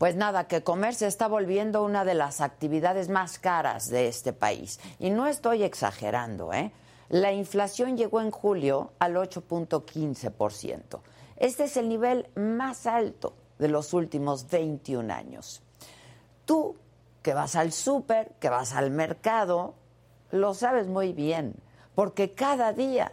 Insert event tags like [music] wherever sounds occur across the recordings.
Pues nada, que comer se está volviendo una de las actividades más caras de este país. Y no estoy exagerando, ¿eh? La inflación llegó en julio al 8.15%. Este es el nivel más alto de los últimos 21 años. Tú, que vas al súper, que vas al mercado, lo sabes muy bien, porque cada día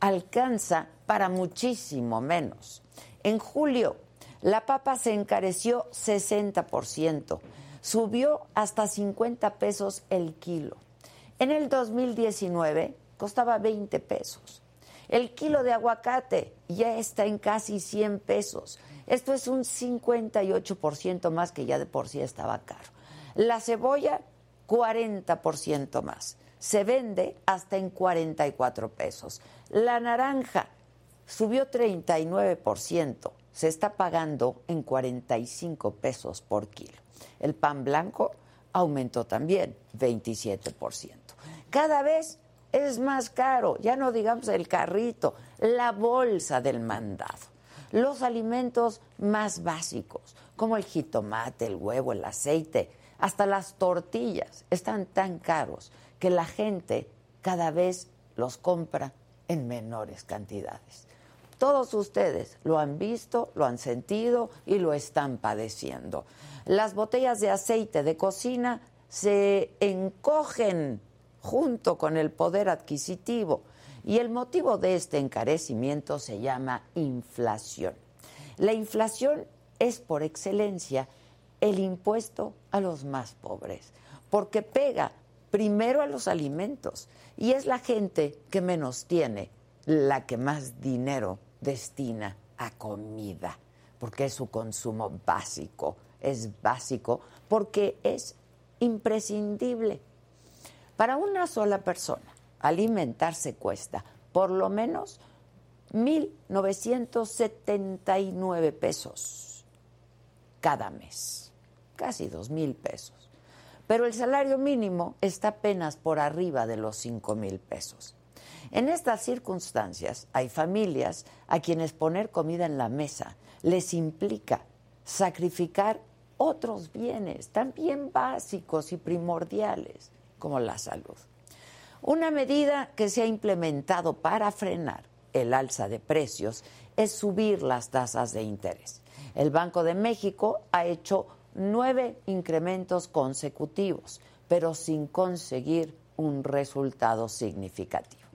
alcanza para muchísimo menos. En julio la papa se encareció 60%, subió hasta 50 pesos el kilo. En el 2019 costaba 20 pesos. El kilo de aguacate ya está en casi 100 pesos. Esto es un 58% más que ya de por sí estaba caro. La cebolla, 40% más. Se vende hasta en 44 pesos. La naranja subió 39% se está pagando en 45 pesos por kilo. El pan blanco aumentó también 27%. Cada vez es más caro, ya no digamos el carrito, la bolsa del mandado. Los alimentos más básicos, como el jitomate, el huevo, el aceite, hasta las tortillas, están tan caros que la gente cada vez los compra en menores cantidades. Todos ustedes lo han visto, lo han sentido y lo están padeciendo. Las botellas de aceite de cocina se encogen junto con el poder adquisitivo y el motivo de este encarecimiento se llama inflación. La inflación es por excelencia el impuesto a los más pobres, porque pega primero a los alimentos y es la gente que menos tiene la que más dinero destina a comida, porque es su consumo básico, es básico porque es imprescindible. Para una sola persona, alimentarse cuesta por lo menos 1.979 pesos cada mes, casi 2.000 pesos. Pero el salario mínimo está apenas por arriba de los 5.000 pesos. En estas circunstancias hay familias a quienes poner comida en la mesa les implica sacrificar otros bienes también básicos y primordiales como la salud. Una medida que se ha implementado para frenar el alza de precios es subir las tasas de interés. El Banco de México ha hecho nueve incrementos consecutivos, pero sin conseguir un resultado significativo.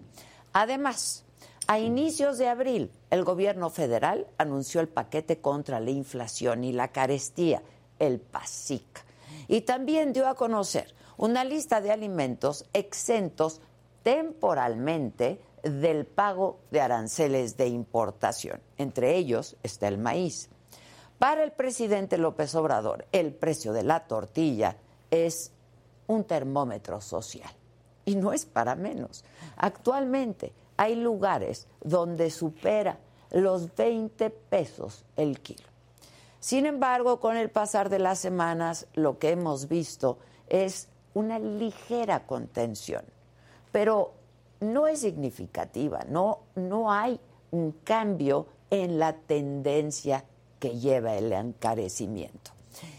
Además, a inicios de abril, el gobierno federal anunció el paquete contra la inflación y la carestía, el PASIC, y también dio a conocer una lista de alimentos exentos temporalmente del pago de aranceles de importación. Entre ellos está el maíz. Para el presidente López Obrador, el precio de la tortilla es un termómetro social. Y no es para menos. Actualmente hay lugares donde supera los 20 pesos el kilo. Sin embargo, con el pasar de las semanas, lo que hemos visto es una ligera contención, pero no es significativa, no, no hay un cambio en la tendencia que lleva el encarecimiento.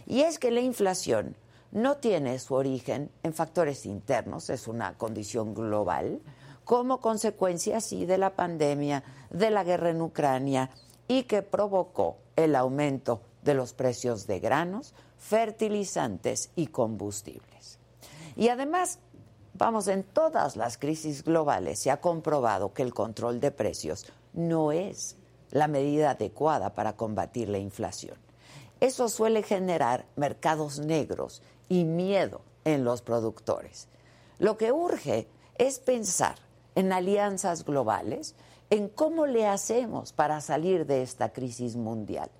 Y es que la inflación no tiene su origen en factores internos, es una condición global, como consecuencia así de la pandemia, de la guerra en Ucrania y que provocó el aumento de los precios de granos, fertilizantes y combustibles. Y además, vamos, en todas las crisis globales se ha comprobado que el control de precios no es la medida adecuada para combatir la inflación. Eso suele generar mercados negros y miedo en los productores. Lo que urge es pensar en alianzas globales, en cómo le hacemos para salir de esta crisis mundial.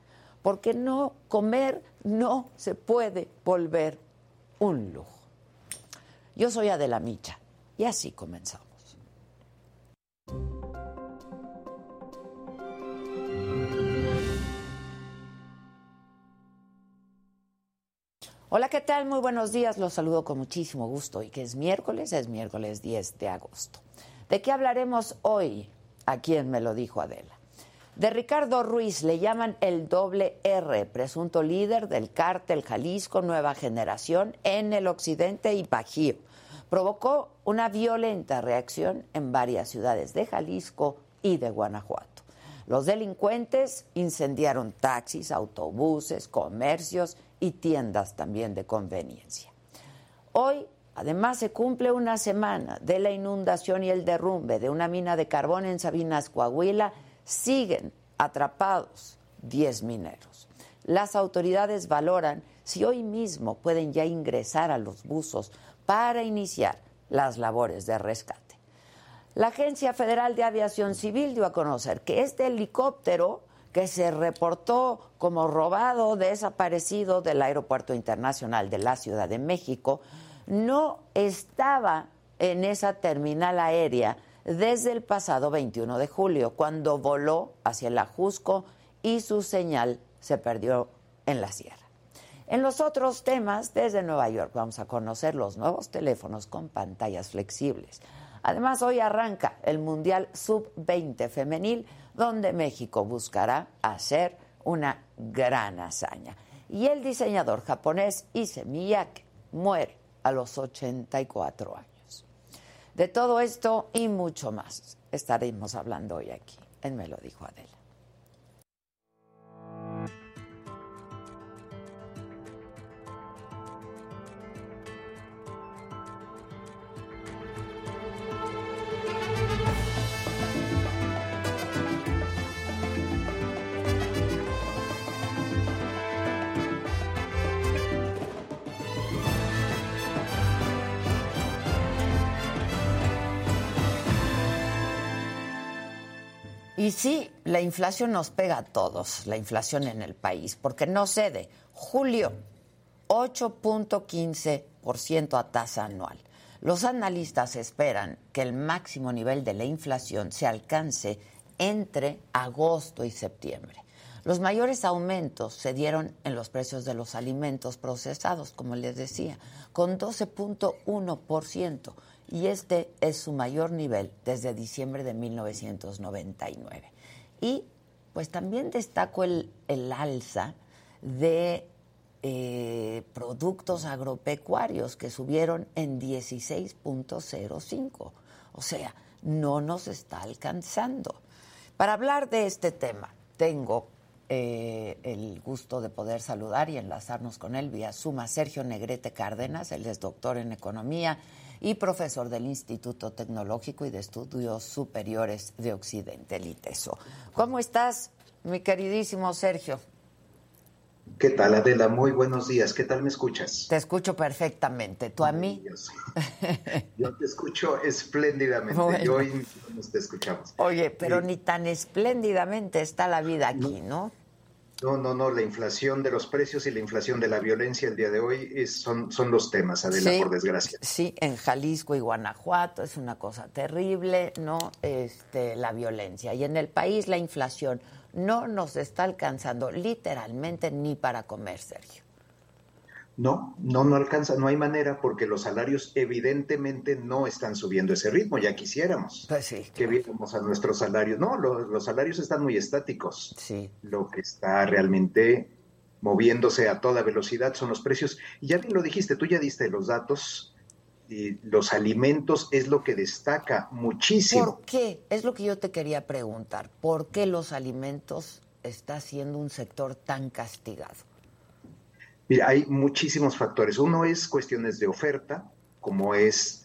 Porque no comer no se puede volver un lujo. Yo soy Adela Micha y así comenzamos. Hola, ¿qué tal? Muy buenos días. Los saludo con muchísimo gusto. Y que es miércoles, es miércoles 10 de agosto. ¿De qué hablaremos hoy? ¿A quién me lo dijo Adela? De Ricardo Ruiz le llaman el doble R, presunto líder del cártel Jalisco Nueva Generación en el occidente y Bajío. Provocó una violenta reacción en varias ciudades de Jalisco y de Guanajuato. Los delincuentes incendiaron taxis, autobuses, comercios y tiendas también de conveniencia. Hoy, además, se cumple una semana de la inundación y el derrumbe de una mina de carbón en Sabinas, Coahuila. Siguen atrapados 10 mineros. Las autoridades valoran si hoy mismo pueden ya ingresar a los buzos para iniciar las labores de rescate. La Agencia Federal de Aviación Civil dio a conocer que este helicóptero que se reportó como robado, desaparecido del Aeropuerto Internacional de la Ciudad de México, no estaba en esa terminal aérea desde el pasado 21 de julio, cuando voló hacia el Ajusco y su señal se perdió en la sierra. En los otros temas, desde Nueva York vamos a conocer los nuevos teléfonos con pantallas flexibles. Además, hoy arranca el Mundial Sub-20 femenil donde México buscará hacer una gran hazaña. Y el diseñador japonés Ise Miyake muere a los 84 años. De todo esto y mucho más estaremos hablando hoy aquí en Me lo dijo Adela. Y sí, la inflación nos pega a todos, la inflación en el país, porque no cede. Julio, 8.15% a tasa anual. Los analistas esperan que el máximo nivel de la inflación se alcance entre agosto y septiembre. Los mayores aumentos se dieron en los precios de los alimentos procesados, como les decía, con 12.1% y este es su mayor nivel desde diciembre de 1999. Y pues también destaco el, alza de eh, productos agropecuarios que subieron en 16.05. O sea, no nos está alcanzando. Para hablar de este tema, tengo eh, el gusto de poder saludar y enlazarnos con él vía suma Sergio Negrete Cárdenas, él es doctor en economía y profesor del Instituto Tecnológico y de Estudios Superiores de Occidente, el ITESO. ¿Cómo estás, mi queridísimo Sergio? ¿Qué tal, Adela? Muy buenos días. ¿Qué tal me escuchas? Te escucho perfectamente. ¿Tú a mí? [laughs] Yo te escucho espléndidamente. Yo hoy nos te escuchamos. Oye, pero ni tan espléndidamente está la vida aquí, ¿no? No, no, no, la inflación de los precios y la inflación de la violencia el día de hoy son, son los temas, Adela, por desgracia. Sí, en Jalisco y Guanajuato es una cosa terrible, ¿no? Este, la violencia. Y en el país la inflación no nos está alcanzando literalmente ni para comer, Sergio. No, no, no alcanza, no hay manera porque los salarios evidentemente no están subiendo ese ritmo, ya quisiéramos pues que viéramos a nuestros salarios. No, los, salarios están muy estáticos. Sí. Lo que está realmente moviéndose a toda velocidad son los precios. Y ya bien lo dijiste, tú ya diste los datos los alimentos es lo que destaca muchísimo. ¿Por qué? Es lo que yo te quería preguntar. ¿Por qué los alimentos está siendo un sector tan castigado? Mira, hay muchísimos factores. Uno es cuestiones de oferta, como es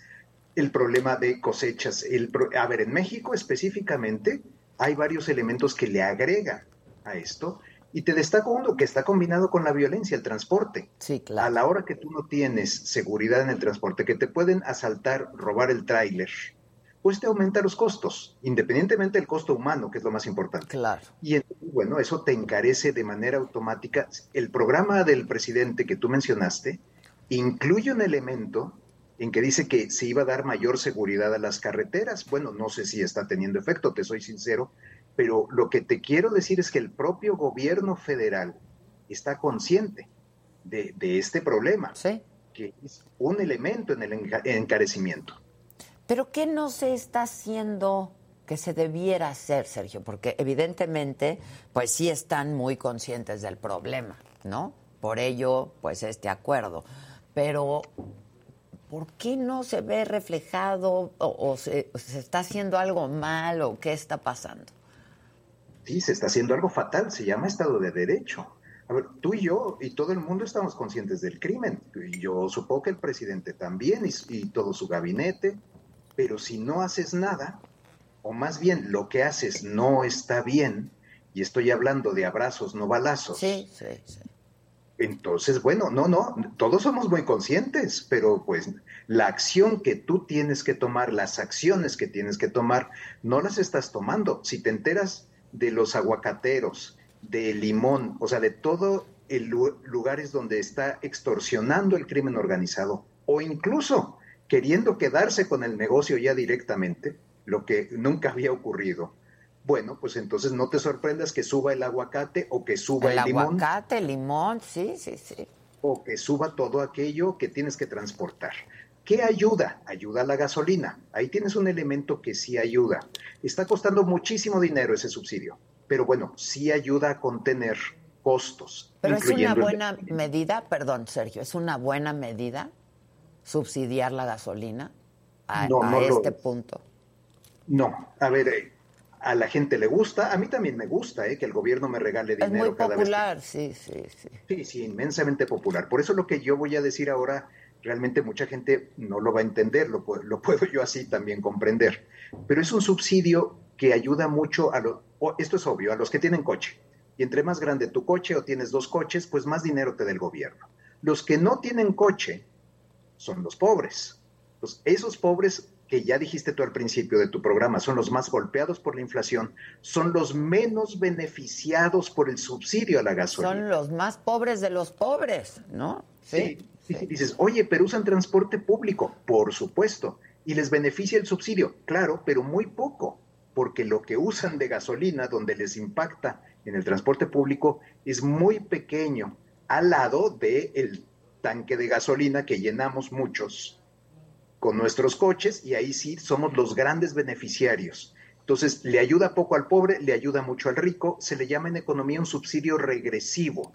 el problema de cosechas. El, a ver, en México específicamente hay varios elementos que le agregan a esto. Y te destaco uno que está combinado con la violencia, el transporte. Sí, claro. A la hora que tú no tienes seguridad en el transporte, que te pueden asaltar, robar el tráiler, pues te aumenta los costos, independientemente del costo humano, que es lo más importante. Claro. Y bueno, eso te encarece de manera automática. El programa del presidente que tú mencionaste incluye un elemento en que dice que se iba a dar mayor seguridad a las carreteras. Bueno, no sé si está teniendo efecto, te soy sincero, pero lo que te quiero decir es que el propio gobierno federal está consciente de, este problema, que es un elemento en el encarecimiento. Pero ¿qué no se está haciendo que se debiera hacer, Sergio? Porque evidentemente, pues sí están muy conscientes del problema, ¿no? Por ello, pues este acuerdo. Pero ¿por qué no se ve reflejado o, se, está haciendo algo mal o qué está pasando? Sí, se está haciendo algo fatal, se llama Estado de Derecho. A ver, tú y yo y todo el mundo estamos conscientes del crimen. Yo supongo que el presidente también y, todo su gabinete. Pero si no haces nada, o más bien lo que haces no está bien, y estoy hablando de abrazos, no balazos. Sí, sí, sí. Entonces, bueno, no, no, todos somos muy conscientes, pero pues la acción que tú tienes que tomar, las acciones que tienes que tomar, no las estás tomando. Si te enteras de los aguacateros, de Limón, o sea, de todos el lugares donde está extorsionando el crimen organizado o incluso queriendo quedarse con el negocio ya directamente, lo que nunca había ocurrido. Bueno, pues entonces no te sorprendas que suba el aguacate o que suba el, limón. El aguacate, limón, sí, sí, sí. O que suba todo aquello que tienes que transportar. ¿Qué ayuda? Ayuda a la gasolina. Ahí tienes un elemento que sí ayuda. Está costando muchísimo dinero ese subsidio, pero bueno, sí ayuda a contener costos. Pero es una buena medida, perdón Sergio, es una buena medida subsidiar la gasolina a, este punto. No, a ver, eh, a la gente le gusta, a mí también me gusta eh, que el gobierno me regale dinero. Es muy popular, sí, sí, sí. Sí, sí, inmensamente popular. Por eso lo que yo voy a decir ahora realmente mucha gente no lo va a entender, lo, [laughs] lo puedo yo así también comprender. Pero es un subsidio que ayuda mucho a los, esto es obvio, a los que tienen coche. Y entre más grande tu coche o tienes dos coches, pues más dinero te da el gobierno. Los que no tienen coche son los pobres. Pues esos pobres que ya dijiste tú al principio de tu programa, son los más golpeados por la inflación, son los menos beneficiados por el subsidio a la gasolina. Son los más pobres de los pobres, ¿no? Sí. sí, Dices, oye, pero usan transporte público, por supuesto, y les beneficia el subsidio, claro, pero muy poco, porque lo que usan de gasolina, donde les impacta en el transporte público, es muy pequeño, al lado del el tanque de gasolina que llenamos muchos con nuestros coches y ahí sí somos los grandes beneficiarios. Entonces, le ayuda poco al pobre, le ayuda mucho al rico, se le llama en economía un subsidio regresivo.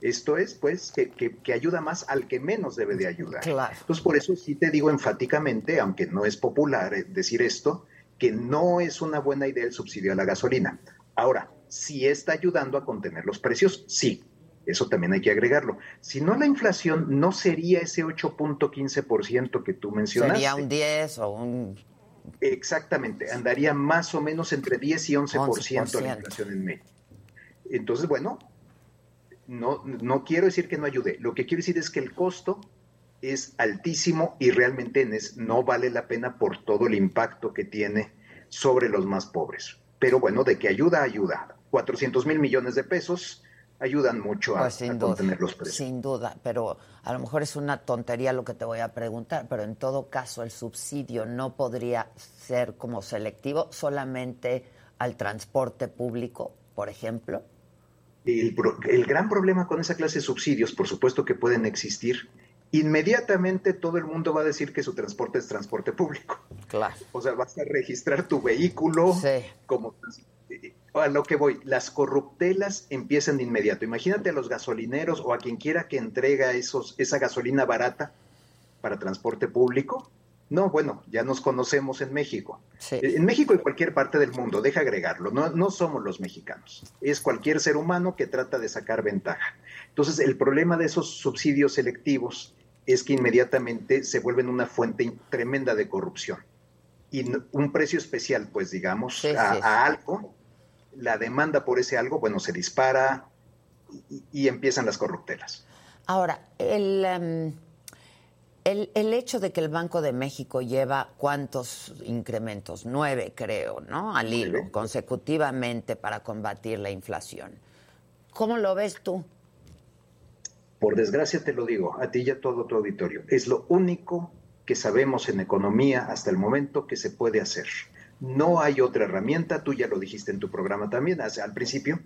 Esto es, pues, que, ayuda más al que menos debe de ayudar. Claro. Entonces, por eso sí te digo enfáticamente, aunque no es popular eh, decir esto, que no es una buena idea el subsidio a la gasolina. Ahora, si está ayudando a contener los precios, sí, eso también hay que agregarlo. Si no, la inflación no sería ese 8.15% que tú mencionaste. Sería un 10 o un... Exactamente, andaría más o menos entre 10 y 11%, la inflación en México. Entonces, bueno, no, no quiero decir que no ayude. Lo que quiero decir es que el costo es altísimo y realmente no vale la pena por todo el impacto que tiene sobre los más pobres. Pero bueno, de que ayuda, ayuda. 400 mil millones de pesos ayudan mucho a, pues contener los precios. Sin duda, pero a lo mejor es una tontería lo que te voy a preguntar, pero en todo caso el subsidio no podría ser como selectivo solamente al transporte público, por ejemplo. El, el gran problema con esa clase de subsidios, por supuesto que pueden existir, inmediatamente todo el mundo va a decir que su transporte es transporte público. Claro. O sea, vas a registrar tu vehículo sí. como a lo que voy, las corruptelas empiezan de inmediato. Imagínate a los gasolineros o a quien quiera que entrega esos, esa gasolina barata, para transporte público? No, bueno, ya nos conocemos en México. En México y cualquier parte del mundo, deja agregarlo, no, no somos los mexicanos, es cualquier ser humano que trata de sacar ventaja. Entonces, el problema de esos subsidios selectivos es que inmediatamente se vuelven una fuente tremenda de corrupción. Y un precio especial, pues digamos, a, algo, la demanda por ese algo, bueno, se dispara y, empiezan las corruptelas. Ahora, el... Em, el, el, hecho de que el Banco de México lleva cuántos incrementos, nueve creo, ¿no? Al hilo, consecutivamente para combatir la inflación. ¿Cómo lo ves tú? Por desgracia te lo digo, a ti y a todo tu auditorio. Es lo único que sabemos en economía hasta el momento que se puede hacer. No hay otra herramienta, tú ya lo dijiste en tu programa también al principio.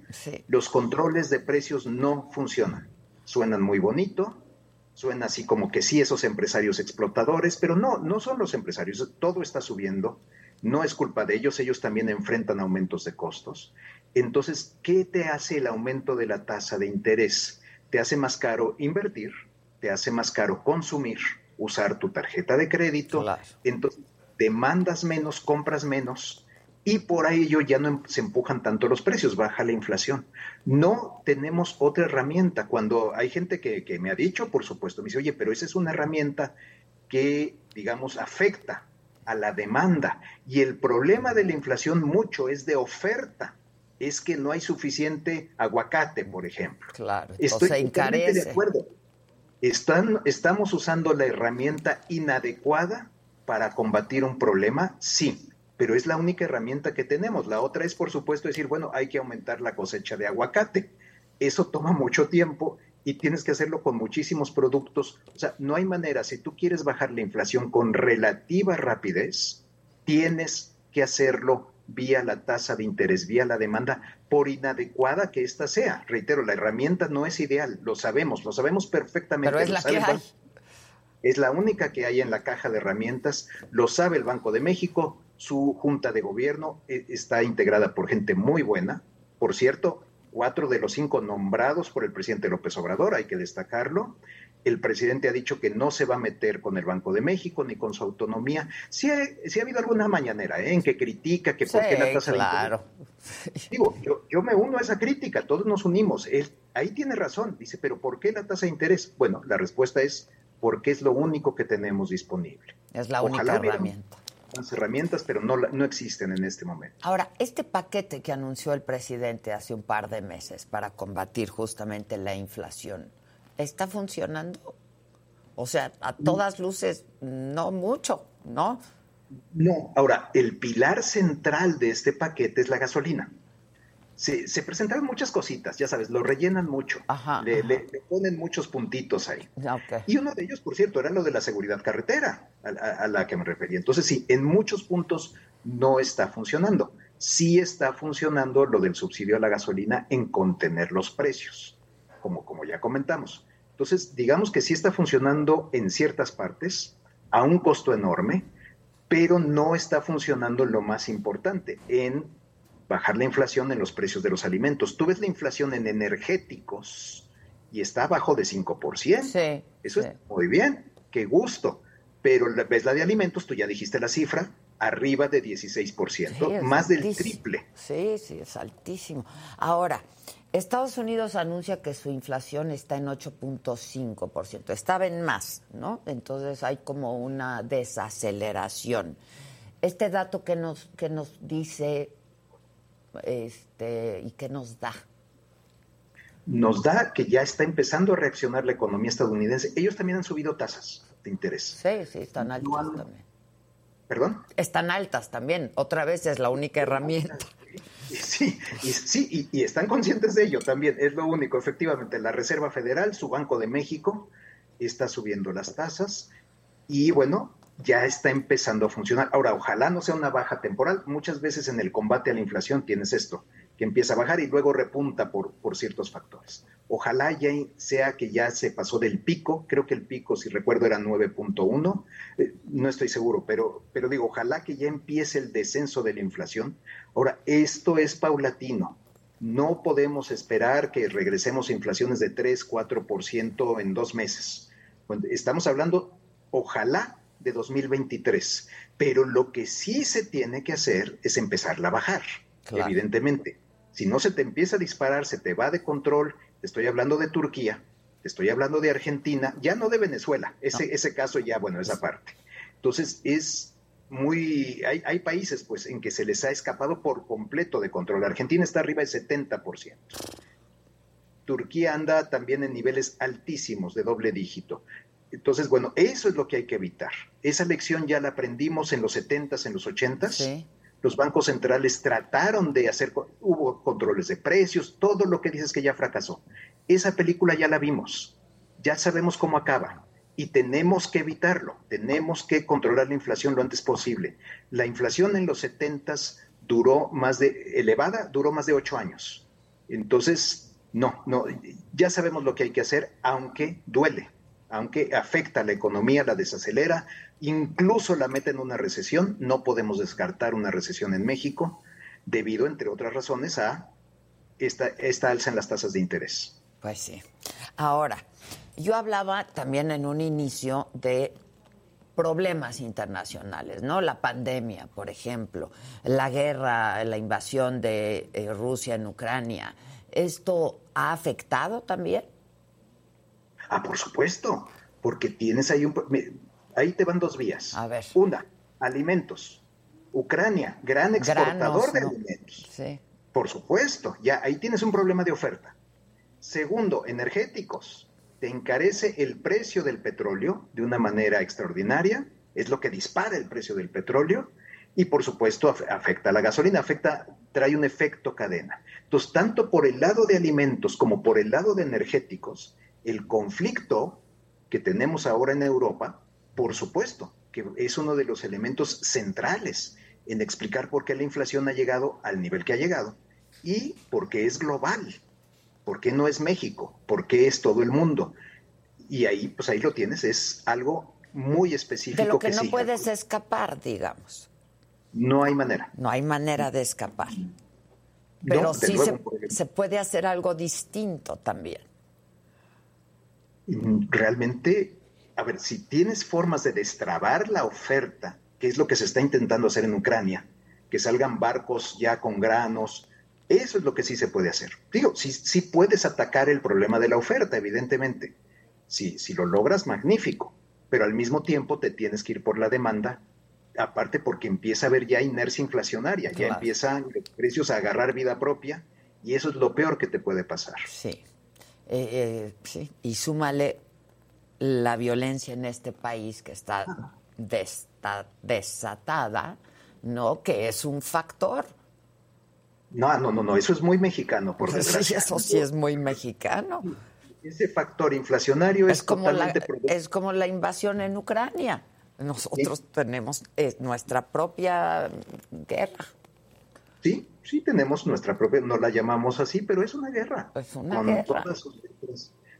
Los controles de precios no funcionan. Suenan muy bonito, Suena así como que sí, esos empresarios explotadores, pero no, no son los empresarios, todo está subiendo, no es culpa de ellos, ellos también enfrentan aumentos de costos. Entonces, ¿qué te hace el aumento de la tasa de interés? Te hace más caro invertir, te hace más caro consumir, usar tu tarjeta de crédito, entonces demandas menos, compras menos, y por ello ya no em, se empujan tanto los precios, baja la inflación. No tenemos otra herramienta. Cuando hay gente que, que, me ha dicho, por supuesto, me dice, oye, pero esa es una herramienta que, digamos, afecta a la demanda. Y el problema de la inflación mucho es de oferta. Es que no hay suficiente aguacate, por ejemplo. Claro, Estoy se encarece. de acuerdo. Están, ¿Estamos usando la herramienta inadecuada para combatir un problema? Sí pero es la única herramienta que tenemos. La otra es, por supuesto, decir, bueno, hay que aumentar la cosecha de aguacate. Eso toma mucho tiempo y tienes que hacerlo con muchísimos productos. O sea, no hay manera, si tú quieres bajar la inflación con relativa rapidez, tienes que hacerlo vía la tasa de interés, vía la demanda, por inadecuada que ésta sea. Reitero, la herramienta no es ideal, lo sabemos, lo sabemos perfectamente. Pero es la que hay. Es la única que hay en la caja de herramientas, lo sabe el Banco de México, su junta de gobierno eh, está integrada por gente muy buena. Por cierto, cuatro de los cinco nombrados por el presidente López Obrador, hay que destacarlo. El presidente ha dicho que no se va a meter con el Banco de México ni con su autonomía. Sí ha, ha habido alguna mañanera ¿eh? en que critica que por qué la tasa claro. de interés. [laughs] Digo, yo, yo, me uno a esa crítica, todos nos unimos. Él, ahí tiene razón. Dice, pero ¿por qué la tasa de interés? Bueno, la respuesta es porque es lo único que tenemos disponible. Es la única herramienta las herramientas, pero no, no existen en este momento. Ahora, este paquete que anunció el presidente hace un par de meses para combatir justamente la inflación, ¿está funcionando? O sea, a todas luces, no mucho, ¿no? No, ahora, el pilar central de este paquete es la gasolina se, se, presentaron muchas cositas, ya sabes, lo rellenan mucho, le, ponen muchos puntitos ahí. Y uno de ellos, por cierto, era lo de la seguridad carretera, a, la que me refería. Entonces, sí, en muchos puntos no está funcionando. Sí está funcionando lo del subsidio a la gasolina en contener los precios, como, como ya comentamos. Entonces, digamos que sí está funcionando en ciertas partes, a un costo enorme, pero no está funcionando lo más importante, en bajar la inflación en los precios de los alimentos. Tú ves la inflación en energéticos y está abajo de 5%. Sí, Eso es muy bien, qué gusto. Pero ves la de alimentos, tú ya dijiste la cifra, arriba de 16%, más del triple. Sí, sí, es altísimo. Ahora, Estados Unidos anuncia que su inflación está en 8.5%, estaba en más, ¿no? Entonces hay como una desaceleración. Este dato que nos, que nos dice este, y qué nos da? Nos da que ya está empezando a reaccionar la economía estadounidense. Ellos también han subido tasas de interés. Sí, sí, están altas también. ¿Perdón? Están altas también. Otra vez es la única herramienta. Sí, y, sí, y, están conscientes de ello también. Es lo único, efectivamente. La Reserva Federal, su Banco de México, está subiendo las tasas. Y bueno, ya está empezando a funcionar. Ahora, ojalá no sea una baja temporal. Muchas veces en el combate a la inflación tienes esto, que empieza a bajar y luego repunta por, por ciertos factores. Ojalá ya sea que ya se pasó del pico, creo que el pico, si recuerdo, era 9.1, eh, no estoy seguro, pero, pero digo, ojalá que ya empiece el descenso de la inflación. Ahora, esto es paulatino. No podemos esperar que regresemos a inflaciones de 3, 4% en dos meses. Estamos hablando ojalá de 2023. Pero lo que sí se tiene que hacer es empezarla a bajar, evidentemente. Si no se te empieza a disparar, se te va de control, te estoy hablando de Turquía, te estoy hablando de Argentina, ya no de Venezuela, ese, ese caso ya, bueno, esa parte. Entonces es muy, hay, hay, países pues en que se les ha escapado por completo de control. Argentina está arriba del 70%. Turquía anda también en niveles altísimos de doble dígito. Entonces, bueno, eso es lo que hay que evitar. Esa lección ya la aprendimos en los 70s, en los 80s. Los bancos centrales trataron de hacer, hubo controles de precios, todo lo que dices que ya fracasó. Esa película ya la vimos, ya sabemos cómo acaba y tenemos que evitarlo, tenemos que controlar la inflación lo antes posible. La inflación en los 70s duró más de, elevada, duró más de ocho años. Entonces, no, no, ya sabemos lo que hay que hacer, aunque duele, aunque afecta a la economía, la desacelera, incluso la mete en una recesión. No podemos descartar una recesión en México debido, entre otras razones, a esta, esta alza en las tasas de interés. Pues sí. Ahora, yo hablaba también en un inicio de problemas internacionales, ¿no? La pandemia, por ejemplo, la guerra, la invasión de eh, Rusia en Ucrania. ¿Esto ha afectado también? Ah, por supuesto, porque tienes ahí un... Ahí te van dos vías. A ver. Una, alimentos. Ucrania, gran exportador de alimentos. Sí. Por supuesto, ya ahí tienes un problema de oferta. Segundo, energéticos. Te encarece el precio del petróleo de una manera extraordinaria, es lo que dispara el precio del petróleo y por supuesto afecta a la gasolina, afecta, trae un efecto cadena. Entonces, tanto por el lado de alimentos como por el lado de energéticos, el conflicto que tenemos ahora en Europa, por supuesto, que es uno de los elementos centrales en explicar por qué la inflación ha llegado al nivel que ha llegado y por qué es global, por qué no es México, por qué es todo el mundo. Y ahí, pues ahí lo tienes, es algo muy específico. De lo que, no puedes escapar, digamos. No hay manera. No hay manera de escapar. Pero sí se puede hacer algo distinto también realmente, a ver, si tienes formas de destrabar la oferta, que es lo que se está intentando hacer en Ucrania, que salgan barcos ya con granos, eso es lo que sí se puede hacer. Digo, sí, sí puedes atacar el problema de la oferta, evidentemente. Sí, si lo logras, magnífico, pero al mismo tiempo te tienes que ir por la demanda, aparte porque empieza a haber ya inercia inflacionaria, ya empiezan los precios a agarrar vida propia, y eso es lo peor que te puede pasar. Sí. Eh, eh, sí, y súmale la violencia en este país que está, desatada, ¿no? Que es un factor. No, no, no, no, eso es muy mexicano, por [laughs] desgracia. Sí, eso sí es muy mexicano. Ese factor inflacionario es, como la, es como la invasión en Ucrania. Nosotros tenemos eh, nuestra propia guerra. Sí, sí tenemos nuestra propia, no la llamamos así, pero es una guerra. Es una con guerra. Todas sus,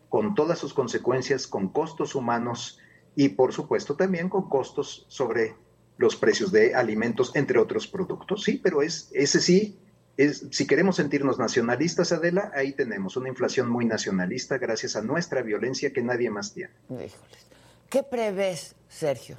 con todas sus consecuencias, con costos humanos y por supuesto también con costos sobre los precios de alimentos, entre otros productos. Sí, pero es ese sí, es, si queremos sentirnos nacionalistas, Adela, ahí tenemos una inflación muy nacionalista gracias a nuestra violencia que nadie más tiene. ¿Qué prevés, Sergio?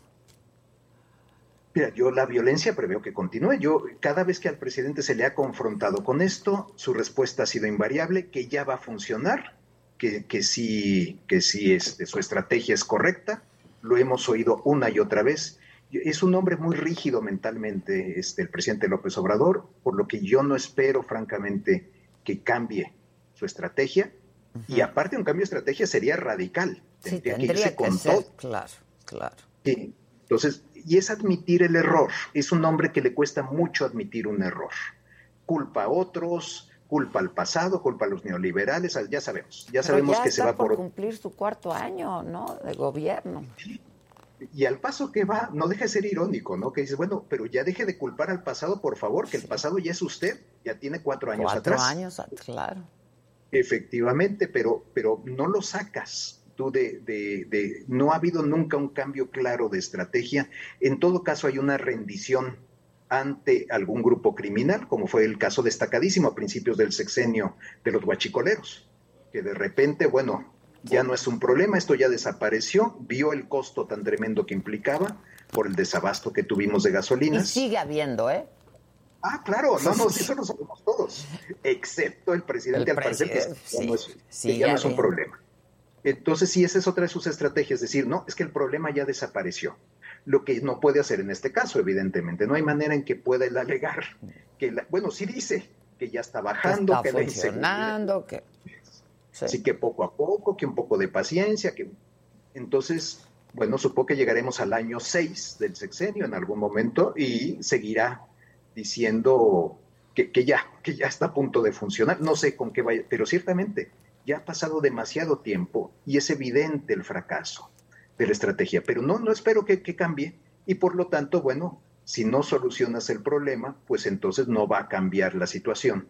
Mira, yo la violencia preveo que continúe. Yo, cada vez que al presidente se le ha confrontado con esto, su respuesta ha sido invariable, que ya va a funcionar, que, que sí, que sí este, su estrategia es correcta. Lo hemos oído una y otra vez. Es un hombre muy rígido mentalmente, este, el presidente López Obrador, por lo que yo no espero, francamente, que cambie su estrategia. Y aparte, un cambio de estrategia sería radical. Tendría, que irse con todo. Claro, claro. Sí. Entonces, y es admitir el error. Es un hombre que le cuesta mucho admitir un error. Culpa a otros, culpa al pasado, culpa a los neoliberales, ya sabemos, ya sabemos que se va por cumplir su cuarto año, ¿no? De gobierno. Y al paso que va, no deja de ser irónico, ¿no? Que dice, bueno, pero ya deje de culpar al pasado, por favor, que el pasado ya es usted, ya tiene cuatro años atrás. Cuatro años, claro. Efectivamente, pero, pero no lo sacas, de, no ha habido nunca un cambio claro de estrategia. En todo caso, hay una rendición ante algún grupo criminal, como fue el caso destacadísimo a principios del sexenio de los guachicoleros, que de repente, bueno, Ya no es un problema, esto ya desapareció, vio el costo tan tremendo que implicaba por el desabasto que tuvimos de gasolinas. Y sigue habiendo, ¿eh? Ah, claro, no, no, [laughs] eso lo sabemos todos, excepto el presidente, al parecer, que, ya no es, un problema. Entonces, sí, esa es otra de sus estrategias, decir, no, es que el problema ya desapareció. Lo que no puede hacer en este caso, evidentemente, no hay manera en que pueda él alegar que, bueno, sí dice que ya está bajando, que está funcionando, que... Así que poco a poco, que un poco de paciencia, que entonces, bueno, supongo que llegaremos al año 6 del sexenio en algún momento y seguirá diciendo que, que, ya, que ya está a punto de funcionar. No sé con qué vaya, pero ciertamente ya ha pasado demasiado tiempo y es evidente el fracaso de la estrategia. Pero no, no espero que, que cambie y por lo tanto, bueno, si no solucionas el problema, pues entonces no va a cambiar la situación.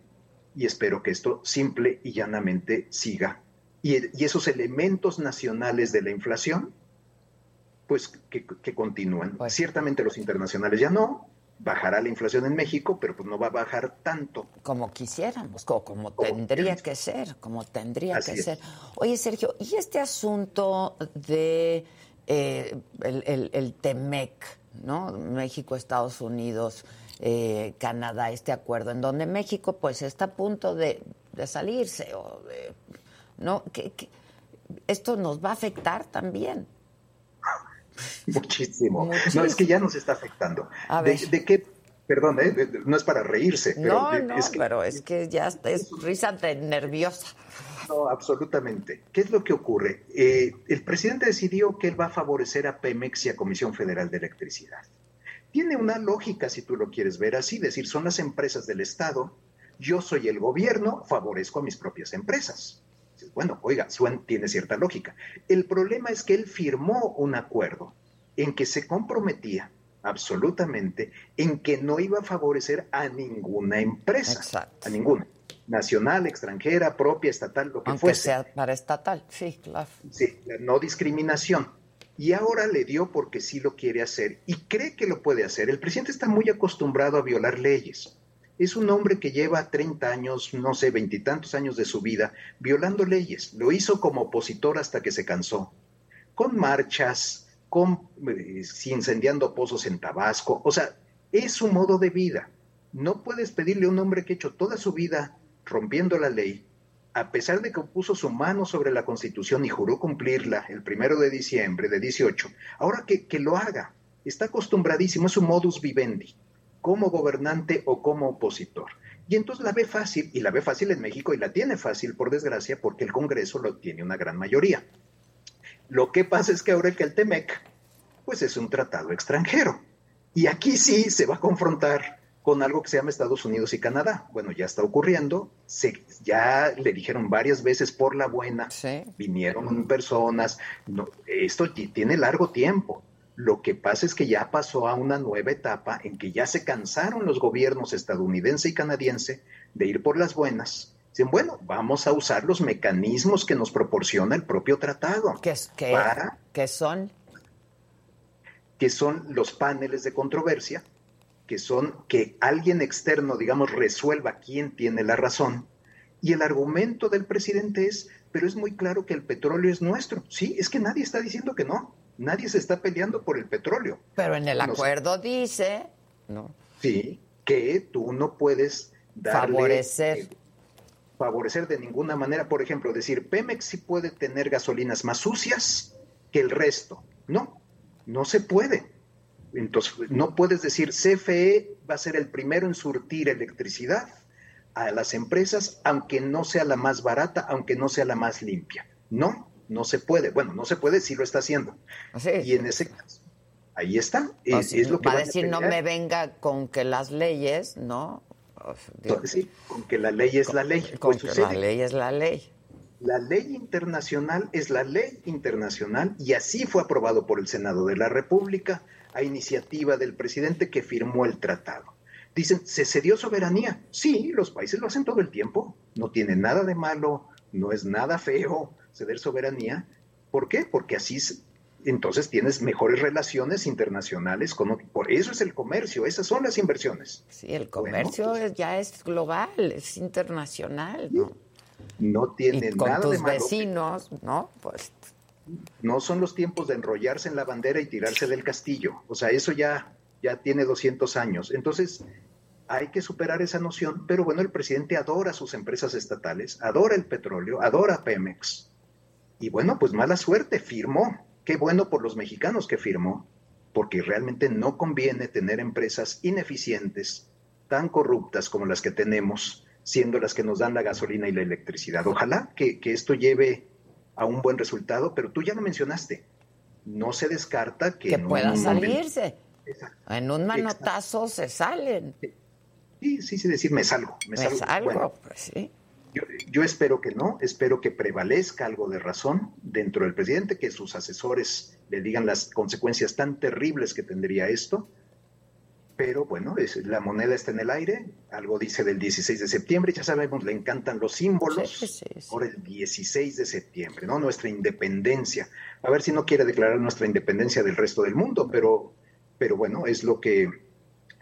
Y espero que esto simple y llanamente siga. Y, esos elementos nacionales de la inflación, pues que, continúen. Ciertamente los internacionales ya no, bajará la inflación en México, pero pues no va a bajar tanto. Como quisiéramos, como, tendría que ser, como tendría que ser. Oye, Sergio, ¿y este asunto de eh, el, el, TEMEC, ¿no? México, Estados Unidos, eh, Canadá, este acuerdo, en donde México pues está a punto de, salirse, o ¿no? ¿Qué, esto nos va a afectar también. [laughs] Muchísimo. No, es que ya nos está afectando. De, qué? Perdón, ¿eh? no es para reírse. Pero no, no, es que, pero es que ya es risa nerviosa. No, absolutamente. ¿Qué es lo que ocurre? Eh, el presidente decidió que él va a favorecer a Pemex y a Comisión Federal de Electricidad. Tiene una lógica, si tú lo quieres ver así, decir, son las empresas del Estado, yo soy el gobierno, favorezco a mis propias empresas. Bueno, oiga, tiene cierta lógica. El problema es que él firmó un acuerdo en que se comprometía absolutamente en que no iba a favorecer a ninguna empresa, a ninguna, nacional, extranjera, propia, estatal, lo que Aunque fuese. sea para estatal, sí, claro. Sí, la no discriminación. Y ahora le dio porque sí lo quiere hacer y cree que lo puede hacer. El presidente está muy acostumbrado a violar leyes es un hombre que lleva 30 años, no sé, veintitantos años de su vida, violando leyes. Lo hizo como opositor hasta que se cansó. Con marchas, con eh, incendiando pozos en Tabasco. O sea, es su modo de vida. No puedes pedirle a un hombre que ha hecho toda su vida rompiendo la ley, a pesar de que puso su mano sobre la Constitución y juró cumplirla el primero de diciembre de 18, ahora que, que lo haga. Está acostumbradísimo, es su modus vivendi como gobernante o como opositor. Y entonces la ve fácil, y la ve fácil en México, y la tiene fácil, por desgracia, porque el Congreso lo tiene una gran mayoría. Lo que pasa es que ahora que el TEMEC, pues es un tratado extranjero. Y aquí sí se va a confrontar con algo que se llama Estados Unidos y Canadá. Bueno, ya está ocurriendo, se, ya le dijeron varias veces por la buena, vinieron personas, no, esto tiene largo tiempo. Lo que pasa es que ya pasó a una nueva etapa en que ya se cansaron los gobiernos estadounidense y canadiense de ir por las buenas. Dicen, bueno, vamos a usar los mecanismos que nos proporciona el propio tratado. ¿Qué, para, ¿qué son? Que son los paneles de controversia, que son que alguien externo, digamos, resuelva quién tiene la razón. Y el argumento del presidente es, pero es muy claro que el petróleo es nuestro. Sí, es que nadie está diciendo que no nadie se está peleando por el petróleo. Pero en el acuerdo dice, ¿no? Sí, que tú no puedes darle, favorecer. Eh, favorecer de ninguna manera, por ejemplo, decir, Pemex sí puede tener gasolinas más sucias que el resto. No, no se puede. Entonces, no puedes decir, CFE va a ser el primero en surtir electricidad a las empresas, aunque no sea la más barata, aunque no sea la más limpia. No, no se puede. Bueno, no se puede si lo está haciendo. Y en ese caso, ahí está. Es, lo que va a decir, no me venga con que las leyes, ¿no? sí, con que la ley es la ley. Con pues que la ley es la ley. La ley internacional es la ley internacional y así fue aprobado por el Senado de la República a iniciativa del presidente que firmó el tratado. Dicen, ¿se cedió soberanía? Sí, los países lo hacen todo el tiempo. No tiene nada de malo, no es nada feo ceder soberanía. ¿Por qué? Porque así entonces tienes mejores relaciones internacionales. Con, por eso es el comercio, esas son las inversiones. Sí, el comercio ya es global, es internacional, ¿no? No tiene con nada tus de malo. vecinos, ¿no? Pues No son los tiempos de enrollarse en la bandera y tirarse del castillo. O sea, eso ya, ya tiene 200 años. Entonces, hay que superar esa noción. Pero bueno, el presidente adora sus empresas estatales, adora el petróleo, adora Pemex. Y bueno, pues mala suerte, firmó. Qué bueno por los mexicanos que firmó, porque realmente no conviene tener empresas ineficientes, tan corruptas como las que tenemos, siendo las que nos dan la gasolina y la electricidad. Ojalá que, que esto lleve a un buen resultado, pero tú ya lo mencionaste. No se descarta que, que un pueda salirse. Exacto. En un manotazo se salen. Sí, sí, sí, decir, me salgo. Me, Me salgo. salgo, Bueno, pues sí. Yo, yo espero que no, espero que prevalezca algo de razón dentro del presidente, que sus asesores le digan las consecuencias tan terribles que tendría esto. Pero bueno, es, la moneda está en el aire, algo dice del 16 de septiembre, ya sabemos, le encantan los símbolos. Sí, sí, sí. Ahora el 16 de septiembre, ¿no? Nuestra independencia. A ver si no quiere declarar nuestra independencia del resto del mundo, pero, pero bueno, es lo que,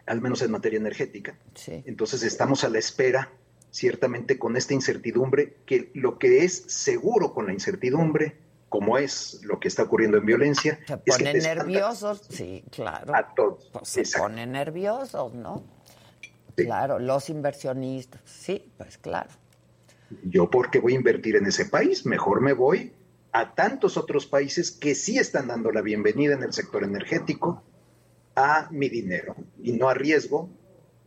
al menos en materia energética. Sí. Entonces estamos a la espera, ciertamente con esta incertidumbre, que lo que es seguro con la incertidumbre, como es lo que está ocurriendo en violencia, Se es que ponen te espanta nerviosos, sí, claro. a todos. Pues se Exacto. ponen nerviosos, ¿no? Sí. Claro, los inversionistas, sí, pues claro. Yo porque voy a invertir en ese país, mejor me voy a tantos otros países que sí están dando la bienvenida en el sector energético a mi dinero y no arriesgo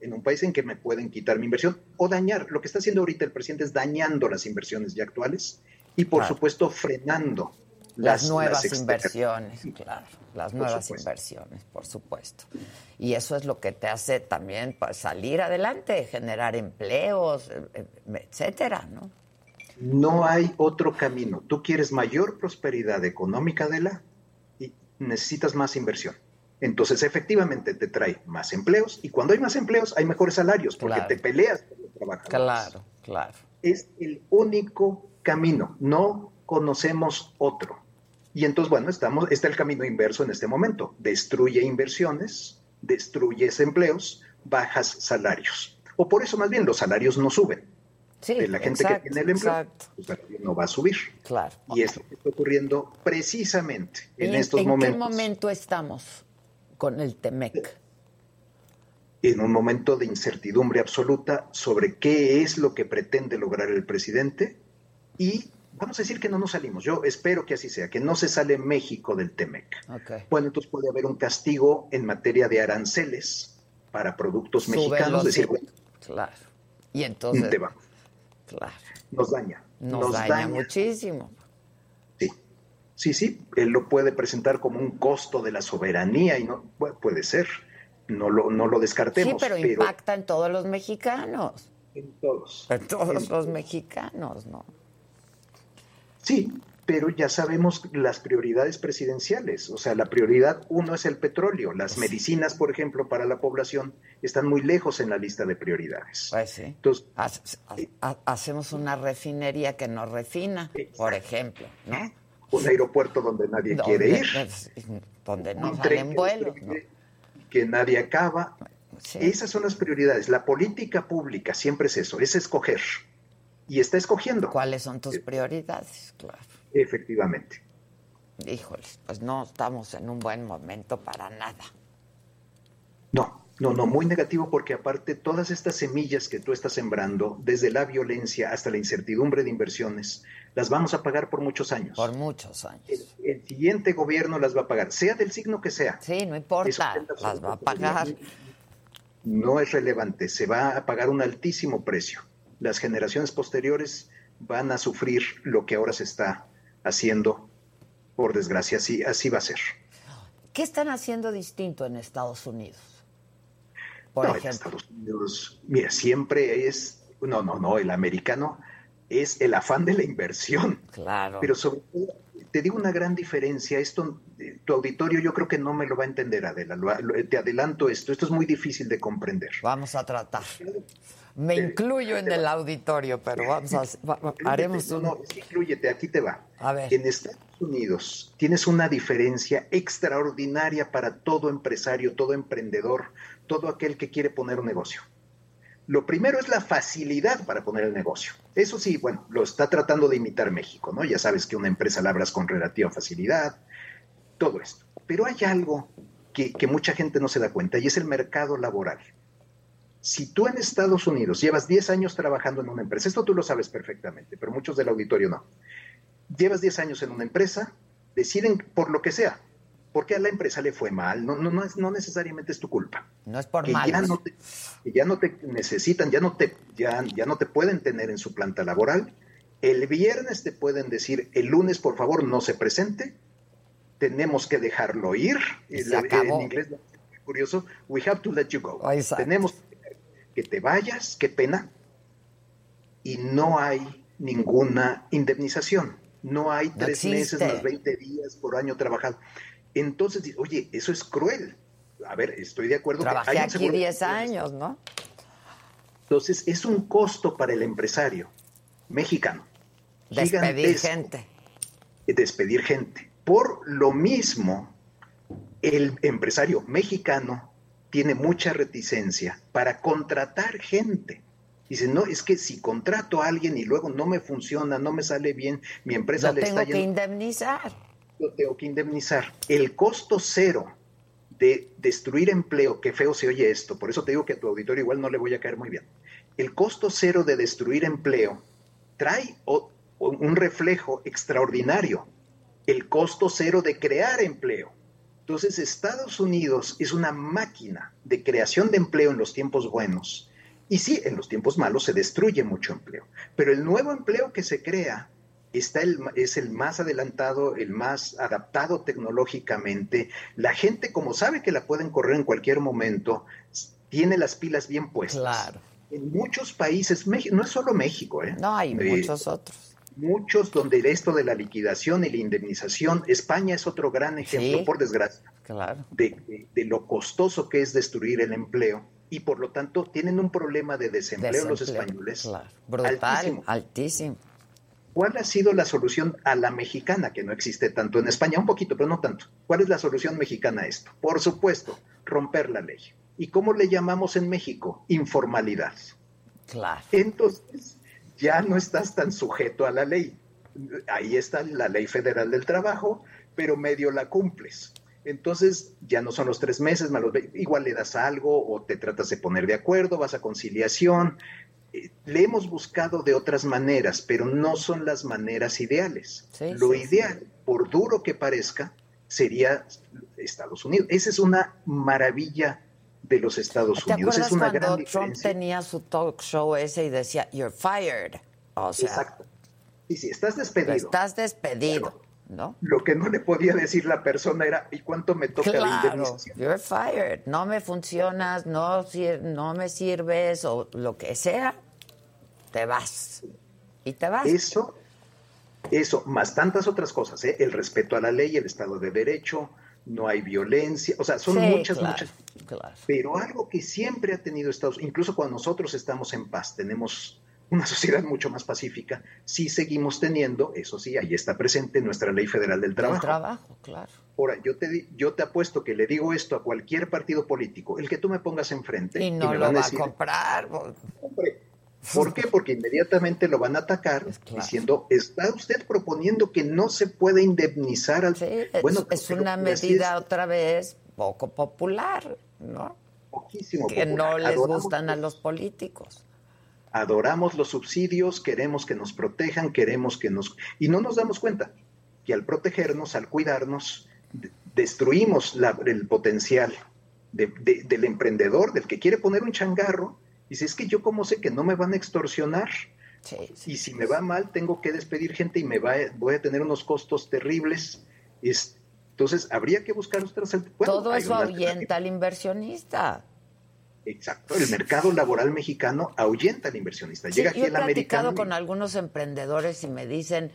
en un país en que me pueden quitar mi inversión o dañar. Lo que está haciendo ahorita el presidente es dañando las inversiones ya actuales y por Claro. supuesto frenando Las, nuevas externas. inversiones, claro, las nuevas inversiones, por supuesto. Y eso es lo que te hace también pues, salir adelante, generar empleos, eh, eh, etcétera, ¿no? No hay otro camino. Tú quieres mayor prosperidad económica de la y necesitas más inversión. Entonces, efectivamente, te trae más empleos y cuando hay más empleos hay mejores salarios porque Claro. te peleas con los trabajadores. Claro, claro. Es el único camino. No conocemos otro. Y entonces, bueno, estamos, está el camino inverso en este momento. Destruye inversiones, destruyes empleos, bajas salarios. O por eso más bien los salarios no suben. Sí, De la gente exacto, que tiene el empleo, exacto, su salario no va a subir. claro. Y es lo que está ocurriendo precisamente en ¿Y estos ¿En momentos. qué momento estamos con el TEMEC? En un momento de incertidumbre absoluta sobre qué es lo que pretende lograr el presidente y vamos a decir que no nos salimos. Yo espero que así sea, que no se sale México del TEMEC. Bueno, entonces puede haber un castigo en materia de aranceles para productos Súbelos, mexicanos. Decir, bueno, Claro. Y entonces, te va, claro, nos daña. nos, daña, muchísimo. Sí, sí, sí, él lo puede presentar como un costo de la soberanía y no pu- puede ser, no lo, no lo Sí, descartemos. pero impacta en todos los mexicanos. en todos. En todos En- los mexicanos, ¿no? Sí, pero ya sabemos las prioridades presidenciales. O sea, la prioridad uno es el petróleo. Las medicinas, por ejemplo, para la población están muy lejos en la lista de prioridades. Pues sí. Entonces, Hace- ha- hacemos una refinería que nos refina, por ejemplo, ¿no? Un aeropuerto donde nadie quiere ir, Donde no un tren salen que nadie acaba. Sí. Esas son las prioridades. La política pública siempre es eso, es escoger. Y está escogiendo, ¿Cuáles son tus prioridades? Claro. efectivamente. Híjoles, pues no estamos en un buen momento para nada. No, no, no, muy negativo porque aparte todas estas semillas que tú estás sembrando, desde la violencia hasta la incertidumbre de inversiones, las vamos a pagar por muchos años. Por muchos años. El, el siguiente gobierno las va a pagar, sea del signo que sea. Sí, no importa, las va a pagar. No es relevante, se va a pagar un altísimo precio. Las generaciones posteriores van a sufrir lo que ahora se está haciendo, por desgracia, así, así va a ser. ¿Qué están haciendo distinto en Estados Unidos? Por no, ejemplo. Estados Unidos, mira, siempre es, no, no, no, el americano es el afán de la inversión. Claro. Pero sobre todo, te digo una gran diferencia, esto, eh, tu auditorio yo creo que no me lo va a entender, Adela, lo- lo- te adelanto esto, esto es muy difícil de comprender. Vamos a tratar. Me incluyo en el auditorio, pero vamos a va- haremos No, un no, sí, inclúyete, aquí te va. A ver. En Estados Unidos tienes una diferencia extraordinaria para todo empresario, todo emprendedor, todo aquel que quiere poner un negocio. Lo primero es la facilidad para poner el negocio. Eso sí, bueno, lo está tratando de imitar México, ¿no? Ya sabes que una empresa la abras con relativa facilidad, todo esto. Pero hay algo que, que mucha gente no se da cuenta y es el mercado laboral. Si tú en Estados Unidos llevas 10 años trabajando en una empresa, esto tú lo sabes perfectamente, pero muchos del auditorio no. Llevas 10 años en una empresa, deciden por lo que sea, porque a la empresa le fue mal, no, no, no, es, no necesariamente es tu culpa. No es por que. Ya no te, que ya no te necesitan, ya no te, ya, ya no te pueden tener en su planta laboral. El viernes te pueden decir, el lunes por favor no se presente, tenemos que dejarlo ir. Se acabó. En inglés, curioso, we have to let you go. Exacto. Tenemos que te vayas, qué pena, y no hay ninguna indemnización. No hay No tres meses más 20 días por año trabajado. Entonces, oye, eso es cruel. A ver, estoy de acuerdo. que Trabajé hay un aquí seguro de 10 pensiones. años, ¿no? Entonces, es un costo para el empresario mexicano. Despedir gente. Despedir gente. Por lo mismo, el empresario mexicano tiene mucha reticencia para contratar gente. Dice, no, es que si contrato a alguien y luego no me funciona, no me sale bien, mi empresa le tengo está que yendo indemnizar. Lo tengo que indemnizar. El costo cero de destruir empleo, qué feo se oye esto, por eso te digo que a tu auditorio igual no le voy a caer muy bien. El costo cero de destruir empleo trae o un reflejo extraordinario, el costo cero de crear empleo. Entonces Estados Unidos es una máquina de creación de empleo en los tiempos buenos. Y sí, en los tiempos malos se destruye mucho empleo, pero el nuevo empleo que se crea está el, es el más adelantado, el más adaptado tecnológicamente. La gente, como sabe que la pueden correr en cualquier momento, tiene las pilas bien puestas. Claro. En muchos países, Mex- no es solo México, ¿eh? No, hay Eh, muchos otros. Muchos donde esto de la liquidación y la indemnización, España es otro gran ejemplo, Sí. por desgracia, Claro. de, de- de lo costoso que es destruir el empleo y por lo tanto tienen un problema de desempleo, los españoles. Claro. Brutal, altísimo. altísimo. ¿Cuál ha sido la solución a la mexicana, que no existe tanto en España? Un poquito, pero no tanto. ¿Cuál es la solución mexicana a esto? Por supuesto, romper la ley. ¿Y cómo le llamamos en México? Informalidad. Claro. Entonces, ya no estás tan sujeto a la ley. Ahí está la ley federal del trabajo, pero medio la cumples. Entonces, ya no son los tres meses, más los ve- igual le das algo o te tratas de poner de acuerdo, vas a conciliación. Le hemos buscado de otras maneras, pero no son las maneras ideales. Sí, Lo sí, sí. ideal, por duro que parezca, sería Estados Unidos. Esa es una maravilla de los Estados ¿Te Unidos. Es una cuando gran Trump diferencia. tenía su talk show ese y decía, you're fired? O sea, Exacto. Y si estás despedido. estás despedido, ¿no? Lo que no le podía decir la persona era, ¿y cuánto me toca de Claro, indemnización? you're fired. No me funcionas, no, sir- no me sirves o lo que sea, te vas. Y te vas. Eso, eso, más tantas otras cosas, ¿eh? el respeto a la ley, el Estado de Derecho, no hay violencia, o sea, son Sí, muchas, claro, muchas. claro. Pero algo que siempre ha tenido Estados Unidos, incluso cuando nosotros estamos en paz, tenemos una sociedad mucho más pacífica, sí seguimos teniendo, eso sí, ahí está presente nuestra ley federal del El trabajo. trabajo, claro. Ahora, yo te, yo te apuesto que le digo esto a cualquier partido político, el que tú me pongas enfrente, Y no me lo van va decir, a comprar. Hombre, ¿Por qué? Porque inmediatamente lo van a atacar claro. diciendo, está usted proponiendo que no se puede indemnizar al... Sí, es, Bueno, es una medida es otra vez poco popular, ¿no? poquísimo Que no les Adoramos gustan a los políticos. Adoramos los subsidios, queremos que nos protejan, queremos que nos... Y no nos damos cuenta que al protegernos, al cuidarnos, de- destruimos la- el potencial de- de- del emprendedor, del que quiere poner un changarro. Dice, es que yo cómo sé que no me van a extorsionar. Sí, sí. y si me va mal tengo que despedir gente y me va, voy a tener unos costos terribles. Es- entonces habría que buscar otras bueno, Todo eso ahuyenta al inversionista. Exacto, el mercado laboral mexicano ahuyenta al inversionista. Sí, Llega yo aquí he el platicado americano. con algunos emprendedores y me dicen,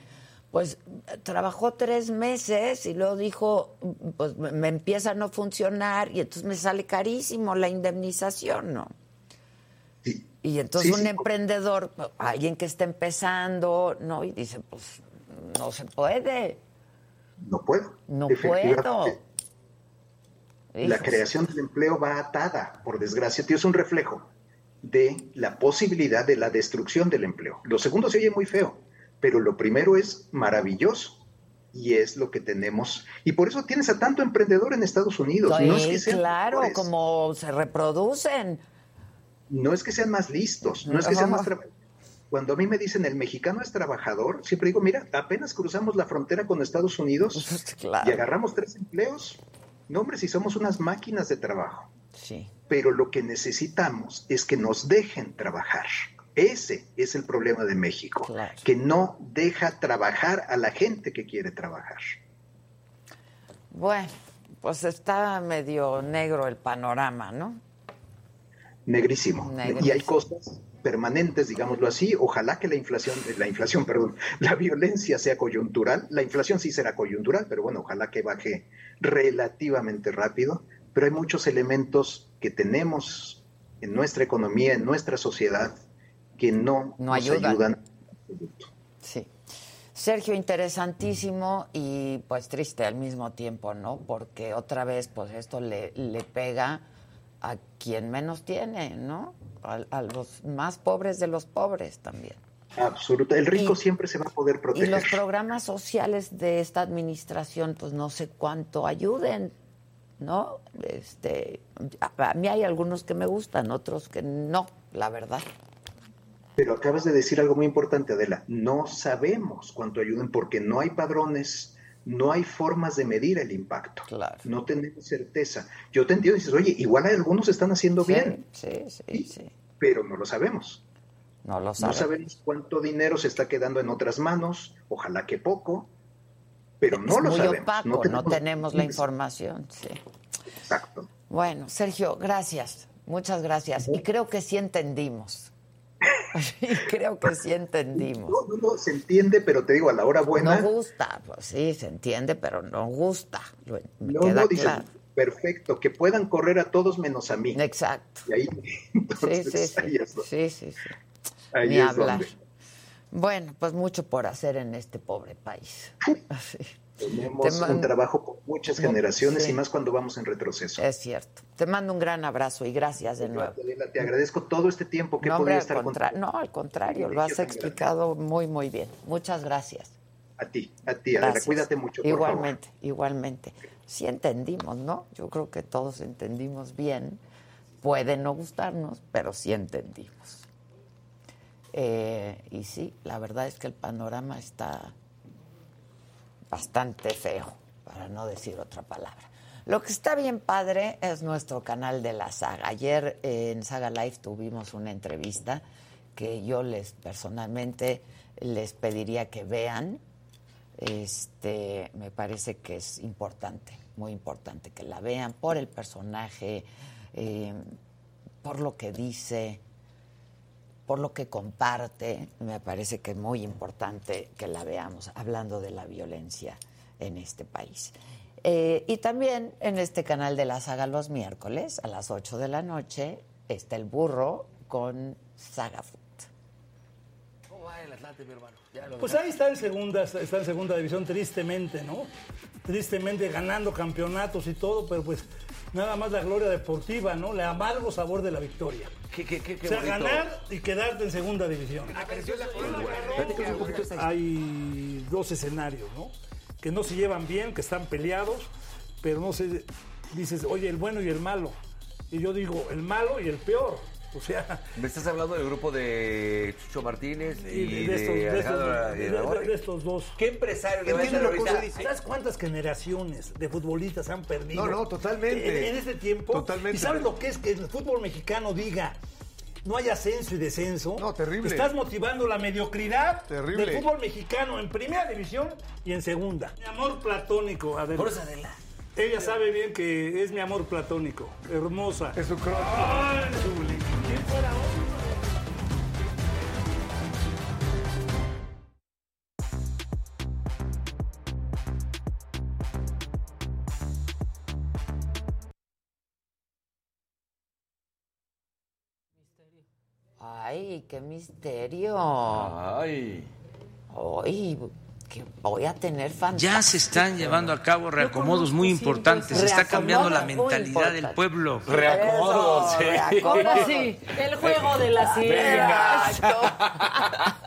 pues trabajó tres meses y luego dijo, pues me empieza a no funcionar y entonces me sale carísimo la indemnización, ¿no? Sí, Y entonces Sí, un sí. emprendedor, alguien que está empezando, ¿no? Y dice, pues no se puede, no puedo. no Efectivamente, La creación del empleo va atada, por desgracia, tío, es un reflejo. de la posibilidad de la destrucción del empleo. Lo segundo se oye muy feo, pero lo primero es maravilloso y es lo que tenemos. Y por eso tienes a tanto emprendedor en Estados Unidos. no es que claro, como se reproducen. No es que sean más listos, no es que sean más cuando a mí me dicen el mexicano es trabajador, siempre digo, mira, apenas cruzamos la frontera con Estados Unidos [laughs] y agarramos tres empleos. No, hombre, si somos unas máquinas de trabajo. Sí. Pero lo que necesitamos es que nos dejen trabajar. Ese es el problema de México, que no deja trabajar a la gente que quiere trabajar. Bueno, pues está medio negro el panorama, ¿no? Negrísimo. Y hay cosas permanentes, digámoslo así. Ojalá que la inflación, la inflación, [laughs] perdón, la violencia sea coyuntural. La inflación sí será coyuntural, pero bueno, ojalá que baje relativamente rápido. Pero hay muchos elementos que tenemos en nuestra economía, en nuestra sociedad, que no, nos ayudan. Sí. Sergio, interesantísimo y pues triste al mismo tiempo, ¿no? Porque otra vez, pues esto le, le pega a quien menos tiene, ¿no? A, los más pobres de los pobres también. Absoluta. El rico siempre se va a poder proteger. Y los programas sociales de esta administración, pues no sé cuánto ayuden, ¿no? Este, a mí hay algunos que me gustan, otros que no, la verdad. Pero acabas de decir algo muy importante, Adela. No sabemos cuánto ayuden porque no hay padrones no hay formas de medir el impacto. No tenemos certeza. Yo te entiendo y dices, oye, igual algunos están haciendo bien. Sí, sí, sí, Pero no lo sabemos. No lo sabemos. No sabemos cuánto dinero se está quedando en otras manos, ojalá que poco, pero no lo sabemos. no tenemos, no tenemos la información, sí. Exacto. Bueno, Sergio, gracias. Muchas gracias. Y creo que sí entendimos. [laughs] Creo que sí entendimos. No, no, se entiende, pero te digo, a la hora buena. No gusta, pues sí, se entiende, pero no gusta. no, no, dice, perfecto, que puedan correr a todos menos a mí. Exacto. Y ahí, [laughs] sí, sí, sí. sí, sí, Ni hablar. Bueno, pues mucho por hacer en este pobre país. [laughs] Tenemos un trabajo con muchas generaciones y más cuando vamos en retroceso. Es cierto. Te mando un gran abrazo y gracias de nuevo. Te agradezco todo este tiempo que no, estar No, al contrario, lo has explicado muy, muy bien. Muchas gracias. A ti, a ti, Adela, cuídate mucho. igualmente, igualmente. Sí entendimos, ¿no? Yo creo que todos entendimos bien. Puede no gustarnos, pero sí entendimos. Eh, y sí, la verdad es que el panorama está bastante feo, para no decir otra palabra. Lo que está bien padre es nuestro canal de la saga. Ayer en Saga Live tuvimos una entrevista que yo les personalmente les pediría que vean. Este, me parece que es importante, muy importante que la vean por el personaje, eh, por lo que dice, por lo que comparte, me parece que es muy importante que la veamos, hablando de la violencia en este país. Eh, y también en este canal de la saga los miércoles a las 8 de la noche está el burro con Saga Food. ¿Cómo va el Atlante, mi hermano? pues ahí está en segunda, está en segunda división, tristemente, ¿no? Tristemente ganando campeonatos y todo, pero pues nada más la gloria deportiva, ¿no? Le amargo sabor de la victoria. o sea, ganar y quedarte en segunda división. Hay dos escenarios, ¿no? Que no se llevan bien, que están peleados, pero no se dices, oye, el bueno y el malo. Y yo digo, el malo y el peor. O sea. [laughs] Me estás hablando del grupo de Chucho Martínez y, de, de, estos, dos. ¿Qué empresario le va a ¿Sabes cuántas generaciones de futbolistas han perdido? No, no, totalmente. En, este tiempo. Totalmente. ¿Y sabes lo que es que el fútbol mexicano diga no hay ascenso y descenso. No, terrible. Estás motivando la mediocridad del fútbol mexicano en primera división y en segunda. Mi amor platónico, Adela. Por eso, Adela. Ella sabe bien que es mi amor platónico. Hermosa. Es su crono. Ay, qué misterio. Ay. Ay, que voy a tener fantasía. Ya se están llevando a cabo reacomodos muy importantes. Se está cambiando la mentalidad del pueblo. Reacomodos, sí. Ahora sí, [laughs] el juego de la silla. [laughs]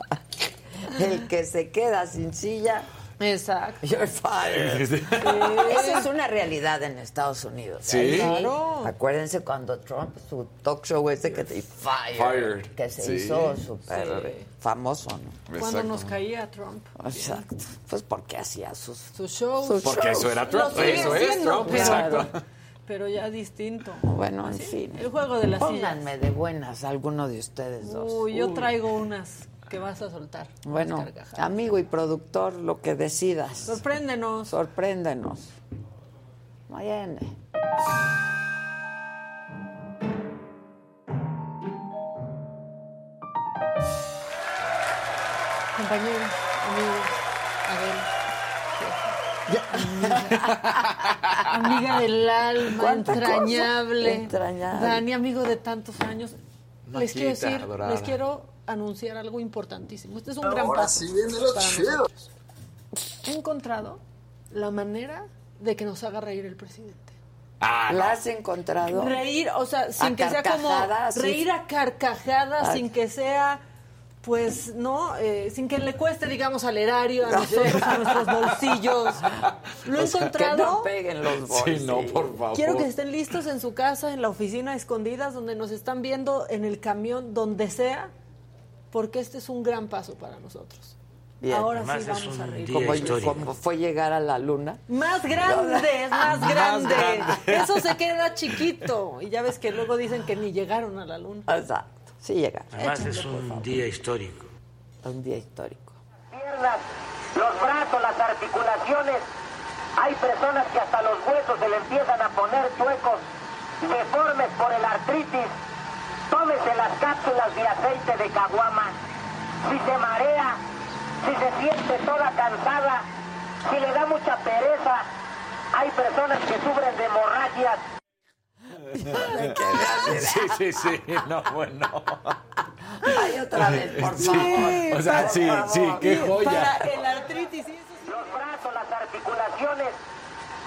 El que se queda sin silla. Exacto. You're fired. Esa es una realidad en Estados Unidos. Sí. Claro. Acuérdense cuando Trump, su talk show ese que te fired, Fired. que se Sí. hizo súper famoso, ¿no? Cuando nos caía Trump. Exacto. Pues porque hacía sus, Sus shows. sus Porque shows. eso era Trump. Eso es Trump. pero- Exacto. Pero ya distinto. Bueno, en fin. El juego de las sillas. Pónganme de buenas alguno de ustedes dos. Uy, yo traigo unas que vas a soltar. Bueno, amigo y productor, lo que decidas. Sorpréndenos. Sorpréndenos. Viene. Compañeros, amigos, [laughs] Adela. Amiga del alma, entrañable. Entrañable. Dani, amigo de tantos años. les quiero decir, adorada. les quiero anunciar algo importantísimo. Este es un gran paso para nosotros. He encontrado la manera de que nos haga reír el presidente. Ah, ¿La has encontrado? Reír, o sea, sin A que sea como carcajadas, sí. reír a carcajadas, sin que sea, pues, ¿no? Eh, sin que le cueste, digamos, al erario, a nosotros, a nuestros [laughs] bolsillos. Lo he Que no encontrado. peguen los bolsillos. Sí, no, por favor. Quiero que estén listos en su casa, en la oficina, escondidas, donde nos están viendo, en el camión, donde sea, porque este es un gran paso para nosotros. Bien. Ahora Además, sí vamos a reír. Como, fue llegar a la luna. Más grande, es [laughs] más grande. Eso se queda chiquito. Y ya ves que luego dicen que ni llegaron a la luna. Exacto. Sí llega. Además es un día histórico. Un día histórico. piernas, los brazos, las articulaciones. Hay personas que hasta los huesos se le empiezan a poner chuecos, deformes por el artritis. Tómese las cápsulas de aceite de caguama. Si se marea, si se siente toda cansada, si le da mucha pereza, hay personas que sufren de hemorragias. [laughs] Sí, sí, sí. No, bueno. Ay, otra vez, por favor. O sea, sí, sí, qué Para joya. el artritis y eso sí. los brazos, las articulaciones.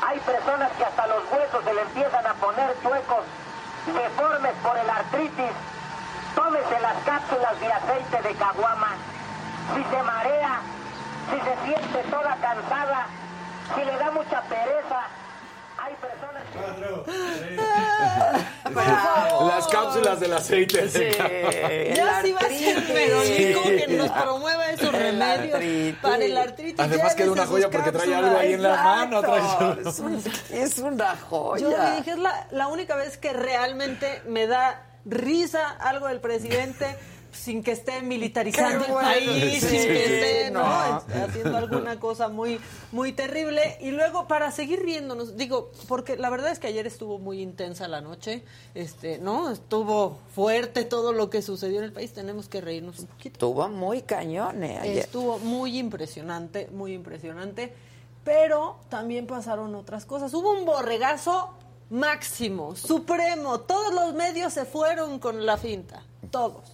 Hay personas que hasta los huesos se le empiezan a poner chuecos, deformes por el artritis. Tómese las cápsulas de aceite de caguama. Si se marea, si se siente toda cansada, si le da mucha pereza, hay personas que... [laughs] Las cápsulas del aceite. de Ya sí va a ser Verónico que nos promueva esos remedios para el artritis. Además queda una Llévese joya porque trae cápsulas. algo ahí en la mano. Trae- Es, un- es una joya. Yo le dije, es la, la única vez que realmente me da risa algo del presidente sin que esté militarizando el país, sí, sin que esté ¿no? no. haciendo alguna cosa muy, muy terrible. Y luego, para seguir riéndonos, digo, porque la verdad es que ayer estuvo muy intensa la noche, este, ¿no? Estuvo fuerte todo lo que sucedió en el país, tenemos que reírnos un poquito. Estuvo muy cañón, ¿eh? ayer. Estuvo muy impresionante, muy impresionante. Pero también pasaron otras cosas. Hubo un borregazo máximo, supremo. Todos los medios se fueron con la finta. Todos.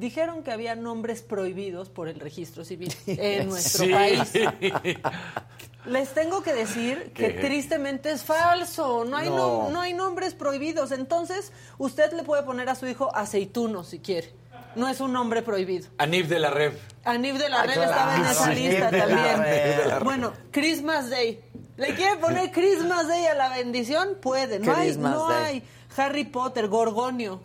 Dijeron que había nombres prohibidos por el registro civil [laughs] en nuestro Sí. país. [laughs] Les tengo que decir que ¿Qué? tristemente es falso. No hay, No. no hay nombres prohibidos. Entonces, usted le puede poner a su hijo aceituno si quiere. No es un nombre prohibido. Anif de la Rev. Anif de la Ah, Red claro. estaba en esa lista también. Bueno, Christmas Day. ¿Le quiere poner Christmas Day a la bendición? Puede. No hay, no Day. hay. Harry Potter, Gorgonio.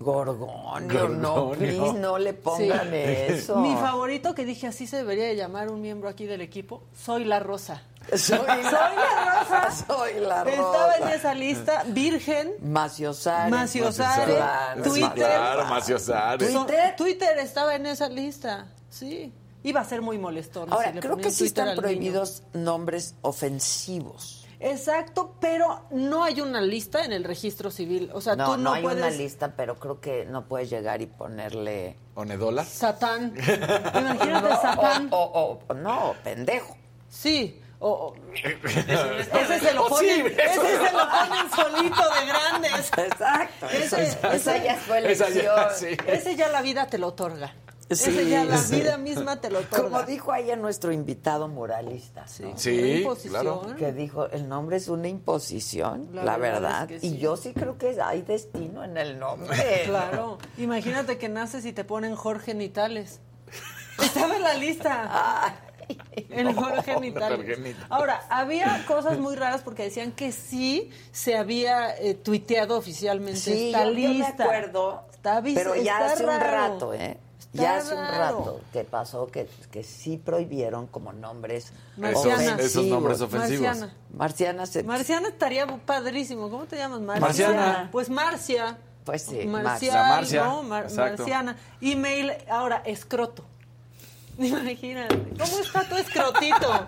Gorgonio, no, please, no le pongan Sí. [laughs] eso. Mi favorito que dije así se debería de llamar un miembro aquí del equipo, Soy la Rosa. Soy la [laughs] rosa. Soy la rosa. Estaba en esa lista, Virgen, Maciosare. Maciosare, Twitter. Claro, Maciosare. So- ¿Twitter? Twitter estaba en esa lista. Sí. Iba a ser muy molestón. Ahora, si creo que sí están niño. prohibidos nombres ofensivos. Exacto, pero no hay una lista en el registro civil. O sea, No, tú no, no, hay puedes. una lista, pero creo que no puedes llegar y ponerle... ¿Onedola? Satán. [laughs] Imagínate Satán. O, o- o- no, pendejo. Sí. O, o- [laughs] ese se lo Oh, sí, ponen, ese se lo ponen solito de grandes. [laughs] Exacto. Ese- esa, esa ya fue Esa elección. ya, sí. Ese ya la vida te lo otorga. Ese ya la vida misma te lo otorga. Como dijo ayer nuestro invitado muralista. ¿no? Sí, claro. Que dijo, el nombre es una imposición, la, La verdad. verdad es que Y sí. yo sí creo que hay destino en el nombre. [laughs] Claro. Imagínate que naces y te ponen Jorge Nitales. [laughs] Estaba en la lista. El Jorge Nitales. Jorge. Ahora, había cosas muy raras porque decían que sí se había eh, tuiteado oficialmente Sí, esta yo, yo me lista. acuerdo, Está pero ya hace un rato, ¿eh? Está ya hace un raro. rato que pasó que, que sí prohibieron como nombres Marciana. Esos, esos nombres ofensivos. ofensivos. Marciana. Marciana se... Marciana estaría padrísimo. ¿Cómo te llamas, Marcia? Marciana. Pues Marcia. Pues sí, Marcial, La Marcia, ¿no? Mar- exacto. Marciana. Email, ahora, escroto. [laughs] Imagínate. ¿Cómo está tu escrotito?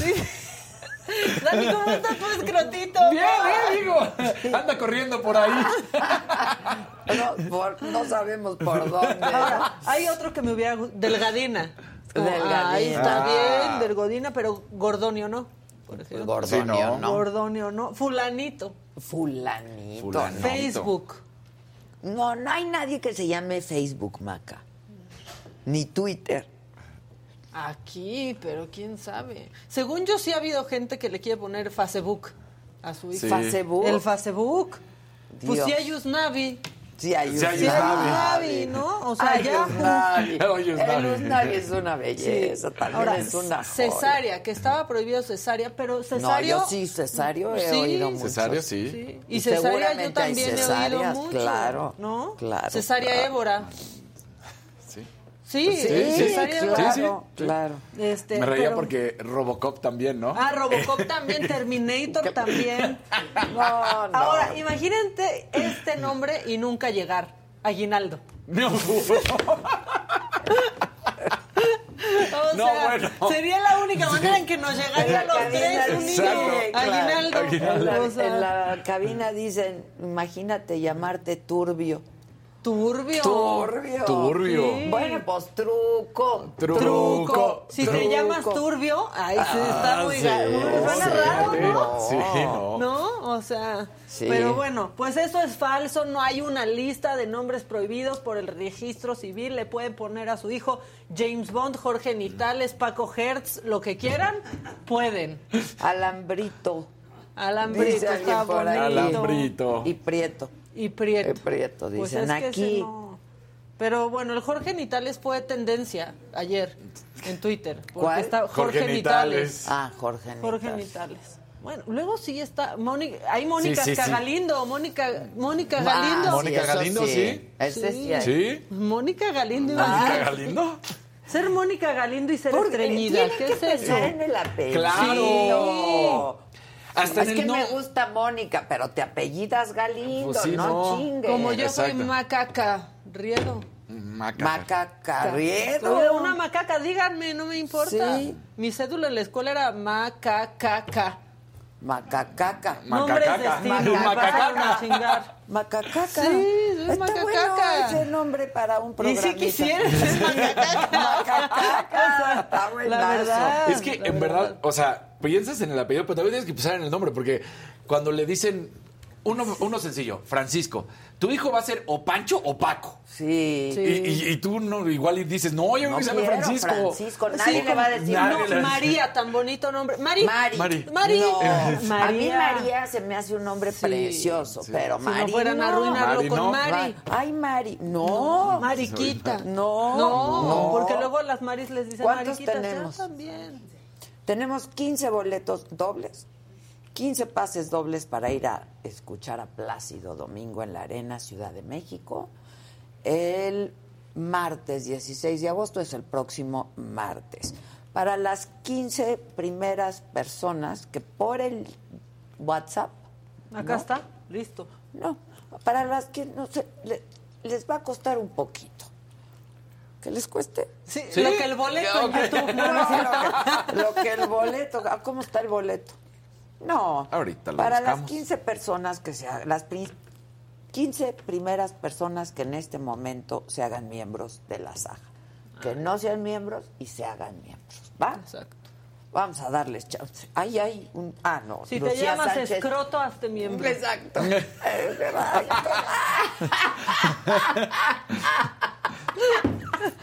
Sí. [laughs] [laughs] Dani, ¿cómo está tu escrotito? Bien, bien, digo. Anda corriendo por ahí. [laughs] No, por- no sabemos por dónde. Ahora, hay otro que me hubiera gu- Delgadina. Como, Delgadina. Ahí está Ah. bien, Delgodina, pero Gordonio no. Por ejemplo. Gordonio, Sí, no. ¿no? Gordonio no. Fulanito. Fulanito. Facebook. No, no hay nadie que se llame Facebook, Maca. Ni Twitter. Aquí, pero quién sabe. Según yo, sí ha habido gente que le quiere poner Facebook a su hijo. Sí. Facebook. El Facebook. Pues Dios. sí hay Usnavi. Sí hay Sí hay Sí hay Usnavi. Usnavi, ¿no? O sea, Ay, ya... Usnavi. [laughs] Usnavi. El Usnavi es una belleza, también Ahora, es una joya. cesárea, que estaba prohibido cesárea, pero No, cesario... yo sí, cesario he Sí. oído mucho. Cesario, sí. Sí, Y Y cesárea yo hay también he oído mucho. claro, ¿No? claro, Cesárea claro. Évora. Sí. Sí, Sí, claro, claro. Este, Me reía pero- porque Robocop también, ¿no? Ah, Robocop también, Terminator también. [laughs] No, no. Ahora, imagínate este nombre y nunca llegar. Aguinaldo. No. [laughs] O No, sea, bueno. sería la única manera en que nos llegaría a los tres un niño. Exacto. Aguinaldo. En la, O sea, en la cabina dicen, imagínate llamarte Turbio. Turbio. Turbio. Turbio. Sí. Bueno, pues truco. Truco. Si te Truco. llamas Turbio, ahí sí está muy, sí, muy- raro, ¿no? No. Sí, no. ¿No? O sea, Sí. pero bueno, pues eso es falso, no hay una lista de nombres prohibidos por el registro civil, le pueden poner a su hijo James Bond, Jorge Nitales, Paco Hertz, lo que quieran, pueden. Alambrito. Alambrito está bonito. Alambrito. Y Prieto. Y Prieto. Eh, Prieto, Pues dicen es que ese aquí. no. Pero bueno, el Jorge Nitales fue tendencia ayer en Twitter. Porque ¿Cuál? está Jorge, Jorge Nitales. Nitales. Ah, Jorge Jorge Nitales. Nitales. Bueno, luego sí está Mónica, hay Mónica Sí, sí, sí. Galindo, Mónica, Mónica Ah, Galindo. Mónica eso Galindo, sí. Ese sí. ¿Sí? Mónica Galindo. ¿Mónica. Galindo? Ser Mónica Galindo y ser Porque estreñida. ¿Qué que es eso? pensar en el apellido. ¡Claro! Hasta es en que el no- me gusta Mónica, pero te apellidas Galindo, Pues sí, no, no. chingues. Como yo soy macaca, Riedo. Maca. Macaca, Soy Riedo. una macaca, díganme, no me importa. Sí. Mi cédula en la escuela era macacaca. Macacaca. Macacaca. estilo. Macacaca. Macacaca. Sí, Está macacaca. bueno ese nombre para un Y programa. si quisieras macacaca. Macacaca. Está La verdad. Es que La en verdad, o sea, piensas en el apellido, pero también tienes que pensar en el nombre, porque cuando le dicen uno, uno sencillo, Francisco, tu hijo va a ser o Pancho o Paco. Sí. Sí. Y, y- y tú no, igual y dices, no, yo No me llamo Francisco. Francisco. Nadie Sí, le va a decir no, le. María, tan bonito nombre. Mari. Mari. Mari. Mari. No. A mí María. María se me hace un nombre Sí. precioso, pero Si Mari no fueran a arruinarlo Mari con no. Mari. Ay, Mari. No. Mariquita. No, No, no. porque luego las Maris les dicen ¿Cuántos Mariquita. tenemos? Ya también. Tenemos 15 boletos dobles, 15 pases dobles para ir a escuchar a Plácido Domingo en la Arena, Ciudad de México. El martes 16 de agosto es el próximo martes. Para las 15 primeras personas que por el WhatsApp, Acá ¿no? está. Listo. no, para las que no sé, le- les va a costar un poquito. ¿Que les cueste? Sí, ¿Sí? lo que el boleto en Ya, ok. YouTube. No, no es cierto. lo que el boleto, ah, ¿cómo está el boleto? No, Ahorita lo para las buscamos. 15 personas que se hagan, las pri- 15 primeras personas que en este momento se hagan miembros de la saga. Que no sean miembros y se hagan miembros, ¿va? Exacto. Vamos a darles chance. Ahí hay un... Ah, no. Si te Lucía llamas Sánchez. escroto, hazte miembro. Exacto. Exacto. [laughs]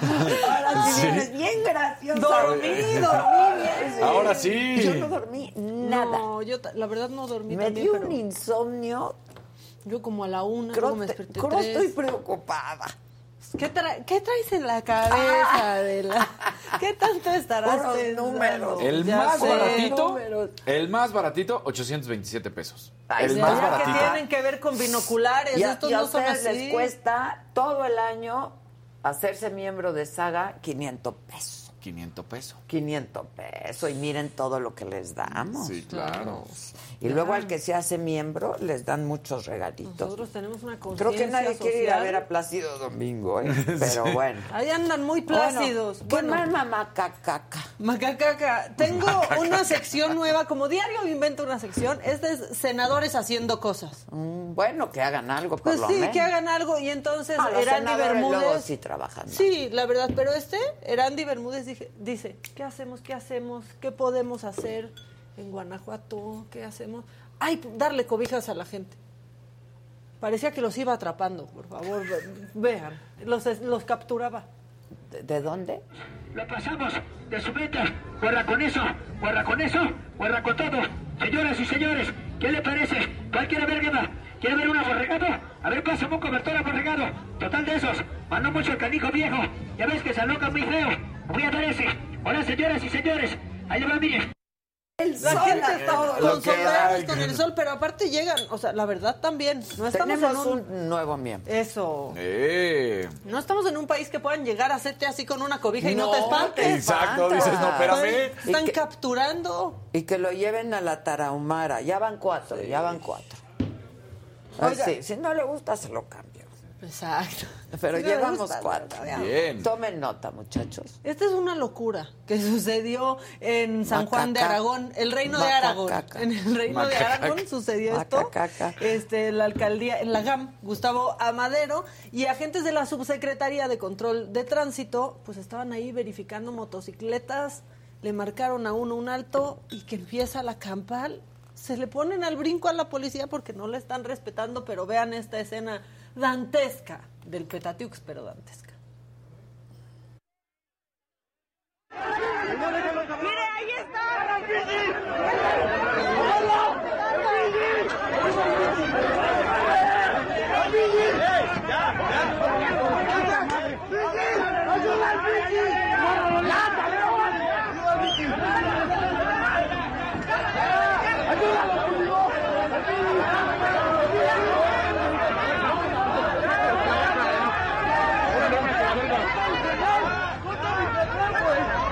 Ahora sí, Sí. vienes bien gracioso. Dormí, dormí bien. Ahora sí. Yo no dormí nada. No, yo la verdad no dormí me también, dio pero un insomnio. yo como a la una, Creo, luego me te- desperté creo tres. estoy preocupada. ¿Qué, tra- qué traes en la cabeza, Adela? ¿Qué tanto estarás Puros pensando? números. El Ya más sé. baratito, números. el más baratito, 827 pesos. Ay, el más ya que baratito. tienen que ver con binoculares. Y a, Estos y a no son ustedes así. les cuesta todo el año hacerse miembro de Saga 500 pesos. 500 pesos. 500 pesos y miren todo lo que les damos. Sí, claro. Y luego al que se hace miembro les dan muchos regalitos. Nosotros tenemos una Creo que nadie quiere ir a social. ver a Plácido Domingo, ¿eh? [laughs] pero bueno. Ahí andan muy plácidos. Bueno, ¿Qué Bueno, más mamá cacaca? Macacaca, tengo [laughs] una sección nueva, como diario invento una sección, este es senadores haciendo cosas. Mm, Bueno, que hagan algo por Pues lo sí, menos. que hagan algo y entonces Ah, Erandi luego Bermúdez... sí trabajan. más. Sí, la verdad, pero este, Erandi Bermúdez dije- dice, ¿qué hacemos? ¿Qué hacemos? ¿Qué podemos hacer en Guanajuato? ¿Qué hacemos? Ay, darle cobijas a la gente. Parecía que los iba atrapando, por favor, ve- vean, los, los capturaba. ¿De, de dónde? Lo pasamos de su meta. Guarda con eso, guarda con eso, guarda con todo. Señoras y señores, ¿qué le parece? ¿Cuál quiere ver, Gueva? ¿Quiere ver un aborregado? A ver, pásame un cobertor aborregado. Total de esos. Mandó mucho el canijo viejo. Ya ves que se aloca muy feo. Voy a dar ese. Hola, señoras y señores. Ahí le La gente está con sombreros, con el sol, pero aparte llegan, o sea, la verdad también, no estamos Tenemos en un... un nuevo miembro. Eso. Eh. No estamos en un país que puedan llegar a hacerte así con una cobija y no, No, te espantes. te Exacto, espanta. dices, no, espérame. Están Y que- capturando. Y que lo lleven a la Tarahumara. Ya van cuatro, ya van cuatro. Ay, Oiga. sí, si no le gusta, se lo cambio. Exacto. [laughs] Pero Sí llevamos cuatro. Bien. Tomen nota, muchachos. Esta es una locura que sucedió en San Juan de. Aragón, el reino de Aragón. En el reino de. Aragón sucedió esto. Este, la alcaldía, en la GAM, Gustavo Amadero y agentes de la Subsecretaría de Control de Tránsito, pues estaban ahí verificando motocicletas, le marcaron a uno un alto y que empieza la campal. Se le ponen al brinco a la policía porque no le están respetando, pero vean esta escena dantesca del Petatiux, pero dantesca. ¡Mire, ahí está!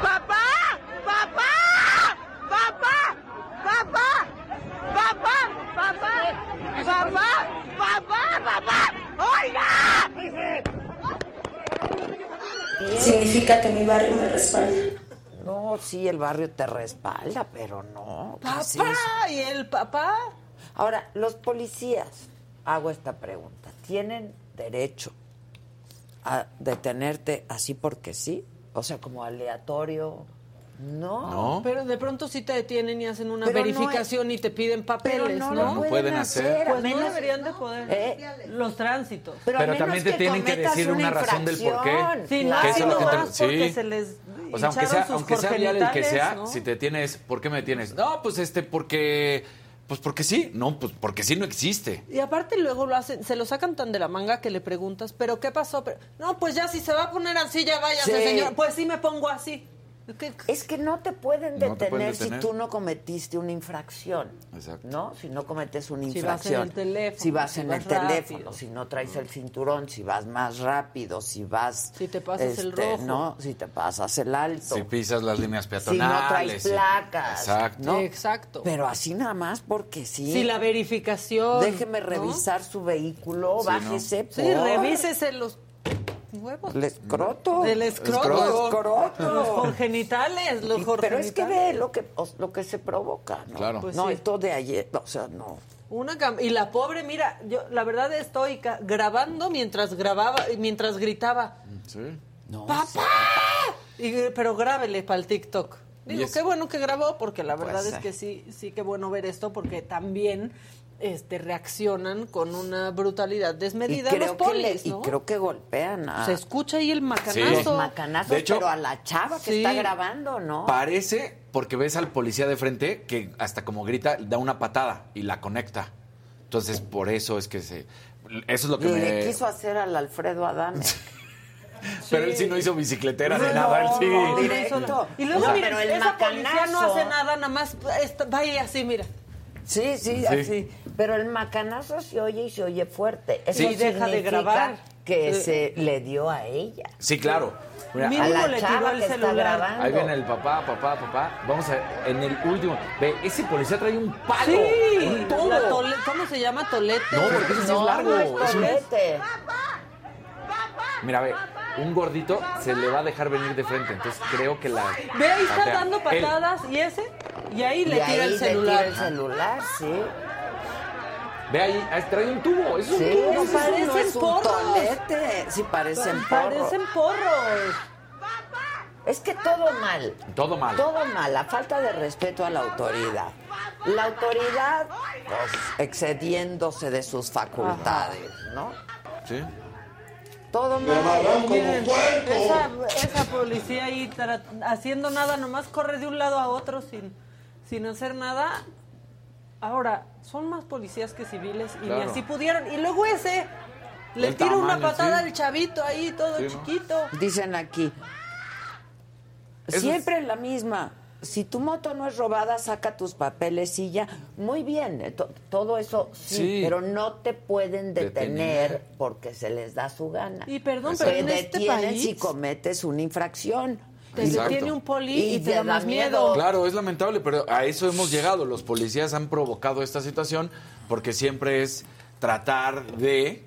¡Papá! ¡Papá! ¡Papá! ¡Papá! ¡Papá! ¡Papá! ¡Papá! ¡Papá! ¡Papá! ¡Oiga! Significa que mi barrio me respalda. No, sí, el barrio te respalda, pero no. ¿qué es ¡Papá! ¿Y el papá? Ahora, los policías, hago esta pregunta, ¿tienen derecho a detenerte así porque sí? O sea, como aleatorio. No. No. Pero de pronto sí te detienen y hacen una Pero no verificación y te piden papeles, Pero no, ¿no? lo pueden, pueden hacer. Pues no menos- deberían de poder. ¿Eh? Los tránsitos. Pero, también te tienen que decir una razón del por qué. Sí, no Que ha eso es sido lo que te- más porque sí. se les O sea, aunque hincharon sea, sus aunque sea vial el que sea, ¿no? si te tienes, ¿por qué me detienes? No, pues este, porque, pues porque sí. No, pues porque sí no existe. Y aparte luego lo hacen, se lo sacan tan de la manga que le preguntas, ¿pero qué pasó? Pero, no, pues ya si se va a poner así, ya váyase, Sí. señor. Pues sí me pongo así. ¿Qué- Es que no te pueden No te detener, pueden si tú no cometiste una infracción. Exacto. ¿No? Si no cometes una Si vas en infracción. el teléfono, si vas si en vas el teléfono, si no traes el cinturón, si vas más rápido, si vas. Si te pasas el rojo. No, si te pasas el alto. Si pisas las líneas si peatonales. no traes si- placas. Exacto. ¿no? Exacto. Pero así nada más porque sí. Si la verificación. Déjeme ¿no? revisar su vehículo, bájese. Sí, por revísese los huevos. El escroto. El escroto. El escroto. Los jorgenitales, los Y- Pero es que ve lo que, lo que se provoca, ¿no? Claro. Pues no, sí. esto de ayer, o sea, no. Una cam- y la pobre, mira, yo la verdad estoy ca- grabando mientras grababa, mientras gritaba, Sí. No, ¡Papá! Y, pero grábele para el TikTok. Digo, Y qué bueno que grabó, porque la verdad Pues, es que sí, sí, qué bueno ver esto, porque también este, reaccionan con una brutalidad desmedida y creo los polis, que le- ¿no? y creo que golpean a Se escucha ahí el macanazo. macanazos, De hecho- pero a la chava que Sí. está grabando, ¿no? Parece, porque ves al policía de frente que hasta como grita, da una patada y la conecta. Entonces, por eso es que se. Eso es lo que Le me. quiso hacer al Alfredo Adame. [laughs] Pero él sí no hizo bicicletera No, nada, él sí. no, directo. Y luego, O sea, miren, pero el esa policía no macanazo- hace nada, nada más está- va ahí así, mira. Sí, sí, Sí. así. Pero el macanazo se oye y se oye fuerte. Eso Sí, deja de grabar. que Sí. se le dio a ella. Sí, claro. Mira, Mínimo a la le chava tiró el celular. grabando. Ahí viene el papá, papá, papá. Vamos a en el último. Ve, ese policía trae un palo. Sí, un todo. tole- ¿cómo se llama? Tolete. No, porque ese sí es largo. no es es un- tolete. Mira, ve, un gordito se le va a dejar venir de frente. Entonces creo que la. Ve, ahí está patea. dando Él. patadas y ese, y ahí le Y tira ahí el celular. Le tira el celular, sí. Ve ahí, trae un tubo. Es un Sí, tubo. no parecen no es un porros. tolete. Sí, parecen porros. Parecen porros. Es que todo mal. Todo mal. Todo mal, la falta de respeto a la autoridad. La autoridad, pues, excediéndose de sus facultades, ¿no? Sí. Todo mal. Miren, esa, esa policía ahí haciendo nada, nomás corre de un lado a otro sin, sin hacer nada. Ahora, son más policías que civiles y ni así pudieron. Y luego ese le tira una patada sí. al chavito ahí, todo Sí, ¿no? chiquito. Dicen aquí, Eso siempre la misma. Si tu moto no es robada, saca tus papeles y ya. Muy bien, eh, to- todo eso sí, Sí. pero no te pueden detener, Detener. porque se les da su gana. Y perdón, te pero en este detienen país si cometes una infracción. Te Exacto. detiene un poli y, Y te da más miedo. miedo. Claro, es lamentable, pero a eso hemos llegado. Los policías han provocado esta situación porque siempre es tratar de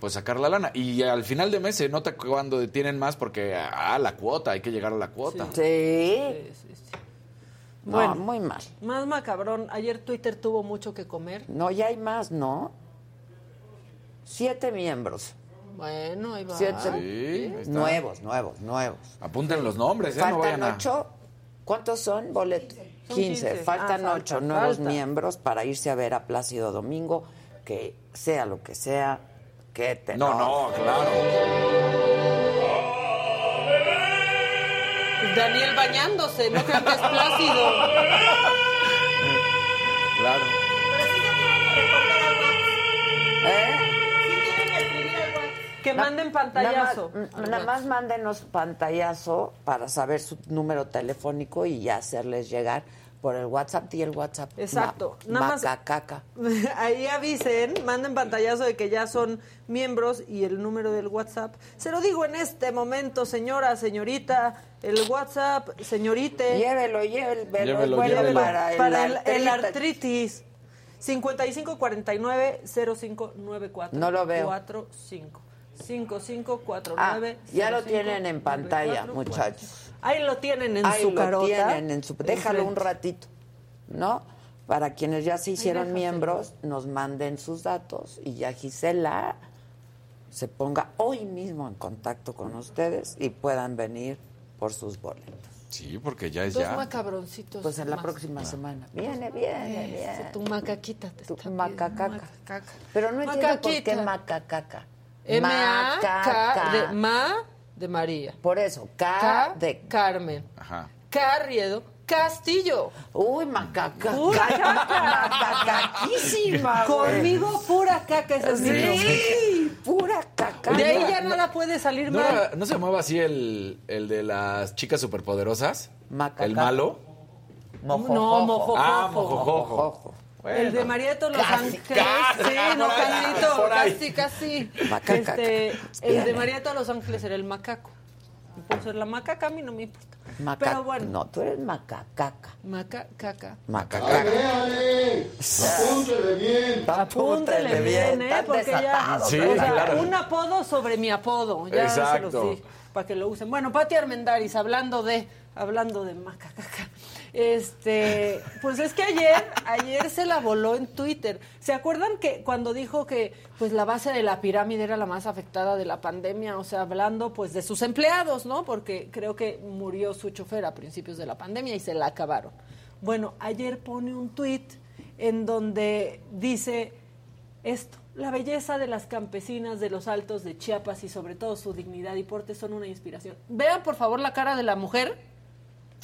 pues sacar la lana. Y al final de mes se nota cuando detienen más porque, ah, la cuota, hay que llegar a la cuota. Sí. Sí, sí, sí. No, Bueno. muy mal. Más macabrón, ayer Twitter tuvo mucho que comer. No, ya hay más, ¿no? Siete miembros. Bueno, ahí va. Siete. Sí, ahí está. Nuevos, nuevos, nuevos. Apunten los nombres, ¿eh? No Faltan vayan a... ocho. ¿Cuántos son boletos? Son 15. 15. Faltan Ah, ocho falta, nuevos falta. miembros para irse a ver a Plácido Domingo, que sea lo que sea, que te No, no, claro. Daniel bañándose, no crean que es plácido. Claro. ¿Eh? Que manden pantallazo. Nada más, nada más mándenos pantallazo para saber su número telefónico y hacerles llegar por el WhatsApp y el WhatsApp. Exacto. Ma- Nada más- macacaca. [laughs] Ahí avisen, manden pantallazo de que ya son miembros y el número del WhatsApp. Se lo digo en este momento, señora, señorita, el WhatsApp, señorite. Llévelo, llévelo, Llévelo, bueno llévelo. para el, para el, el artritis. artritis. 5549 0594 No lo veo. 45 5549 Ah, ya lo tienen en pantalla, 0594. muchachos. Ahí lo tienen en Ahí su lo carota. tienen en su... Déjalo un ratito, ¿no? Para quienes ya se hicieron miembros, nos manden sus datos y ya Gisela se ponga hoy mismo en contacto con ustedes y puedan venir por sus boletos. Sí, porque ya es Dos ya. macabroncitos. Pues en la más. próxima semana. Viene, viene, Ese, viene. Tu macaquita te Tu está macacaca. macacaca. Pero no entiendo por qué Macaquita. M-A-K de ma de María. Por eso, K, K de... Carmen. Ajá. Carriedo Castillo. Uy, macaca. Macacaquísima. Conmigo pura caca ese es mi nombre. Sí, pura caca. De ahí ya nada puede salir ¿No, mal. era- ¿no se llamaba así el, el de las chicas superpoderosas? Macaca. ¿El malo? Mojojojo. No, mojojojo. Ah, mojojojo. Mojojojo. El de María de todos los ángeles. casi, sí, no, ahí. casi, casi. Macacaca. Este, el de. María de todos los ángeles era el macaco. Puedo ser la macaca, a mí no me importa. Maca- Pero bueno, No, tú eres macacaca. macacaca. Macacaca. Apúntele bien. Apúntele bien, ¿eh? Porque ya. Sí, o sea, claro. un apodo sobre mi apodo. Ya se Exacto. los di para que lo usen. Bueno, Pati Armendaris, hablando de. Hablando de macacaca. Este, pues es que ayer, ayer se la voló en Twitter. ¿Se acuerdan que cuando dijo que pues la base de la pirámide era la más afectada de la pandemia? O sea, hablando pues de sus empleados, ¿no? Porque creo que murió su chofer a principios de la pandemia y se la acabaron. Bueno, ayer pone un tuit en donde dice esto. La belleza de las campesinas de los altos de Chiapas y sobre todo su dignidad y porte son una inspiración. Vean por favor la cara de la mujer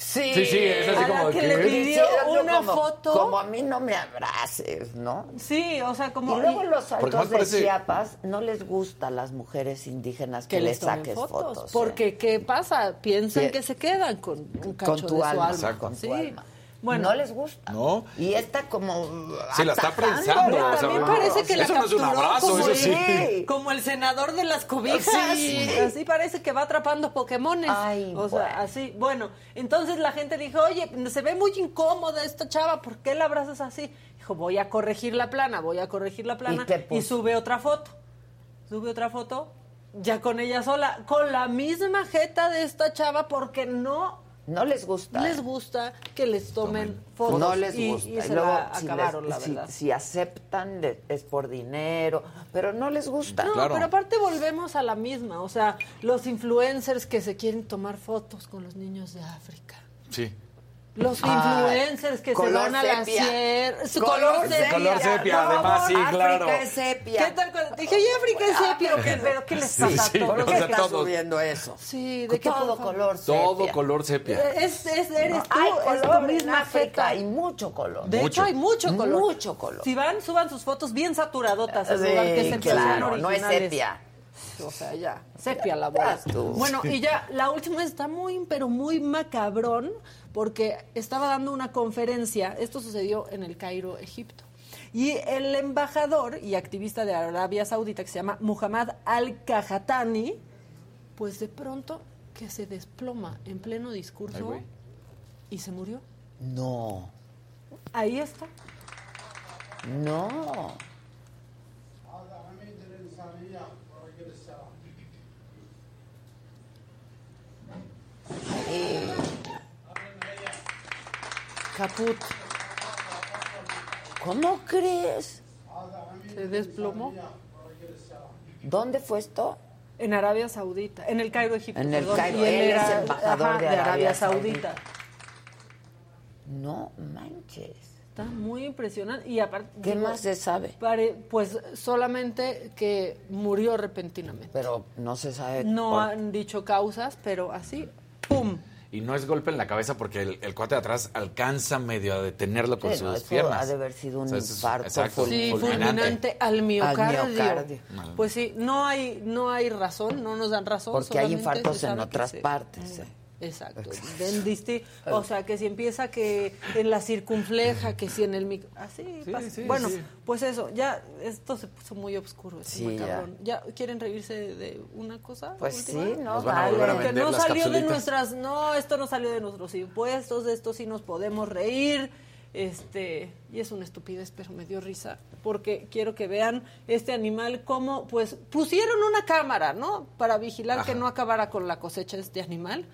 Sí, Sí, sí, es así a la como que que- le pidió una como- foto. Como a mí no me abraces, ¿no? Sí, o sea, como... y luego los altos de parece- Chiapas no les gusta a las mujeres indígenas que, que les saques fotos, fotos. ¿eh? porque ¿qué pasa? Piensan Sí. que se quedan con un cacho con tu de su alma, alma. con sí. tu alma. Bueno, no les gusta. No. Y esta como Sí, la está prensando, ¿no? o sea, también parece que la eso no es un capturó abrazo, como, eso sí. el, como el senador de las cobijas. Sí. Así parece que va atrapando Pokémones. Ay, o sea, bueno. así. Bueno, entonces la gente dijo, oye, se ve muy incómoda esta chava, ¿por qué la abrazas así? Dijo, voy a corregir la plana, voy a corregir la plana. ¿Y y sube otra foto. Sube otra foto, ya con ella sola, con la misma jeta de esta chava, porque no No les gusta. les gusta que les tomen fotos. no les y, gusta. y Y se luego, la si acabaron, les- la. Si, aceptan, de- es por dinero, pero no les gusta. No, Claro. pero aparte volvemos a la misma, o sea, los influencers que se quieren tomar fotos con los niños de África. Sí. Los influencers que se van a la sierra. Su Color color sepia. Color sepia, además, sí, África claro. es sepia. ¿Qué tal cuando dije, oye, África es sepia? ¿o qué? ¿Pero qué les pasa sí, a todos? ¿Por qué todos. subiendo eso? Sí, ¿de qué, Todo color sepia. Todo color sepia. Es, es- eres tú, Hay es color en misma África, hay mucho color. De hecho, hay mucho color. Mucho color. Si van, suban sus fotos bien saturadotas al Sí, que es el claro, no es sepia. O sea, ya, sepia la. Ya tú. Bueno, y ya, la última está muy, pero muy macabrón, porque estaba dando una conferencia, esto sucedió en el Cairo, Egipto. Y el embajador y activista de Arabia Saudita, que se llama Muhammad Al-Kahatani, pues de pronto que se desploma en pleno discurso y se murió. No, Ahí está. no. Ay, Caput. ¿Cómo crees? Se desplomó. ¿Dónde fue esto? En Arabia Saudita, en el Cairo, Egipto. En el perdón, Cairo, y él es embajador de Arabia Saudita. No manches. Está muy impresionante. Y aparte. ¿Qué digo, más se sabe? pare- pues solamente que murió repentinamente. Pero no se sabe. No por- han dicho causas, pero así, ¡pum! Y no es golpe en la cabeza porque el, el cuate de atrás alcanza medio a detenerlo con Sí, no, sus eso piernas. ha de haber sido un O sea, infarto exacto, Sí, fulminante. fulminante al miocardio. Al miocardio. Pues sí, no hay, no hay razón, no nos dan razón. Porque hay infartos en otras partes. eh. Exacto. En disti- o sea, que si empieza que en la circunfleja, que si en el micro... Así Sí, pasa. sí, bueno, sí. pues eso, ya esto se puso muy oscuro. este Sí, ya. macabrón. ya. quieren reírse de una cosa? Pues última? sí, no, Nos van a volver a vale. No las salió de nuestras... No, esto no salió de nuestros impuestos, de esto sí nos podemos reír. Este, y es una estupidez, pero me dio risa, porque quiero que vean este animal como, pues, pusieron una cámara, ¿no? Para vigilar que no acabara con la cosecha de este animal.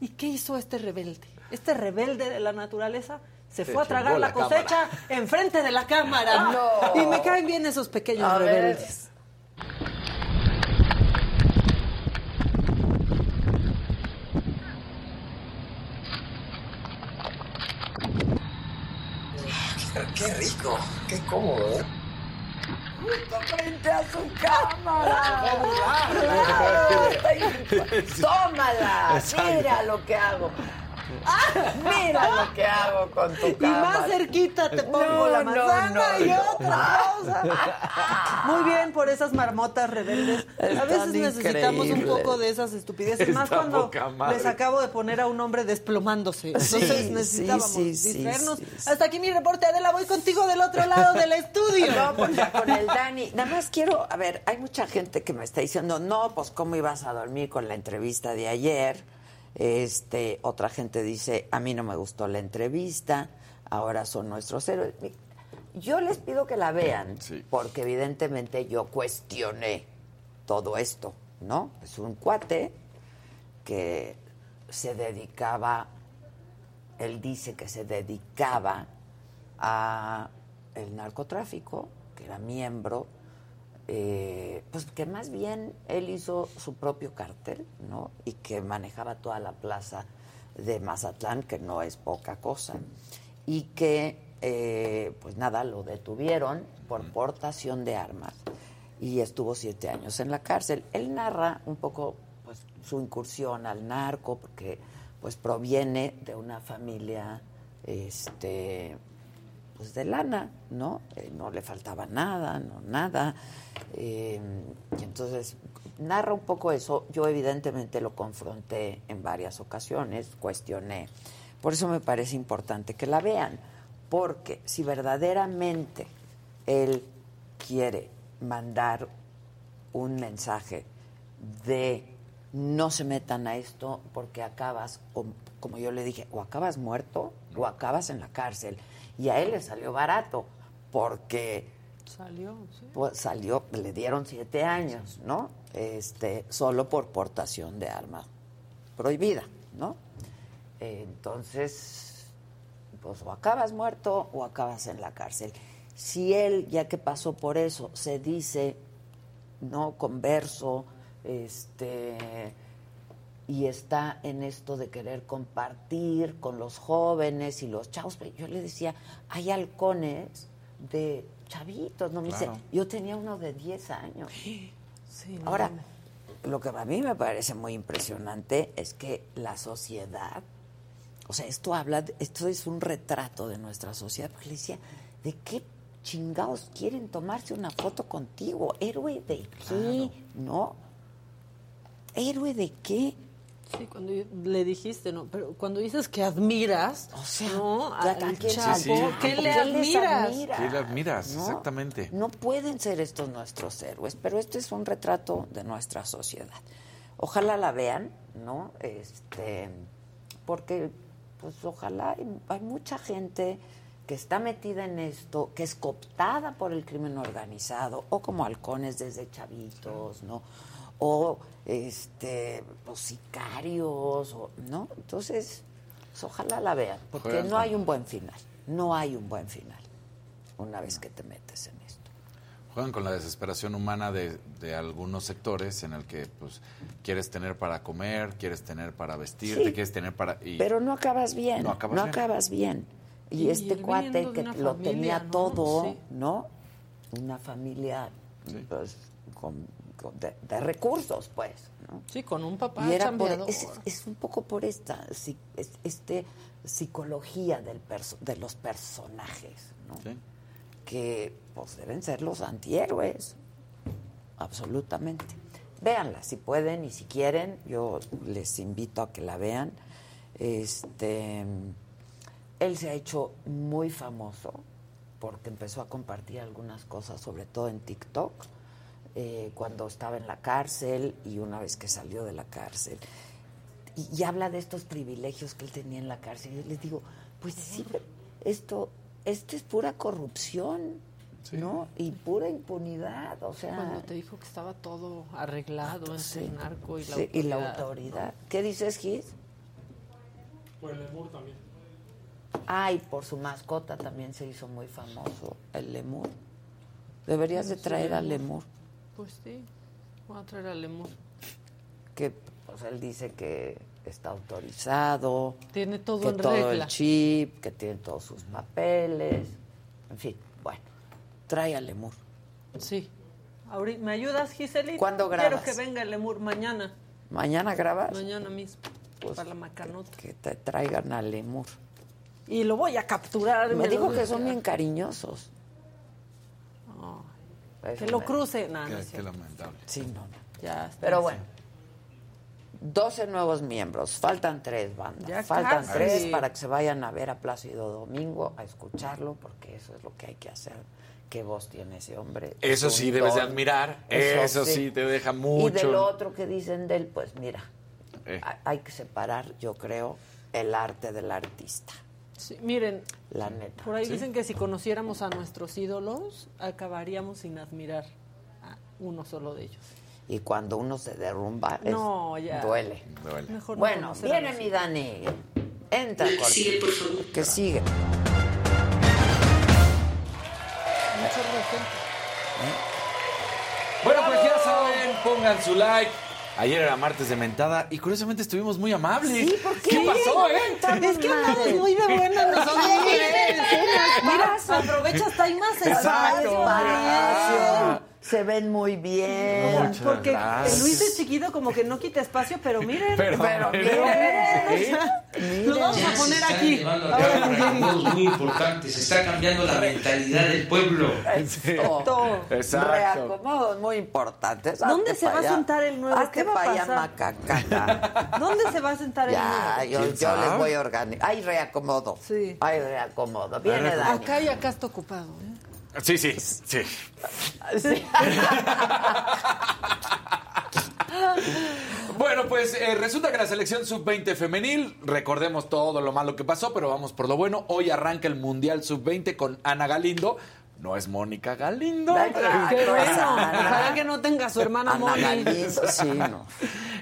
¿Y qué hizo este rebelde? Este rebelde de la naturaleza se Se fue a tragar la la cosecha enfrente de la cámara. [laughs] No. Y me caen bien esos pequeños A ver. rebeldes. Qué rico, qué cómodo, ¿eh? Frente a su cámara. Claro, está ahí. Tómala. Mira lo que hago. Mira [laughs] lo que hago con tu Y cámara. más cerquita te pongo No, la manzana no, y otra cosa. Muy bien por esas marmotas rebeldes. A veces necesitamos un poco de esas estupideces. Más Está cuando poca madre. les acabo de poner a un hombre desplomándose. Entonces Sí, necesitábamos sí, sí, distraernos. Hasta aquí mi reporte. Adela, voy contigo del otro lado del estudio. No, pues ya con el Dani. Nada más quiero, a ver, hay mucha gente que me está diciendo, no, pues cómo ibas a dormir con la entrevista de ayer. Este, otra gente dice, a mí no me gustó la entrevista, ahora son nuestros héroes. Yo les pido que la vean, Sí. porque evidentemente yo cuestioné todo esto, ¿no? Es un cuate que se dedicaba, él dice que se dedicaba a el narcotráfico, que era miembro, eh, pues que más bien él hizo su propio cartel, ¿no? Y que manejaba toda la plaza de Mazatlán, que no es poca cosa, y que eh, pues nada, lo detuvieron por portación de armas y estuvo siete años en la cárcel. Él narra un poco pues, su incursión al narco, porque pues proviene de una familia este pues de lana, ¿no? Eh, no le faltaba nada, no nada. Eh, entonces narra un poco eso. Yo evidentemente lo confronté en varias ocasiones, cuestioné. Por eso me parece importante que la vean, porque si verdaderamente él quiere mandar un mensaje de no se metan a esto porque acabas, como yo le dije, o acabas muerto o acabas en la cárcel. Y a él le salió barato porque salió, pues, salió, le dieron siete años, ¿no? Este, solo por portación de arma prohibida, ¿no? Entonces, pues o acabas muerto o acabas en la cárcel. Si él, ya que pasó por eso, se dice, no converso, este y está en esto de querer compartir con los jóvenes y los chavos. Yo le decía, hay halcones de chavitos, ¿no? Me dice, yo tenía uno de 10 años. [gasps] Ahora, lo que a mí me parece muy impresionante es que la sociedad, o sea, esto habla, esto es un retrato de nuestra sociedad, porque le decía, ¿de qué chingados quieren tomarse una foto contigo? ¿Héroe de qué? ¿No? ¿Héroe de qué? Sí, cuando le dijiste, ¿no? Pero cuando dices que admiras, o sea, ¿no? Al ¿qué le admiras? ¿Qué le admiras? Exactamente. No pueden ser estos nuestros héroes, pero este es un retrato de nuestra sociedad. Ojalá la vean, ¿no? Este, porque, pues, ojalá hay, hay mucha gente que está metida en esto, que es cooptada por el crimen organizado, o como halcones desde chavitos, ¿no? O este los sicarios, o, ¿no? Entonces, pues, ojalá la vean, porque no hay un buen final, no hay un buen final una vez que te metes en esto. Juegan con la desesperación humana de, de algunos sectores en el que pues quieres tener para comer, quieres tener para vestirte, quieres tener para... Y Pero no acabas bien, no acabas, bien. Y, este cuate que lo tenía todo, ¿no? Una familia pues, con de, recursos, pues. ¿no? Sí, con un papá y era es, un poco por esta este, psicología del de los personajes, ¿no? Que pues deben ser los antihéroes, absolutamente. Véanla, si pueden y si quieren, yo les invito a que la vean. Este, él se ha hecho muy famoso porque empezó a compartir algunas cosas, sobre todo en TikTok eh, cuando estaba en la cárcel y una vez que salió de la cárcel. Y, habla de estos privilegios que él tenía en la cárcel. Y yo les digo, pues sí, esto, esto es pura corrupción. ¿no? Y pura impunidad, o sea... Cuando te dijo que estaba todo arreglado ah, entre el narco y la autoridad. Y la autoridad. ¿Qué dices, Gis? Por el lemur también. Ay, por su mascota también se hizo muy famoso, el lemur. Deberías de traer al lemur. Pues sí, voy a traer al lemur. Que pues él dice que está autorizado. Tiene todo que en todo el chip, que tiene todos sus papeles. En fin, bueno, trae al lemur. Sí. ¿Me ayudas, Giselita? ¿Cuándo grabas? Quiero que venga el lemur mañana. ¿Mañana grabas? Mañana mismo. Pues, para la macanota. Que te traigan al lemur. Y lo voy a capturar. Me, dijo que son bien cariñosos. Que lo cruce. No, qué, lamentable. Sí, no, Ya Pero bueno. 12 nuevos miembros, faltan tres bandas, faltan tres para que se vayan a ver a Plácido Domingo, a escucharlo, porque eso es lo que hay que hacer. ¿Qué voz tiene ese hombre? Eso sí, debes de admirar, eso, sí. te deja mucho. Y de lo otro que dicen de él, pues mira, eh. hay que separar, yo creo, el arte del artista. Sí, miren, la neta. Por ahí dicen que si conociéramos a nuestros ídolos, acabaríamos sin admirar a uno solo de ellos. Y cuando uno se derrumba, no, ya. duele. duele. Mejor bueno, viene mi Dani. Entra, Que sigue, por favor. Que sigue. Bueno, pues ya saben, pongan su like, Ayer era martes de mentada y curiosamente estuvimos muy amables. Sí, ¿por qué? pasó, eh? Es que andamos muy de buena nosotros. Mira, aprovecha hasta hay más espacio. Se ven muy bien. Porque gracias. Luis es chiquito, como que no quita espacio, pero miren. Pero, Pero miren, miren. Lo vamos a poner Se aquí. muy importantes. Se está cambiando la mentalidad del pueblo. Esto. Exacto. Reacomodos muy importantes. [laughs] ¿Dónde se va a sentar el nuevo? ¿Qué va a pasar? ¿Dónde se va a sentar el ¿Quién yo les voy a organizar. Hay reacomodo. Sí. Hay reacomodo. Viene nuevo? Dani. Acá y acá está ocupado. ¿eh? Sí, sí, sí. Sí. [laughs] Bueno, pues eh, resulta que la selección sub-20 femenil, recordemos todo lo malo que pasó, pero vamos por lo bueno. Hoy arranca el Mundial sub-20 con Ana Galindo. No es Mónica Galindo. Qué bueno. Ojalá que no tenga su hermana. Galindo, sí, no.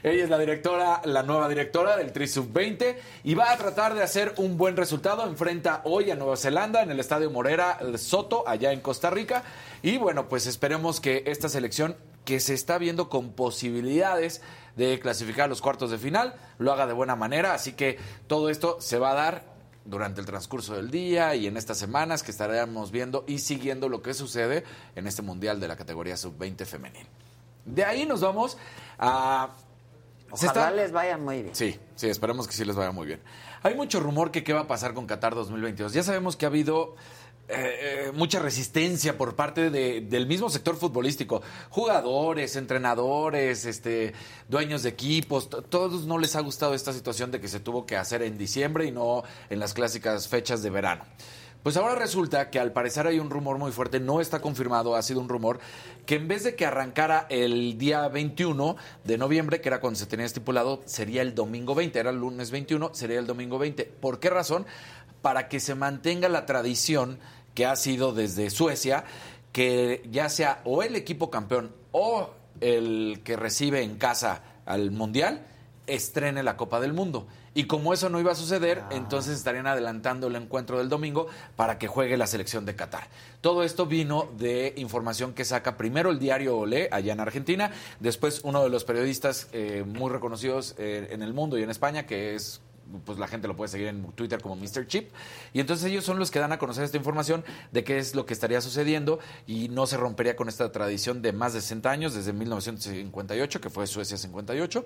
Ella es la directora, la nueva directora del Tri Sub-20 y va a tratar de hacer un buen resultado. Enfrenta hoy a Nueva Zelanda en el Estadio Morera Soto, allá en Costa Rica. Y bueno, pues esperemos que esta selección, que se está viendo con posibilidades de clasificar a los cuartos de final, lo haga de buena manera. Así que todo esto se va a dar durante el transcurso del día y en estas semanas que estaremos viendo y siguiendo lo que sucede en este Mundial de la categoría Sub-20 femenil. De ahí nos vamos a... Ojalá está- les vaya muy bien. Sí, sí, esperemos que sí les vaya muy bien. Hay mucho rumor que qué va a pasar con Qatar 2022. Ya sabemos que ha habido eh, mucha resistencia por parte de- del mismo sector futbolístico. Jugadores, entrenadores, este, dueños de equipos, to- todos no les ha gustado esta situación de que se tuvo que hacer en diciembre y no en las clásicas fechas de verano. Pues ahora resulta que al parecer hay un rumor muy fuerte, no está confirmado, ha sido un rumor, que en vez de que arrancara el día 21 de noviembre, que era cuando se tenía estipulado, sería el domingo 20, era el lunes 21, sería el domingo 20. ¿Por qué razón? Para que se mantenga la tradición que ha sido desde Suecia, que ya sea o el equipo campeón o el que recibe en casa al Mundial, estrene la Copa del Mundo. Y como eso no iba a suceder, entonces estarían adelantando el encuentro del domingo para que juegue la selección de Qatar. Todo esto vino de información que saca primero el diario Olé, allá en Argentina, después uno de los periodistas eh, muy reconocidos eh, en el mundo y en España, que es pues la gente lo puede seguir en Twitter como Mr. Chip. Y entonces ellos son los que dan a conocer esta información de qué es lo que estaría sucediendo y no se rompería con esta tradición de más de 60 años, desde 1958, que fue Suecia 58.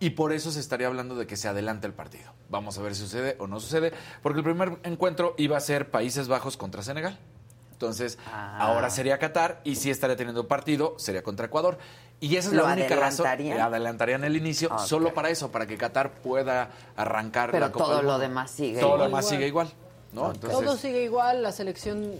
Y por eso se estaría hablando de que se adelanta el partido. Vamos a ver si sucede o no sucede, porque el primer encuentro iba a ser Países Bajos contra Senegal. Entonces, Ah. ahora sería Qatar y si estaría teniendo partido, sería contra Ecuador. Y esa es la ¿Lo única razón. adelantarían? Adelantarían el inicio solo para eso, para que Qatar pueda arrancar Pero la Copa todo del lo demás sigue Todo lo demás sigue igual. ¿No? Entonces, Todo sigue igual, la selección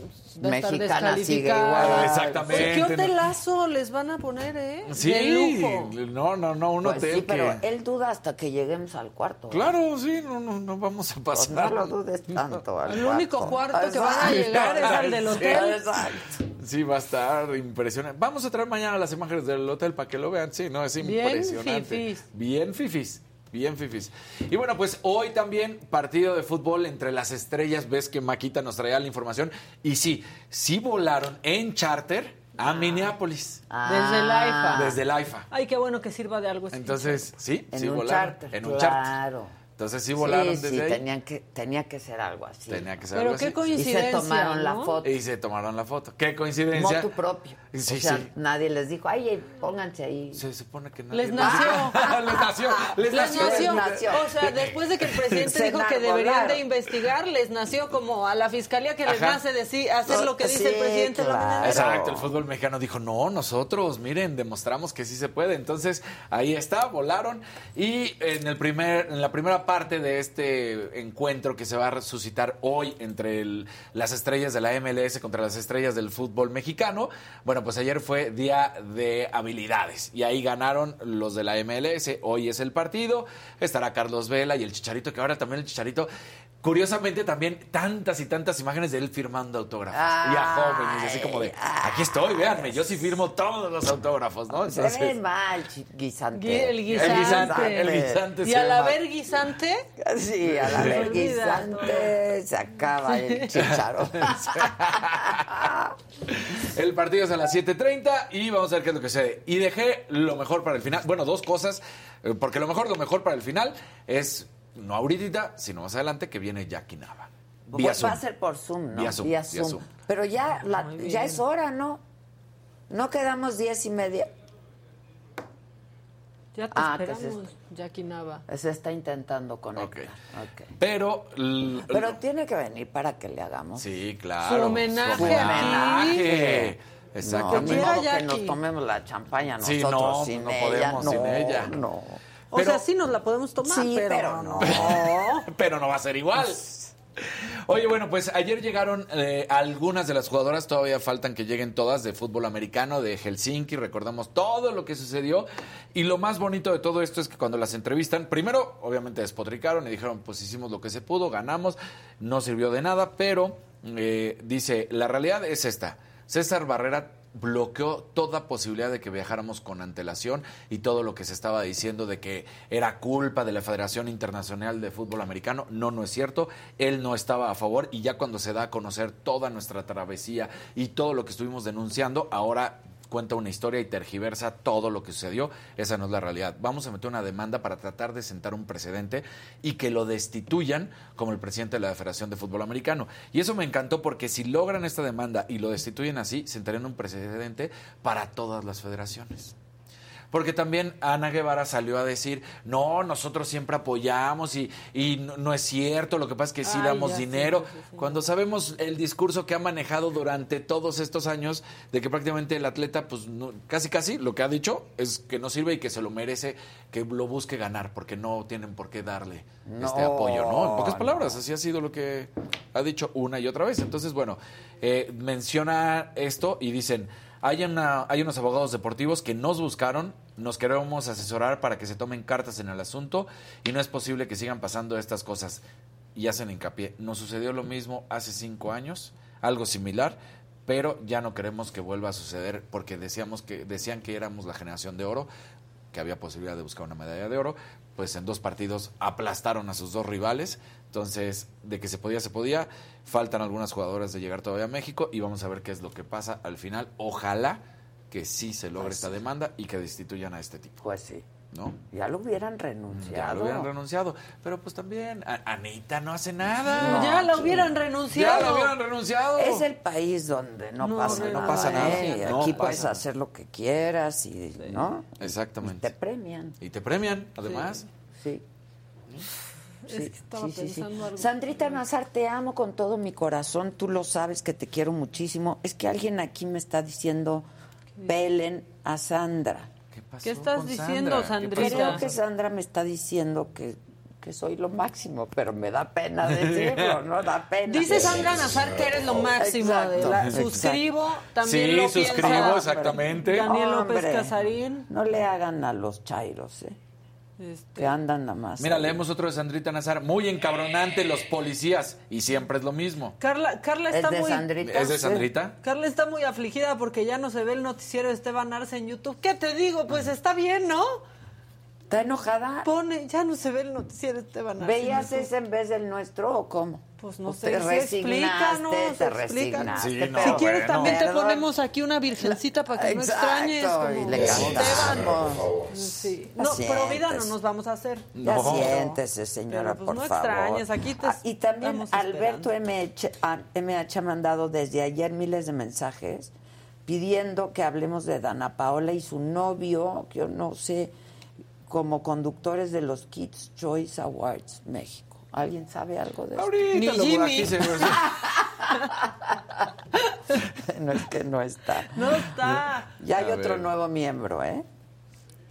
va a estar Mexicana sigue igual. Exactamente. ¿Qué hotelazo les van a poner, eh? Sí, De lujo. no, no, no, un Pues hotel sí, pero él duda hasta que lleguemos al cuarto. Claro, sí, no, no, no vamos a Pues pasar. no lo dudes tanto. [laughs] al El único cuarto que van a llegar es al del hotel. Exacto. Sí, va a estar impresionante. Vamos a traer mañana las imágenes del hotel para que lo vean. Sí, no, es Bien impresionante. fifís. Bien fifis. Bien fifis. Y bueno, pues hoy también partido de fútbol entre las estrellas. Ves que Maquita nos traía la información. Y sí, sí volaron en charter a Minneapolis. Desde el AIFA. Desde el AIFA. Ay, qué bueno que sirva de algo. este Entonces, sí, En sí un volaron. charter. En un claro. charter. Entonces sí volaron sí, desde sí, ahí. Tenían que, tenía que ser algo así. Tenía que ser Pero algo qué así. Y coincidencia. se tomaron la ¿no? foto. Y se tomaron la foto. Qué coincidencia. Motu propio. Sí, o sea, sí. nadie les dijo, ay, pónganse ahí. Se supone que nadie Les nació. [laughs] les nació. Les, Les nació. nació. nació. O sea, después de que el [laughs] presidente Se dijo que deberían de investigar, les nació como a la fiscalía que les Ajá. nace decir, hacer lo que dice el presidente de la claro. Exacto, el fútbol mexicano dijo, no, nosotros, miren, demostramos que sí se puede. Entonces, ahí está, volaron. Y en, el primer, en la primera parte de este encuentro que se va a resucitar hoy entre las estrellas de la MLS contra las estrellas del fútbol mexicano, bueno, pues ayer fue día de habilidades. Y ahí ganaron los de la MLS. Hoy es el partido. Estará Carlos Vela y el Chicharito, que ahora también el Chicharito... Curiosamente también tantas y tantas imágenes de él firmando autógrafos. y a jóvenes, y así como de, aquí estoy, véanme, yo sí firmo todos los autógrafos, ¿no? Se ve mal, guisante. Gui- El guisante. guisante, el guisante Y se al haber guisante, Sí, a la Se vez olvida guisante se acaba el [laughs] chicharo. [laughs] El partido es a las 7.30 y vamos a ver qué es lo que sucede. Y dejé lo mejor para el final. Bueno, dos cosas, eh, porque lo mejor, lo mejor para el final es, no ahorita, sino más adelante, que viene Jackie Nava. Vía Pues va a ser por Zoom, ¿no? Vía Zoom, vía Zoom. Pero ya, la- ya es hora, ¿no? No quedamos diez y media. Ya te Ah, ¿qué es esperamos, Jackie Nava. Se está intentando conectar. Ok. Pero... Pero tiene que venir para que le hagamos. Sí, claro. Su homenaje Su homenaje. No, Exactamente. ni modo que nos tomemos la champaña Sí, nosotros no, sin no ella. podemos no, sin ella. No. O sea, sí nos la podemos tomar, Sí, pero, pero no. [laughs] pero no va a ser igual. Oye, bueno, pues ayer llegaron eh, algunas de las jugadoras, todavía faltan que lleguen todas de fútbol americano, de Helsinki, recordamos todo lo que sucedió y lo más bonito de todo esto es que cuando las entrevistan, primero obviamente despotricaron y dijeron, pues hicimos lo que se pudo, ganamos, no sirvió de nada, pero eh, dice, la realidad es esta, César Barrera bloqueó toda posibilidad de que viajáramos con antelación y todo lo que se estaba diciendo de que era culpa de la Federación Internacional de Fútbol Americano. No, no es cierto. Él no estaba a favor y ya cuando se da a conocer toda nuestra travesía y todo lo que estuvimos denunciando, ahora cuenta una historia y tergiversa todo lo que sucedió. Esa no es la realidad. Vamos a meter una demanda para tratar de sentar un precedente y que lo destituyan como el presidente de la Federación de Fútbol Americano. Y eso me encantó porque si logran esta demanda y lo destituyen así, sentarían un precedente para todas las federaciones. Porque también Ana Guevara salió a decir, no, nosotros siempre apoyamos y, y no, no es cierto, lo que pasa es que sí Ay, damos sí, dinero. sí, sí. Cuando sabemos el discurso que ha manejado durante todos estos años de que prácticamente el atleta, pues no- casi casi lo que ha dicho es que no sirve y que se lo merece, que lo busque ganar, porque no tienen por qué darle este apoyo, ¿no? En pocas no. palabras, así ha sido lo que ha dicho una y otra vez. Entonces, bueno, eh, menciona esto y dicen, hay, hay unos abogados deportivos que nos buscaron, nos queremos asesorar para que se tomen cartas en el asunto y no es posible que sigan pasando estas cosas. Y hacen hincapié, nos sucedió lo mismo hace cinco años, algo similar, pero ya no queremos que vuelva a suceder porque decíamos que, decían que éramos la generación de oro, que había posibilidad de buscar una medalla de oro, pues en dos partidos aplastaron a sus dos rivales, entonces de que se podía, se podía, faltan algunas jugadoras de llegar todavía a México y vamos a ver qué es lo que pasa al final, ojalá que sí se logre Pues esta sí. demanda y que destituyan a este tipo, Pues sí. ¿No? Ya lo hubieran renunciado. Ya lo hubieran renunciado, pero pues también Anita no hace nada. ya la sí. hubieran renunciado. Ya la hubieran renunciado. Es el país donde no, No, pasa, no nada, pasa nada. ¿eh? No Aquí pasa puedes hacer lo que quieras y, ¿no? Exactamente. Te premian. Y te premian, además. Sí. Es que estaba pensando algo. Sandrita Nazar, te amo con todo mi corazón. Tú lo sabes que te quiero muchísimo. Es que alguien aquí me está diciendo, pelen a Sandra. ¿Qué pasó ¿Qué estás con diciendo, Sandra? Creo que Sandra me está diciendo que, que soy lo máximo, pero me da pena decirlo, [laughs] ¿no? Da pena. Dice Sandra Nazar que eres lo máximo. la- suscribo, también Sí, lo suscribo, piensa exactamente. Daniel López Hombre, Casarín. No le hagan a los chairos, ¿eh? Este, Que andan nada más. Mira, ahí. leemos otro de Sandrita Nazar. Muy encabronante los policías. Y siempre es lo mismo. Carla, Carla ¿Es está de muy... Sandrita? ¿Es de Sí. Sandrita? Carla está muy afligida porque ya no se ve el noticiero de Esteban Arce en YouTube. ¿Qué te digo? Pues está bien, ¿no? ¿Está enojada? Pone, ya no se ve el noticiero de Esteban ¿Veías ese en vez del nuestro o cómo? Pues no sé, te resignaste, explícanos, te explícanos. resignaste. Sí, no, si quieres, bueno. también te ponemos aquí una virgencita para que no extrañes. y Como le Esteban. cantamos. Sí. No, pero vida no nos vamos a hacer. Ya No. siéntese, señora, Pero, pues, por no favor. extrañes, aquí te Ah, y también Alberto MH, ah, MH ha mandado desde ayer miles de mensajes pidiendo que hablemos de Dana Paola y su novio, que yo no sé, como conductores de los Kids Choice Awards México. ¿Alguien sabe algo de eso? Ahorita Ni lo Jimmy. [laughs] no es que no está. No está. Ya hay A otro ver. nuevo miembro, ¿eh?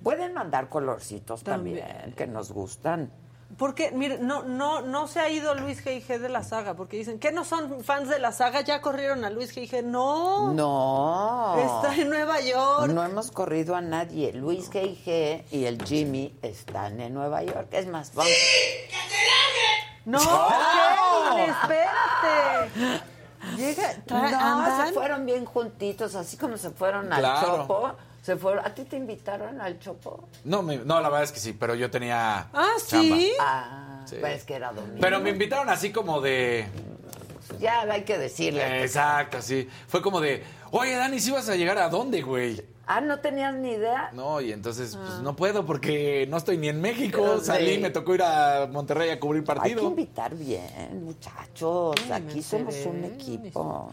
Pueden mandar colorcitos también, También. que nos gustan. Porque, mire, no, no, no se ha ido Luis G.I.G. de la saga, porque dicen que no son fans de la saga, ya corrieron a Luis G.I.G. No, No. está en Nueva York. No hemos corrido a nadie. Luis G.I.G. y el Jimmy están en Nueva York. Es más, vamos. No, Kevin, espérate. [laughs] Llega, No, andan. se fueron bien juntitos, así como se fueron al. Chopo. Se fueron. ¿A ti te invitaron al Chopo? No, me- no, la verdad es que sí, pero yo tenía. Ah, chamba. sí. Ah, Sí. pues que era domingo. Pero me invitaron así como de. ya hay que decirle. Exacto, sí. Fue como de, oye, Dani, ¿sí vas a llegar a dónde, güey? Ah, ¿no tenías ni idea? No, y entonces, pues Ah. no puedo porque no estoy ni en México. Pero Salí, sí. me tocó ir a Monterrey a cubrir Hay que partido. invitar bien, muchachos. Ay, Aquí somos un equipo.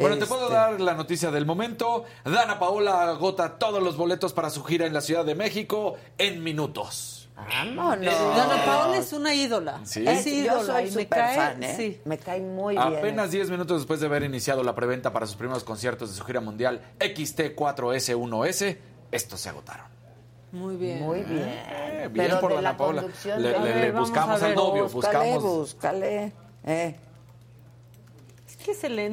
Bueno, te puedo Este, dar la noticia del momento. Dana Paola agota todos los boletos para su gira en la Ciudad de México en minutos. Vámonos. Dana Paola es una ídola. Sí. Es ídola yo soy y me cae, fan, ¿eh? sí. Me cae muy bien. Apenas 10 minutos después de haber iniciado la preventa para sus primeros conciertos de su gira mundial XT4S1S, estos se agotaron. Muy bien. Muy bien. Eh, bien Pero por de Dana la Paola. Le- buscamos al novio, búscale, buscamos- Búscale, eh.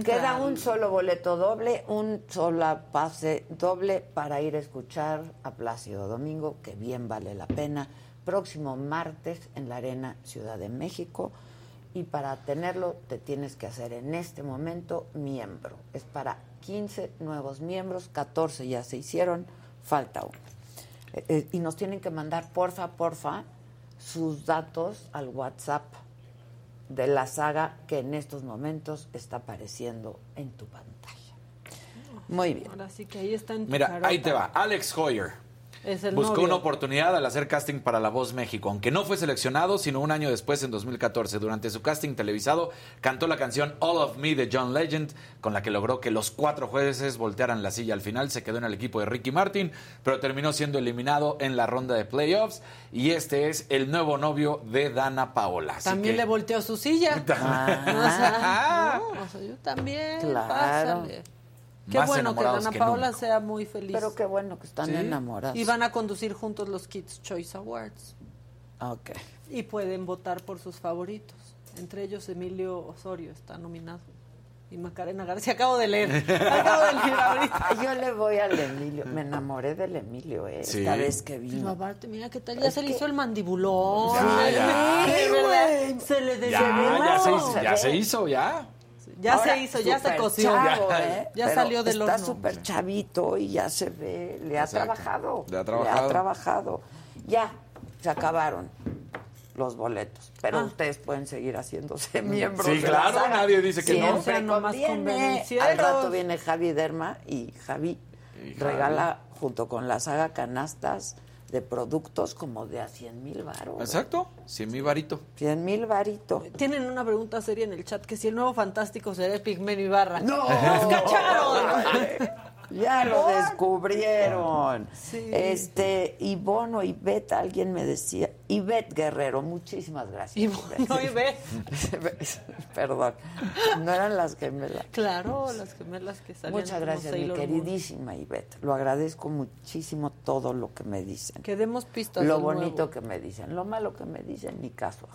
Queda un solo boleto doble, un solo pase doble para ir a escuchar a Plácido Domingo, que bien vale la pena. Próximo martes en la Arena Ciudad de México. Y para tenerlo te tienes que hacer en este momento miembro. Es para 15 nuevos miembros, 14 ya se hicieron, falta uno. Eh, eh, y nos tienen que mandar, porfa, porfa, sus datos al WhatsApp de la saga que en estos momentos está apareciendo en tu pantalla. Muy bien. Ahora sí que ahí está en tu Mira, carota. ahí te va. Alex Hoyer. Es el Buscó novio. una oportunidad al hacer casting para La Voz México, aunque no fue seleccionado, sino un año después, en 2014. Durante su casting televisado, cantó la canción All of Me de John Legend, con la que logró que los cuatro jueces voltearan la silla. Al final se quedó en el equipo de Ricky Martin, pero terminó siendo eliminado en la ronda de playoffs. Y este es el nuevo novio de Dana Paola. Así También que- le volteó su silla. [laughs] Ah. [laughs] O sea, no, o sea, yo también. Claro. Pásale. Qué Más bueno que Dana que Paola nunca. sea muy feliz. Pero qué bueno que están Sí. enamorados. Y van a conducir juntos los Kids Choice Awards. Ok. Y pueden votar por sus favoritos. Entre ellos Emilio Osorio está nominado. Y Macarena García. Acabo de leer. Acabo de leer ahorita. [laughs] Yo le voy al Emilio. Me enamoré del Emilio, eh, Sí. esta vez que vino. aparte, mira qué tal. Ya Es se le hizo el mandibulón. Ya, ya. [laughs] Sí. Se le Ya, desveló. ya se hizo, Se ya se hizo, ya. Ya Ahora, se hizo, ya se coció. chavo, Ya. ¿eh? Ya Pero salió del Está horno. súper chavito y ya se ve. Le ha Exacto. trabajado. Le ha trabajado. trabajado. Ya, se acabaron los boletos. Pero Ah. ustedes pueden seguir haciéndose [laughs] miembros. Sí, de la claro, saga. nadie dice que no. Siempre O sea, nomás conviene. Al rato viene Javi Derma y Javi Y Javi. regala junto con la saga canastas de productos como de a 100 mil baros. Exacto, sí, mi varito. 100 mil varito. Tienen una pregunta seria en el chat que si el nuevo fantástico será Pigmenio Ibarra. ¡No! ¡Nos cacharon! [laughs] Ya lo descubrieron. Sí. Este, Ivonne o Ivette, alguien me decía. Ivette Guerrero, muchísimas gracias. Y [laughs] no, y ve. [laughs] Perdón, no eran las gemelas. Claro, las gemelas que salían Muchas gracias, mi Sailor Moon. queridísima Ivette. Lo agradezco muchísimo todo lo que me dicen. Que demos pistas Lo bonito nuevo. que me dicen. Lo malo que me dicen, ni caso.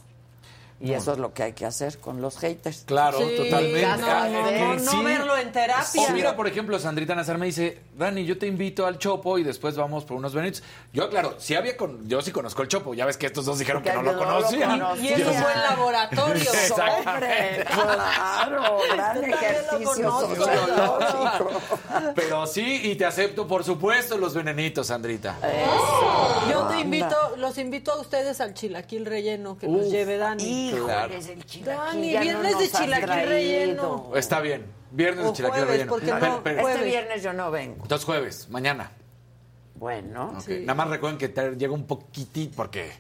Y eso es lo que hay que hacer con los haters. Claro, Sí, totalmente. no, Ah, no, no verlo en terapia. O mira, por ejemplo, Sandrita Nazar me dice, Dani, yo te invito al Chopo y después vamos por unos benitos. Yo, claro, sí había con, yo sí conozco el Chopo. Ya ves que estos dos dijeron que no Que lo no lo conocían. Y eso Sí. fue el laboratorio. [laughs] Hombre, claro, [laughs] gran Yo también lo ejercicio sociológico. Pero sí, y te acepto, por supuesto, los venenitos, Sandrita. Yo te invito, los invito a ustedes al chilaquil relleno que nos lleve Dani. Eres el chilaquil. Dani, no viernes nos de chilaquil relleno. Está bien. Viernes O de chilaquil jueves, relleno. no- pero- Este Jueves. viernes yo no vengo. entonces jueves, mañana. Bueno, Ok. Sí. Nada más recuerden que te llega un poquitito, porque...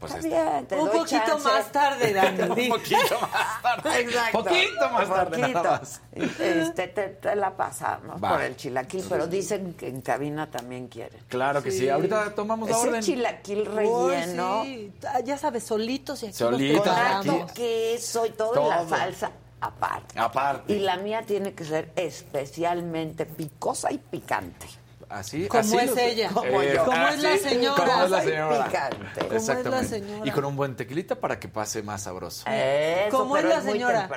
Pues está este- bien, te Un doy poquito chance. más tarde, [laughs] Dani. un poquito más tarde. Exacto. Poquito más tarde, Poquito. nada más. Este, te, te la pasamos Va. por el chilaquil, pero dicen que en cabina también quieren. Claro que sí. Ahorita tomamos la Ese orden. chilaquil relleno, sí. Ah, Ya sabes, solitos y aquí Solitos, los con queso y todo, y la Todo. salsa aparte. Aparte. Y la mía tiene que ser especialmente picosa y picante. Así, Como así es los- ella. Como yo. Como es la señora. Como es la señora. picante. Como es la Exactamente. señora. Y con un buen tequilita para que pase más sabroso. Eso, Como es la señora.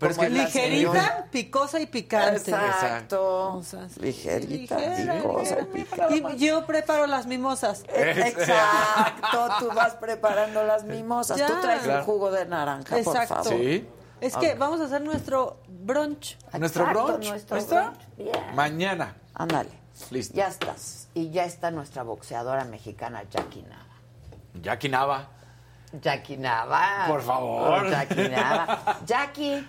es que Ligerita, señora. picosa y picante. Exacto. O sea, sí, Ligerita, ligera, picosa y picante. Y yo preparo las mimosas. Exacto, tú vas preparando las mimosas. Ya. Tú traes Claro. el jugo de naranja, Exacto. por favor. Sí. Es que vamos a hacer nuestro brunch. Nuestro brunch. nuestro brunch. Mañana. Ándale. Listo. Ya estás. Y ya está nuestra boxeadora mexicana, Jackie Nava. Jackie Nava. Jackie Nava. Por favor. Jackie Nava. Jackie,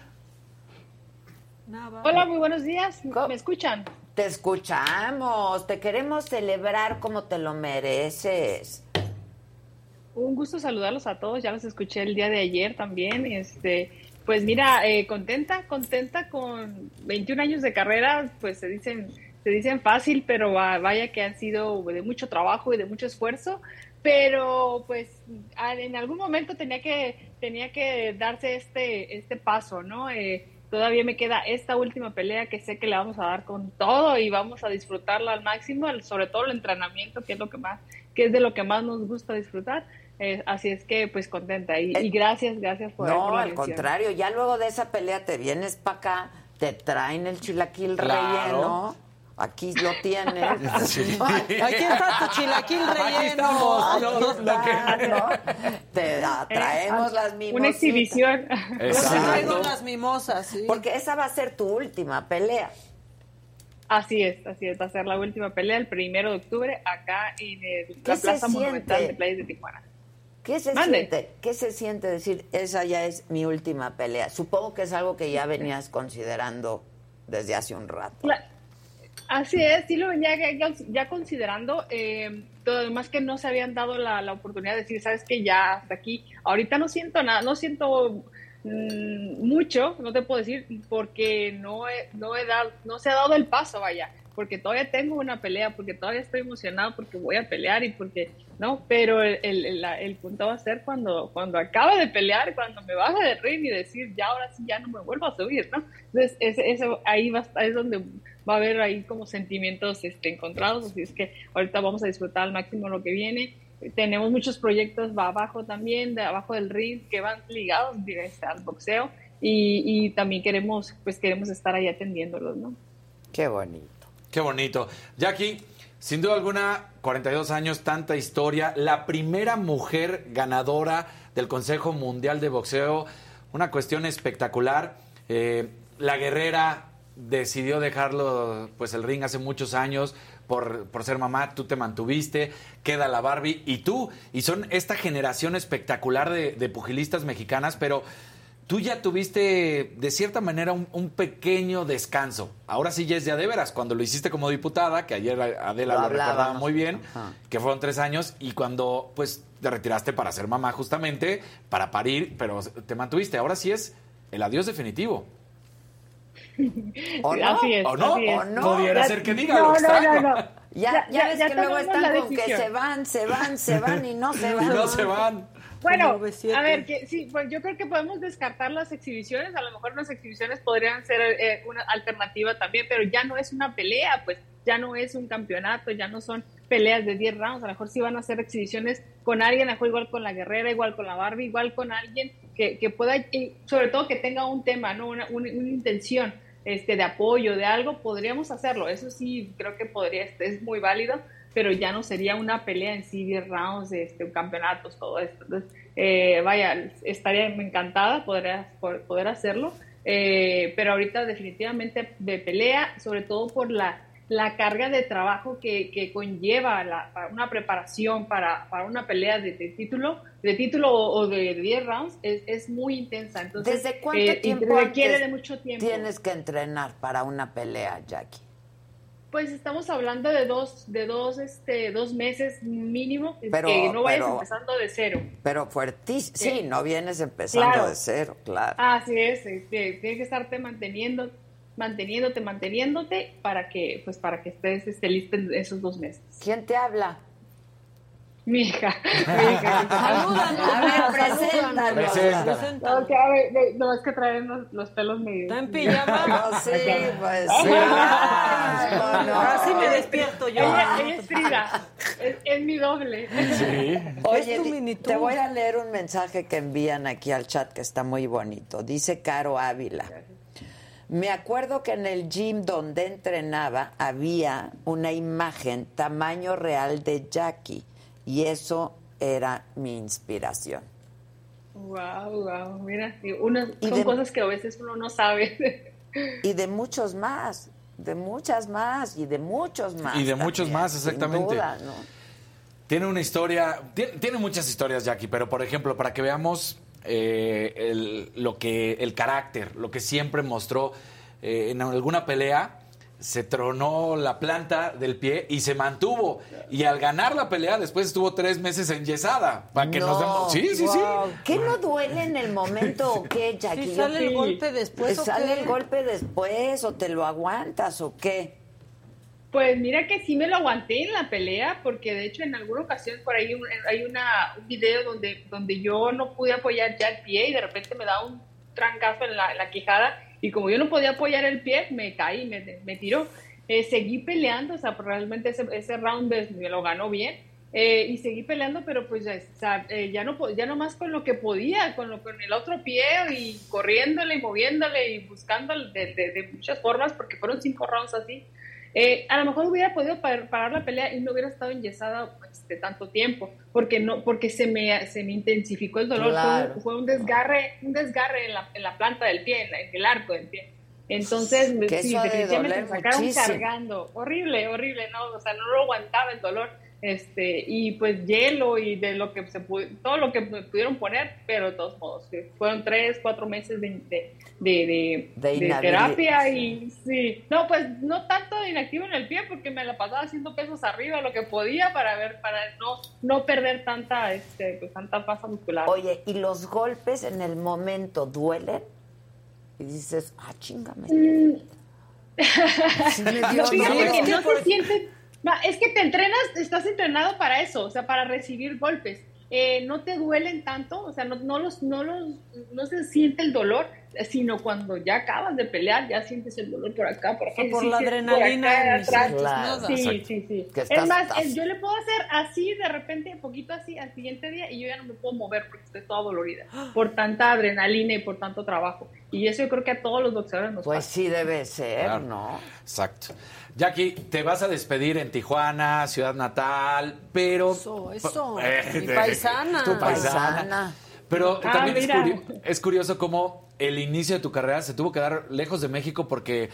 Hola, muy buenos días. ¿Me escuchan? Te escuchamos. Te queremos celebrar como te lo mereces. Un gusto saludarlos a todos. Ya los escuché el día de ayer también. Este, pues mira, eh, contenta, contenta con 21 años de carrera. Pues se dicen, se dicen fácil, pero vaya que han sido de mucho trabajo y de mucho esfuerzo pero pues en algún momento tenía que tenía que darse este este paso no eh, todavía me queda esta última pelea que sé que le vamos a dar con todo y vamos a disfrutarla al máximo sobre todo el entrenamiento que es lo que más que es de lo que más nos gusta disfrutar. Eh, así es que pues contenta. Y, y gracias gracias por no al contrario ya luego de esa pelea te vienes para acá te traen el chilaquil relleno Aquí lo tienes. [laughs] [laughs] Aquí está tu chilaquil relleno. Te traemos las mimosas. Una exhibición. Traigo las mimosas, sí. Porque esa va a ser tu última pelea. Así es, así es. Va a ser la última pelea el primero de octubre acá en la Plaza Monumental de Playas de Tijuana. ¿Qué se siente? ¿Qué se siente decir esa ya es mi última pelea? Supongo que es algo que ya venías considerando desde hace un rato. Así es, sí lo venía ya, considerando, eh, todo más que no se habían dado la, oportunidad de decir, sabes que ya hasta aquí, ahorita no siento nada, no siento mm, mucho, no te puedo decir, porque no, no, he dado, no se ha dado el paso, vaya, porque todavía tengo una pelea, porque todavía estoy emocionado, porque voy a pelear y porque, no, pero el, el, punto va a ser cuando, cuando acabe de pelear, cuando me baje de ring y decir, ya ahora sí, ya no me vuelvo a subir, ¿no? Entonces, eso, ahí va, es donde va a haber ahí como sentimientos este, encontrados, así es que ahorita vamos a disfrutar al máximo lo que viene. Tenemos muchos proyectos va abajo también, de abajo del ring, que van ligados al boxeo y, y, también queremos, pues queremos estar ahí atendiéndolos, ¿no? Qué bonito. Qué bonito. Jackie, sin duda alguna, 42 años, tanta historia, la primera mujer ganadora del Consejo Mundial de Boxeo, una cuestión espectacular. Eh, la guerrera decidió dejarlo, pues el ring hace muchos años por, por, ser mamá, tú te mantuviste, queda la Barbie y tú, y son esta generación espectacular de, de pugilistas mexicanas, pero tú ya tuviste de cierta manera un, pequeño descanso. Ahora sí ya es de veras, cuando lo hiciste como diputada, que ayer Adela lo, recordaba muy bien, que fueron tres años, y cuando pues te retiraste para ser mamá justamente, para parir, pero te mantuviste. Ahora sí es el adiós definitivo. [laughs] ¿O no? Así es, ¿O no? ¿O no? Pudiera ser que diga no, no, no, no, Ya, ya, ves que luego están con que se van, se van, se van y no se [laughs] van. no se van. Bueno, a ver, que, sí, pues yo creo que podemos descartar las exhibiciones. A lo mejor las exhibiciones podrían ser eh, una alternativa también, pero ya no es una pelea, pues ya no es un campeonato, ya no son peleas de 10 rounds. A lo mejor sí van a ser exhibiciones con alguien, a lo mejor igual con la guerrera, igual con la Barbie, igual con alguien que, pueda, sobre todo que tenga un tema, ¿no? una, una intención este, de apoyo, de algo, podríamos hacerlo. Eso sí, creo que podría, es muy válido, pero ya no sería una pelea en sí, 10 rounds, este, campeonatos, todo esto. Entonces, eh, vaya, estaría encantada poder, poder hacerlo, eh, pero ahorita definitivamente de pelea, sobre todo por la la carga de trabajo que, que conlleva la, una preparación para, para una pelea de, título, de título o, de 10 rounds es, es, muy intensa. Entonces, ¿Desde cuánto eh, tiempo requiere de mucho tiempo. tienes que entrenar para una pelea, Jackie? Pues estamos hablando de dos, de dos, este, dos meses mínimo, pero, que no vayas empezando de cero. Pero fuertísimo, sí, no vienes empezando de cero, claro. Así es, este, tienes que estarte manteniendo manteniéndote, manteniéndote para que, pues, para que estés, esté lista en esos dos meses. ¿Quién te habla? Mi hija. [laughs] Mi hija. A ver, preséntanos. a ver, no, es que traen los, pelos medio. ¿Está en pijama? [laughs] No, sí, pues [laughs] sí. Ahora sí me despierto yo. Ella, es Frida. Es, mi doble. Sí. Oye, te voy a leer un mensaje que envían aquí al chat que está muy bonito. Dice Caro Ávila. Me acuerdo que en el gym donde entrenaba había una imagen tamaño real de Jackie y eso era mi inspiración. Wow, wow, mira, son cosas que a veces uno no sabe. [laughs] y de muchos más, de muchas más y de muchos más. Y de muchos más, exactamente. Duda, ¿no? Tiene una historia, tiene, muchas historias, Jackie, pero por ejemplo, para que veamos eh, el, lo que, el carácter, lo que siempre mostró eh, en alguna pelea se tronó la planta del pie y se mantuvo. Y al ganar la pelea, después estuvo tres meses enyesada. Para que nos demos. Sí, sí, sí. ¿Qué no duele en el momento o qué, [laughs] Jackie? Sí, ¿Sale el golpe después o ¿Sale qué? el golpe después o te lo aguantas o qué? Pues mira que sí me lo aguanté en la pelea, porque de hecho en alguna ocasión por ahí un- hay una, un video donde, donde yo no pude apoyar ya el pie y de repente me da un trancazo en la, la quijada y como yo no podía apoyar el pie, me caí, me, me tiró. Eh, seguí peleando, o sea, pues, realmente ese, ese round me lo ganó bien. eh, y seguí peleando, pero pues ya, o sea, eh, ya no ya nomás con lo que podía, con, con el otro pie y corriéndole y moviéndole y buscándole de, de- de muchas formas, porque fueron cinco rounds así. Eh, a lo mejor hubiera podido par- parar la pelea y no hubiera estado enyesada este, tanto tiempo, porque no, porque se me, se me intensificó el dolor. Fue Claro. Fue, un desgarre, un desgarre en la, en la planta del pie, en, la- en el arco del pie. Entonces, sí, de definitivamente doler me sacaron muchísimo. cargando. Horrible, horrible, no, o sea, no lo aguantaba el dolor. Este, y pues hielo y de lo que se pudo, todo lo que me pudieron poner, pero de todos modos, fueron tres, cuatro meses de, de, de, de- De de inhabilidad. terapia y sí, no, pues no tanto de inactivo en el pie porque me la pasaba haciendo pesos arriba lo que podía para ver, para no, no perder tanta, este, pues, tanta masa muscular. Oye, ¿y los golpes en el momento duelen? Y dices, ah, chingame. Mm. [laughs] Sí me dio No, fíjate miedo. que no se siente. No, es que te entrenas, estás entrenado para eso, o sea, para recibir golpes. Eh, no te duelen tanto, o sea, no, no los, no los, no se siente el dolor, sino cuando ya acabas de pelear, ya sientes el dolor por acá, por acá. Por sí, la sí, adrenalina, acá, sientes nada. Sí, sí, sí. Que Es estás- más, estás- eh, yo le puedo hacer así de repente, poquito así, al siguiente día, y yo ya no me puedo mover porque estoy toda dolorida [gasps] por tanta adrenalina y por tanto trabajo. Y eso yo creo que a todos los boxeadores nos Pues pasa. sí debe ser, Claro. ¿no? Exacto. Jackie, te vas a despedir en Tijuana, ciudad natal, pero... Eso, eso. Eh, [laughs] Mi de- paisana. Tu paisana. Paisana. Pero Ah, también es, mira. curio- es curioso cómo el inicio de tu carrera se tuvo que dar lejos de México porque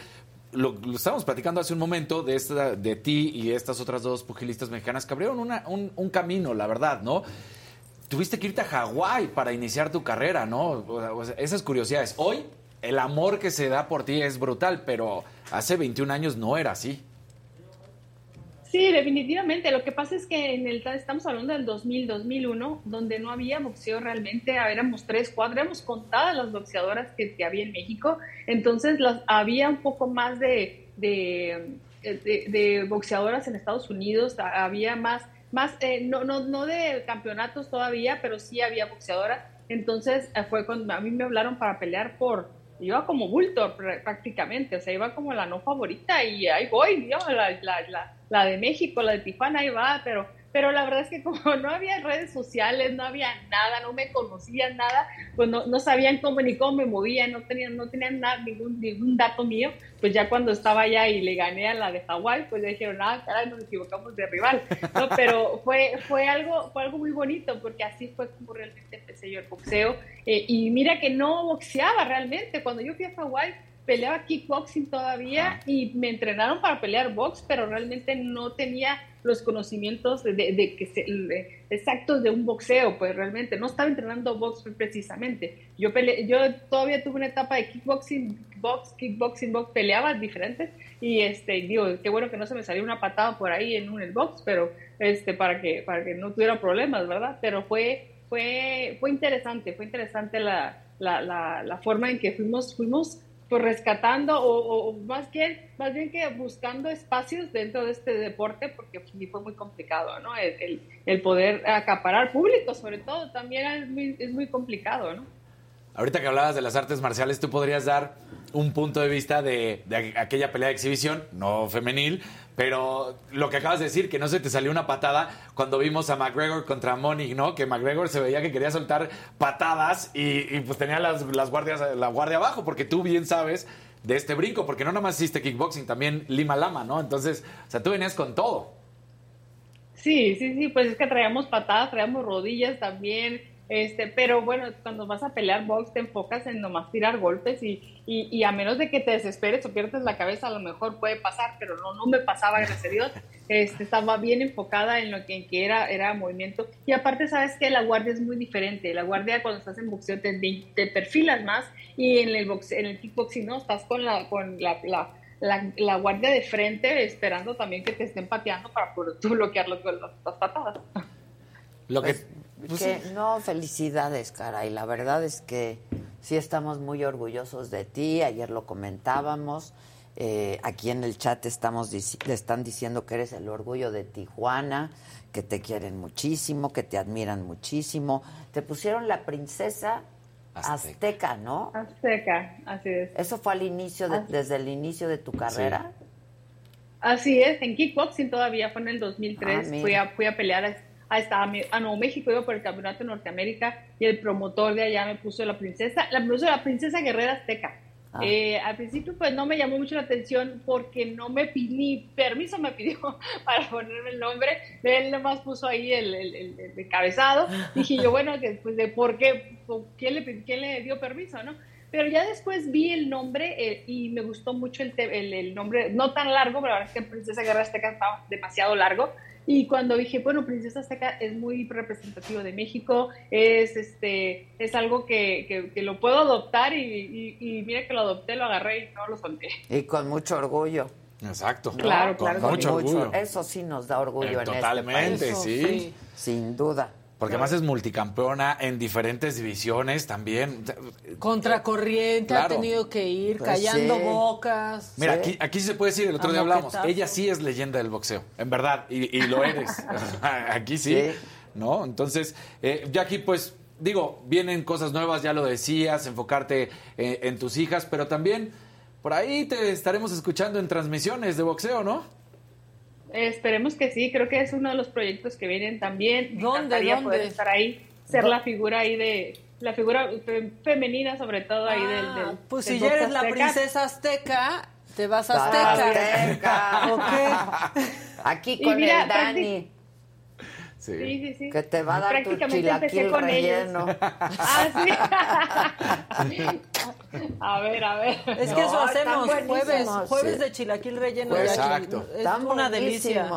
lo, lo estábamos platicando hace un momento de, esta, de ti y estas otras dos pugilistas mexicanas que abrieron una- un, un camino, la verdad, ¿no? Tuviste que irte a Hawái para iniciar tu carrera, ¿no? O sea, esas curiosidades. Hoy el amor que se da por ti es brutal, pero hace 21 años no era así. Sí, definitivamente. Lo que pasa es que en el estamos hablando del 2000, 2001, donde no había boxeo realmente. Éramos tres, cuatro, éramos contadas las boxeadoras que, había en México. Entonces había un poco más de, boxeadoras en Estados Unidos. a- Había más, más eh, no, no, no de campeonatos todavía, pero sí había boxeadoras. Entonces eh, fue cuando a mí me hablaron para pelear por, iba como bulto pr- prácticamente, o sea, iba como la no favorita y ahí voy, yo, la, la, la, la de México, la de Tijuana, ahí va, pero, pero la verdad es que como [laughs] no había redes sociales, no había nada, no me conocían nada, pues no, no sabían cómo ni cómo me movía, no tenían, no tenían nada, ningún, ningún dato mío, pues ya cuando estaba allá y le gané a la de Hawái, pues ya dijeron, ah, caray, nos equivocamos de rival, ¿no? [laughs] Pero fue, fue, algo, fue algo muy bonito, porque así fue como realmente empecé yo el boxeo, eh, y mira que no boxeaba realmente, cuando yo fui a Hawái, peleaba kickboxing todavía y me entrenaron para pelear box, pero realmente no tenía los conocimientos de, de- de que se- de- exactos de un boxeo, pues realmente no estaba entrenando box precisamente. Yo pele- yo todavía tuve una etapa de kickboxing, box, kickboxing, box, peleaba diferentes y este digo, qué bueno que no se me salió una patada por ahí en un el box, pero este para que para que no tuviera problemas, ¿verdad? Pero fue fue fue interesante, fue interesante la, la, la, la forma en que fuimos fuimos pues rescatando o, o- más bien más bien que buscando espacios dentro de este deporte porque sí fue muy complicado no el, el- el poder acaparar público sobre todo también es muy, es muy complicado no Ahorita que hablabas de las artes marciales, tú podrías dar un punto de vista de, aquella pelea de exhibición, no femenil, pero lo que acabas de decir, que no se te salió una patada cuando vimos a McGregor contra Monique, ¿no? Que McGregor se veía que quería soltar patadas y, pues tenía las, las guardias, la guardia abajo, porque tú bien sabes de este brinco, porque no nada más hiciste kickboxing, también Lima Lama, ¿no? Entonces, o sea, tú venías con todo. Sí, sí, sí, pues es que traíamos patadas, traíamos rodillas también, Este, pero bueno, cuando vas a pelear box te enfocas en nomás tirar golpes y, y, a menos de que te desesperes o pierdes la cabeza, a lo mejor puede pasar, pero no, no me pasaba, gracias a Dios. Este, estaba bien enfocada en lo que, que era, era movimiento. Y aparte, sabes que la guardia es muy diferente. La guardia cuando estás en boxeo te, te perfilas más y en el, boxe, en el kickboxing no, estás con la, con la, la la, guardia de frente esperando también que te estén pateando para bloquear las, las patadas. Lo que, pues, pues no, felicidades, cara. Y la verdad es que sí estamos muy orgullosos de ti. Ayer lo comentábamos. Eh, aquí en el chat estamos le están diciendo que eres el orgullo de Tijuana, que te quieren muchísimo, que te admiran muchísimo. Te pusieron la princesa Azteca, ¿no? Azteca, así es. ¿Eso fue al inicio, desde el inicio de tu carrera? Así es, en kickboxing todavía fue en el 2003. Ah, fui, a, fui a pelear a, a, a Nuevo México, iba por el campeonato de Norteamérica y el promotor de allá me puso la princesa, la puso la princesa guerrera azteca. Ah. Eh, al principio pues no me llamó mucho la atención porque no me ni permiso me pidió [laughs] para ponerme el nombre, él nomás puso ahí el, el, el, encabezado, dije yo bueno, pues de por qué, ¿quién le, quién le dio permiso, no? Pero ya después vi el nombre eh, y me gustó mucho el, el, nombre, no tan largo, pero la verdad es que Princesa Guerra Azteca estaba demasiado largo, y cuando dije, bueno, Princesa Azteca es muy representativo de México, es este es algo que, que, lo puedo adoptar y, y, mira que lo adopté, lo agarré y no lo solté. Y con mucho orgullo. Exacto. Claro, claro. Con mucho orgullo. Eso sí nos da orgullo en este Totalmente, sí. Sin duda. Porque además es multicampeona en diferentes divisiones también. Contracorriente, ha tenido que ir pues callando bocas. Mira, aquí, aquí se puede decir, el otro día hablamos, ella sí es leyenda del boxeo, en verdad, y, lo eres. [laughs] [laughs] aquí sí, ¿no? Entonces, eh, ya aquí pues, digo, vienen cosas nuevas, ya lo decías, enfocarte eh, en tus hijas, pero también por ahí te estaremos escuchando en transmisiones de boxeo, ¿no? Esperemos que sí, creo que es uno de los proyectos que vienen también. ¿Dónde? ¿Dónde? poder estar ahí, ser la figura ahí de la figura femenina sobre todo ahí del, del, Pues si ya eres la princesa azteca, te vas a Azteca. azteca. [laughs] Aquí con el Dani. Sí. sí, sí, Que te va a dar tu chilaquil con relleno. [laughs] Ah, sí. [laughs] a ver, a ver. Es que eso hacemos jueves, jueves de chilaquil relleno. Pues exacto. Es una delicia.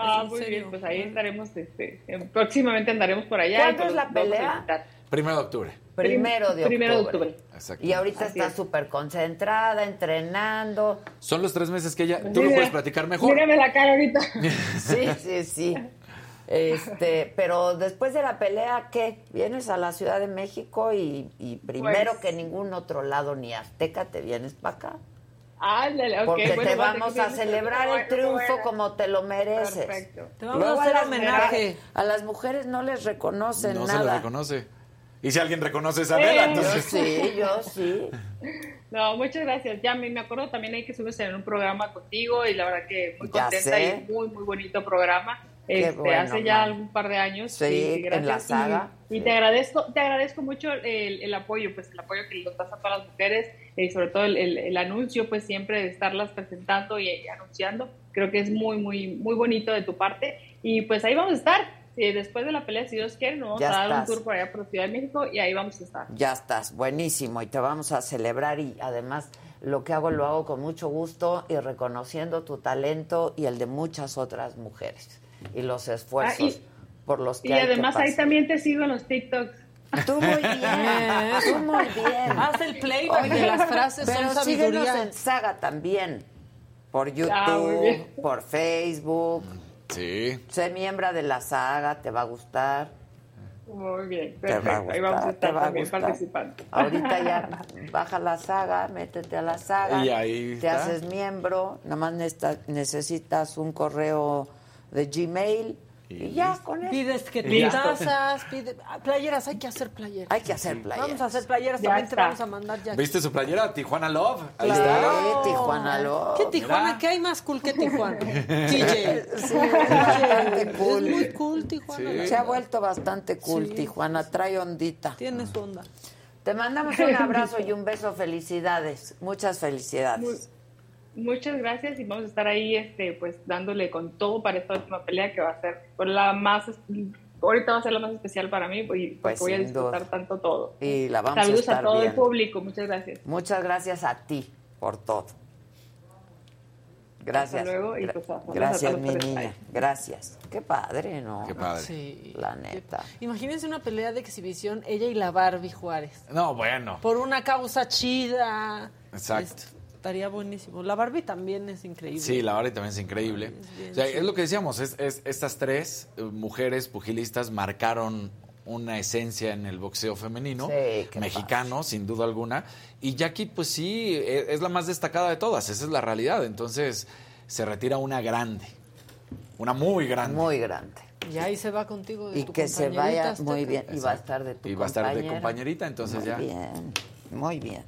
Ah, muy bien, pues ahí estaremos, este, próximamente andaremos por allá. ¿Cuándo es la pelea? Primero de octubre. Primero de octubre. Primero de octubre. Exacto. Y ahorita está súper concentrada, entrenando. Son los tres meses que ella... Tú lo puedes platicar mejor. Mírame la cara ahorita. [laughs] sí, sí, sí. Este, pero después de la pelea, ¿qué? Vienes a la Ciudad de México y, primero pues que ningún otro lado ni Azteca te vienes para acá. Ándale, Porque te vamos a celebrar el triunfo como te lo mereces. Perfecto. Te vamos a hacer homenaje. A las mujeres no les reconocen nada. No se les reconoce. Y si alguien reconoce esa vela, entonces... sí, yo sí. No, muchas gracias. Ya me, me acuerdo también hay que subirse en un programa contigo y la verdad que muy contenta y muy, muy bonito programa. Este, hace ya un par de años. Sí, en la saga. Y, te agradezco, te agradezco mucho el, el, apoyo, pues el apoyo que nos das a todas las mujeres y eh, sobre todo el, el, anuncio, pues siempre de estarlas presentando y, anunciando. Creo que es muy, muy, muy bonito de tu parte. Y pues ahí vamos a estar. después de la pelea, si Dios quiere, nos vamos a dar un tour por allá por Ciudad de México y ahí vamos a estar. Ya estás, buenísimo. Y te vamos a celebrar y además lo que hago lo hago con mucho gusto y reconociendo tu talento y el de muchas otras mujeres y los esfuerzos ah, por los que Y además ahí también te sigo en los TikToks. Tú muy bien, tú muy bien. Haz el playback de las frases, pero son sabiduría. en Saga también, por ah, YouTube, por Facebook. Sí. Sé miembro de la Saga, te va a gustar. Muy bien, perfecto. Ahí vamos a estar también participando. Ahorita ya [laughs] baja la saga, métete a la saga. Y ahí te haces miembro. Nada más necesitas un correo de Gmail y, ya con eso. Pides que te tazas, pide, ah, playeras, hay que hacer playeras. Hay que hacer playeras. Vamos a hacer playeras, también te vamos a mandar ya. ¿Viste su playera? Tijuana Love. Ahí está. Tijuana Love. ¿Qué Tijuana? ¿Qué hay más cool que [laughs] Tijuana? TJ. Sí, [laughs] es cool. Es muy cool Tijuana. Se ha vuelto bastante cool Tijuana, trae ondita. Tiene su onda. Te mandamos un [laughs] abrazo y un beso, felicidades. Muchas felicidades. Muchas gracias y vamos a estar ahí este pues dándole con todo para esta última pelea que va a ser la más ahorita va a ser la más especial para mí y pues voy a disfrutar tanto todo. Y la vamos Saludos a, estar a todo el público, muchas gracias. Muchas gracias a ti por todo. Gracias. Hasta luego y pues, Gracias, mi niña. Gracias. Qué padre, ¿no? Qué padre. Sí. La neta. Imagínense una pelea de exhibición, ella y la Barbie Juárez. No, bueno. Por una causa chida. Exacto. Es- estaría buenísimo. La Barbie también es increíble. Sí, la Barbie también es increíble. bien O sea, chida. es lo que decíamos, es, es- estas tres eh, mujeres pugilistas marcaron una esencia en el boxeo femenino Sí, mexicano, sin duda alguna. Y Jackie, pues sí, e- es la más destacada de todas, esa es la realidad. Entonces, se retira una grande, una muy grande. Muy grande. Y ahí se va contigo. de Y tu que se vaya muy bien. Y va a estar de tu Y va a estar de compañera. compañerita, entonces muy ya. bien, muy bien.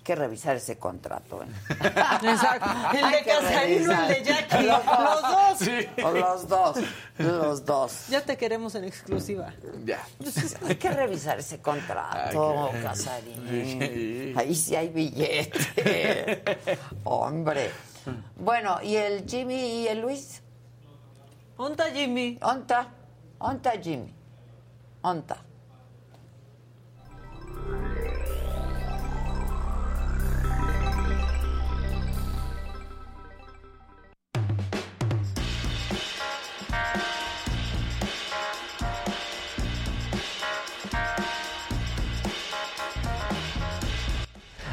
Hay que revisar ese contrato, ¿eh? [laughs] Exacto. El de Casarino, el de. Jackie. Los dos. O los dos, los dos. Ya te queremos en exclusiva. Ya. Hay que revisar ese contrato, Ay, Casarín. Sí. Ahí sí hay billete. Hombre. Bueno, ¿y el Jimmy y el Luis? ¿Onta Jimmy? ¿Onta? ¿Onta Jimmy? ¿Onta?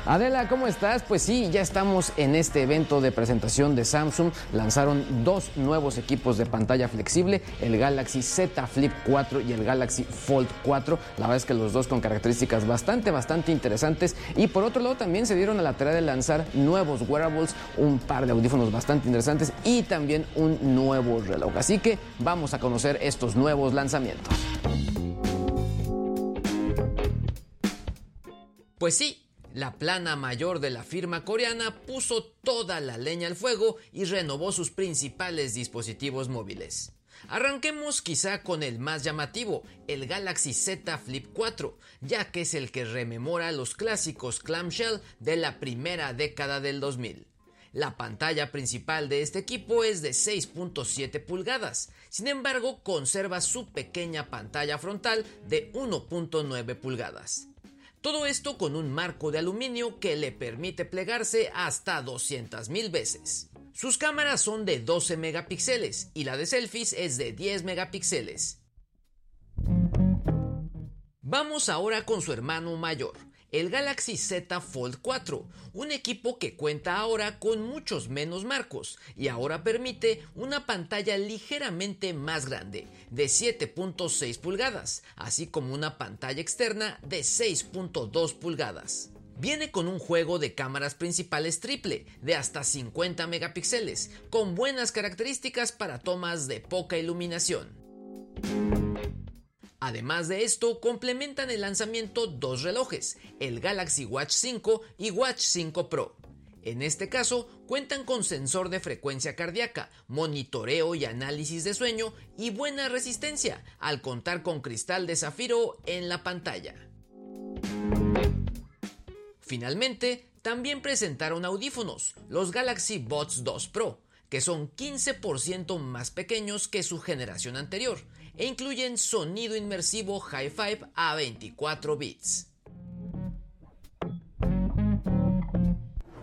Adela, ¿cómo estás? Pues sí, ya estamos en este evento de presentación de Samsung. Lanzaron dos nuevos equipos de pantalla flexible, el Galaxy Z Flip 4 y el Galaxy Fold 4. La verdad es que los dos con características bastante, bastante interesantes. Y por otro lado también se dieron a la tarea de lanzar nuevos wearables, un par de audífonos bastante interesantes y también un nuevo reloj. Así que vamos a conocer estos nuevos lanzamientos. Pues sí, la plana mayor de la firma coreana puso toda la leña al fuego y renovó sus principales dispositivos móviles. Arranquemos quizá con el más llamativo, el Galaxy Z Flip 4, ya que es el que rememora los clásicos clamshell de la primera década del 2000. La pantalla principal de este equipo es de 6.7 pulgadas, sin embargo conserva su pequeña pantalla frontal de 1.9 pulgadas. Todo esto con un marco de aluminio que le permite plegarse hasta 200.000 veces. Sus cámaras son de 12 megapíxeles y la de selfies es de 10 megapíxeles. Vamos ahora con su hermano mayor, el Galaxy Z Fold 4, un equipo que cuenta ahora con muchos menos marcos y ahora permite una pantalla ligeramente más grande, de 7.6 pulgadas, así como una pantalla externa de 6.2 pulgadas. Viene con un juego de cámaras principales triple de hasta 50 megapíxeles, con buenas características para tomas de poca iluminación. Además de esto, complementan el lanzamiento dos relojes, el Galaxy Watch 5 y Watch 5 Pro. En este caso, cuentan con sensor de frecuencia cardíaca, monitoreo y análisis de sueño y buena resistencia, al contar con cristal de zafiro en la pantalla. Finalmente, también presentaron audífonos, los Galaxy Buds 2 Pro, que son 15% más pequeños que su generación anterior e incluyen sonido inmersivo Hi-Fi a 24 bits.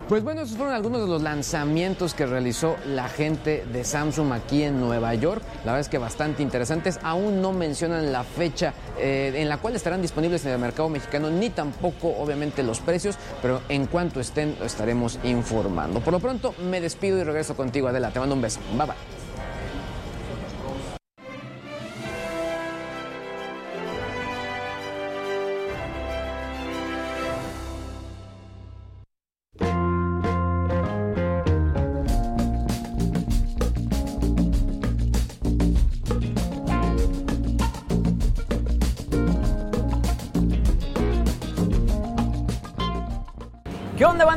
Pues bueno, esos fueron algunos de los lanzamientos que realizó la gente de Samsung aquí en Nueva York. La verdad es que bastante interesantes. Aún no mencionan la fecha eh, en la cual estarán disponibles en el mercado mexicano, ni tampoco obviamente los precios, pero en cuanto estén lo estaremos informando. Por lo pronto me despido y regreso contigo, Adela. Te mando un beso. Bye bye.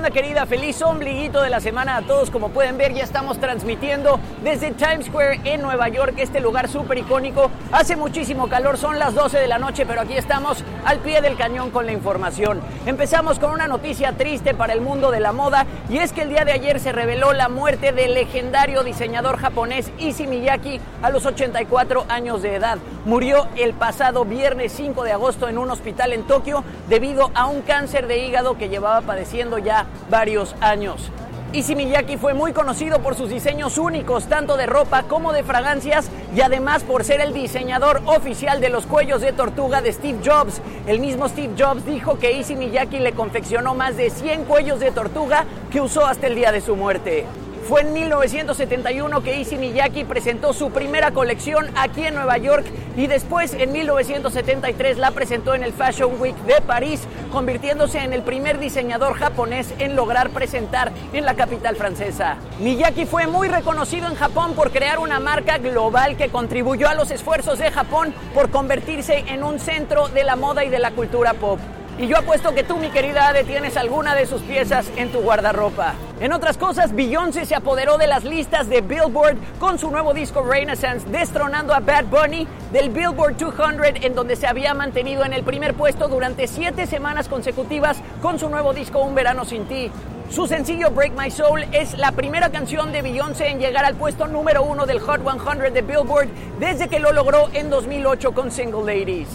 ¿Qué onda banda querida? Feliz ombliguito de la semana a todos. Como pueden ver ya estamos transmitiendo desde Times Square en Nueva York, este lugar súper icónico. Hace muchísimo calor, son las 12 de la noche, pero aquí estamos al pie del cañón con la información. Empezamos con una noticia triste para el mundo de la moda y es que el día de ayer se reveló la muerte del legendario diseñador japonés Issey Miyake a los 84 años de edad. murió el pasado viernes 5 de agosto en un hospital en Tokio debido a un cáncer de hígado que llevaba padeciendo ya varios años. Issey Miyake fue muy conocido por sus diseños únicos, tanto de ropa como de fragancias, y además por ser el diseñador oficial de los cuellos de tortuga de Steve Jobs. El mismo Steve Jobs dijo que Issey Miyake le confeccionó más de 100 cuellos de tortuga que usó hasta el día de su muerte. Fue en 1971 que Issey Miyake presentó su primera colección aquí en Nueva York y después en 1973 la presentó en el Fashion Week de París, convirtiéndose en el primer diseñador japonés en lograr presentar en la capital francesa. Miyake fue muy reconocido en Japón por crear una marca global que contribuyó a los esfuerzos de Japón por convertirse en un centro de la moda y de la cultura pop. Y yo apuesto que tú, mi querida Ade, tienes alguna de sus piezas en tu guardarropa. En otras cosas, Beyoncé se apoderó de las listas de Billboard con su nuevo disco Renaissance, destronando a Bad Bunny del Billboard 200, en donde se había mantenido en el primer puesto durante siete semanas consecutivas con su nuevo disco Un Verano Sin Ti. Su sencillo Break My Soul es la primera canción de Beyoncé en llegar al puesto número uno del Hot 100 de Billboard desde que lo logró en 2008 con Single Ladies.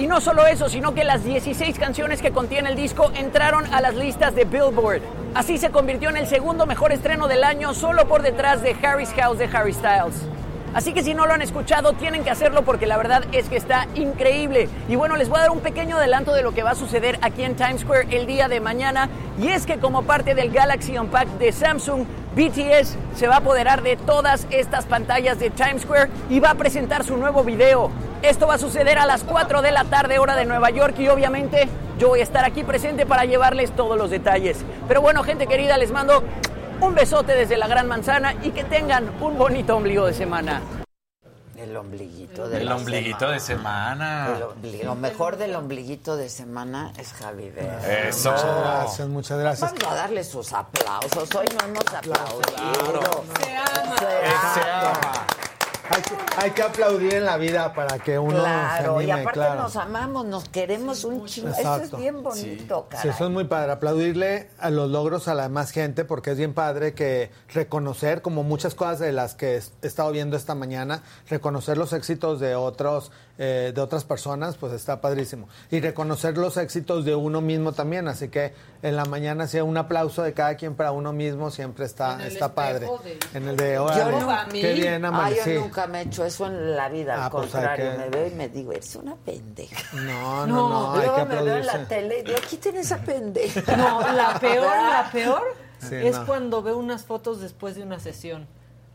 Y no solo eso, sino que las 16 canciones que contiene el disco entraron a las listas de Billboard. Así se convirtió en el segundo mejor estreno del año, solo por detrás de Harry's House de Harry Styles. Así que si no lo han escuchado, tienen que hacerlo porque la verdad es que está increíble. Y bueno, les voy a dar un pequeño adelanto de lo que va a suceder aquí en Times Square el día de mañana. Y es que como parte del Galaxy Unpacked de Samsung, BTS se va a apoderar de todas estas pantallas de Times Square y va a presentar su nuevo video. Esto va a suceder a las 4 de la tarde hora de Nueva York y obviamente yo voy a estar aquí presente para llevarles todos los detalles. Pero bueno, gente querida, les mando un besote desde la Gran Manzana y que tengan un bonito ombligo de semana. El ombliguito de El la ombliguito semana. de semana. El ombligo- Lo mejor del ombliguito de semana es Javi Verde. Eso. Muchas gracias, muchas gracias. Vamos a darle sus aplausos. Hoy no hemos aplaudido. Se ama. Se ama. Hay que, hay que aplaudir en la vida para que uno Claro, se y anime, aparte claro. nos amamos, nos queremos un chingo. Eso es bien bonito, Sí, caray. eso es muy padre. Aplaudirle a los logros a la más gente, porque es bien padre que reconocer, como muchas cosas de las que he estado viendo esta mañana, reconocer los éxitos de otros, eh, de otras personas, pues está padrísimo. Y reconocer los éxitos de uno mismo también. Así que en la mañana sea un aplauso de cada quien para uno mismo, siempre está, está padre. de- En el de Yo órale, nunca, qué bien, ah, Amalia, yo sí. nunca me he hecho eso en la vida, al Ah, pues hay contrario, que- me veo y me digo, eres una pendeja. No, no, no, hay luego que me veo en la tele y digo, quiten esa pendeja. [laughs] No, la peor, la peor Sí, es no. cuando veo unas fotos después de una sesión.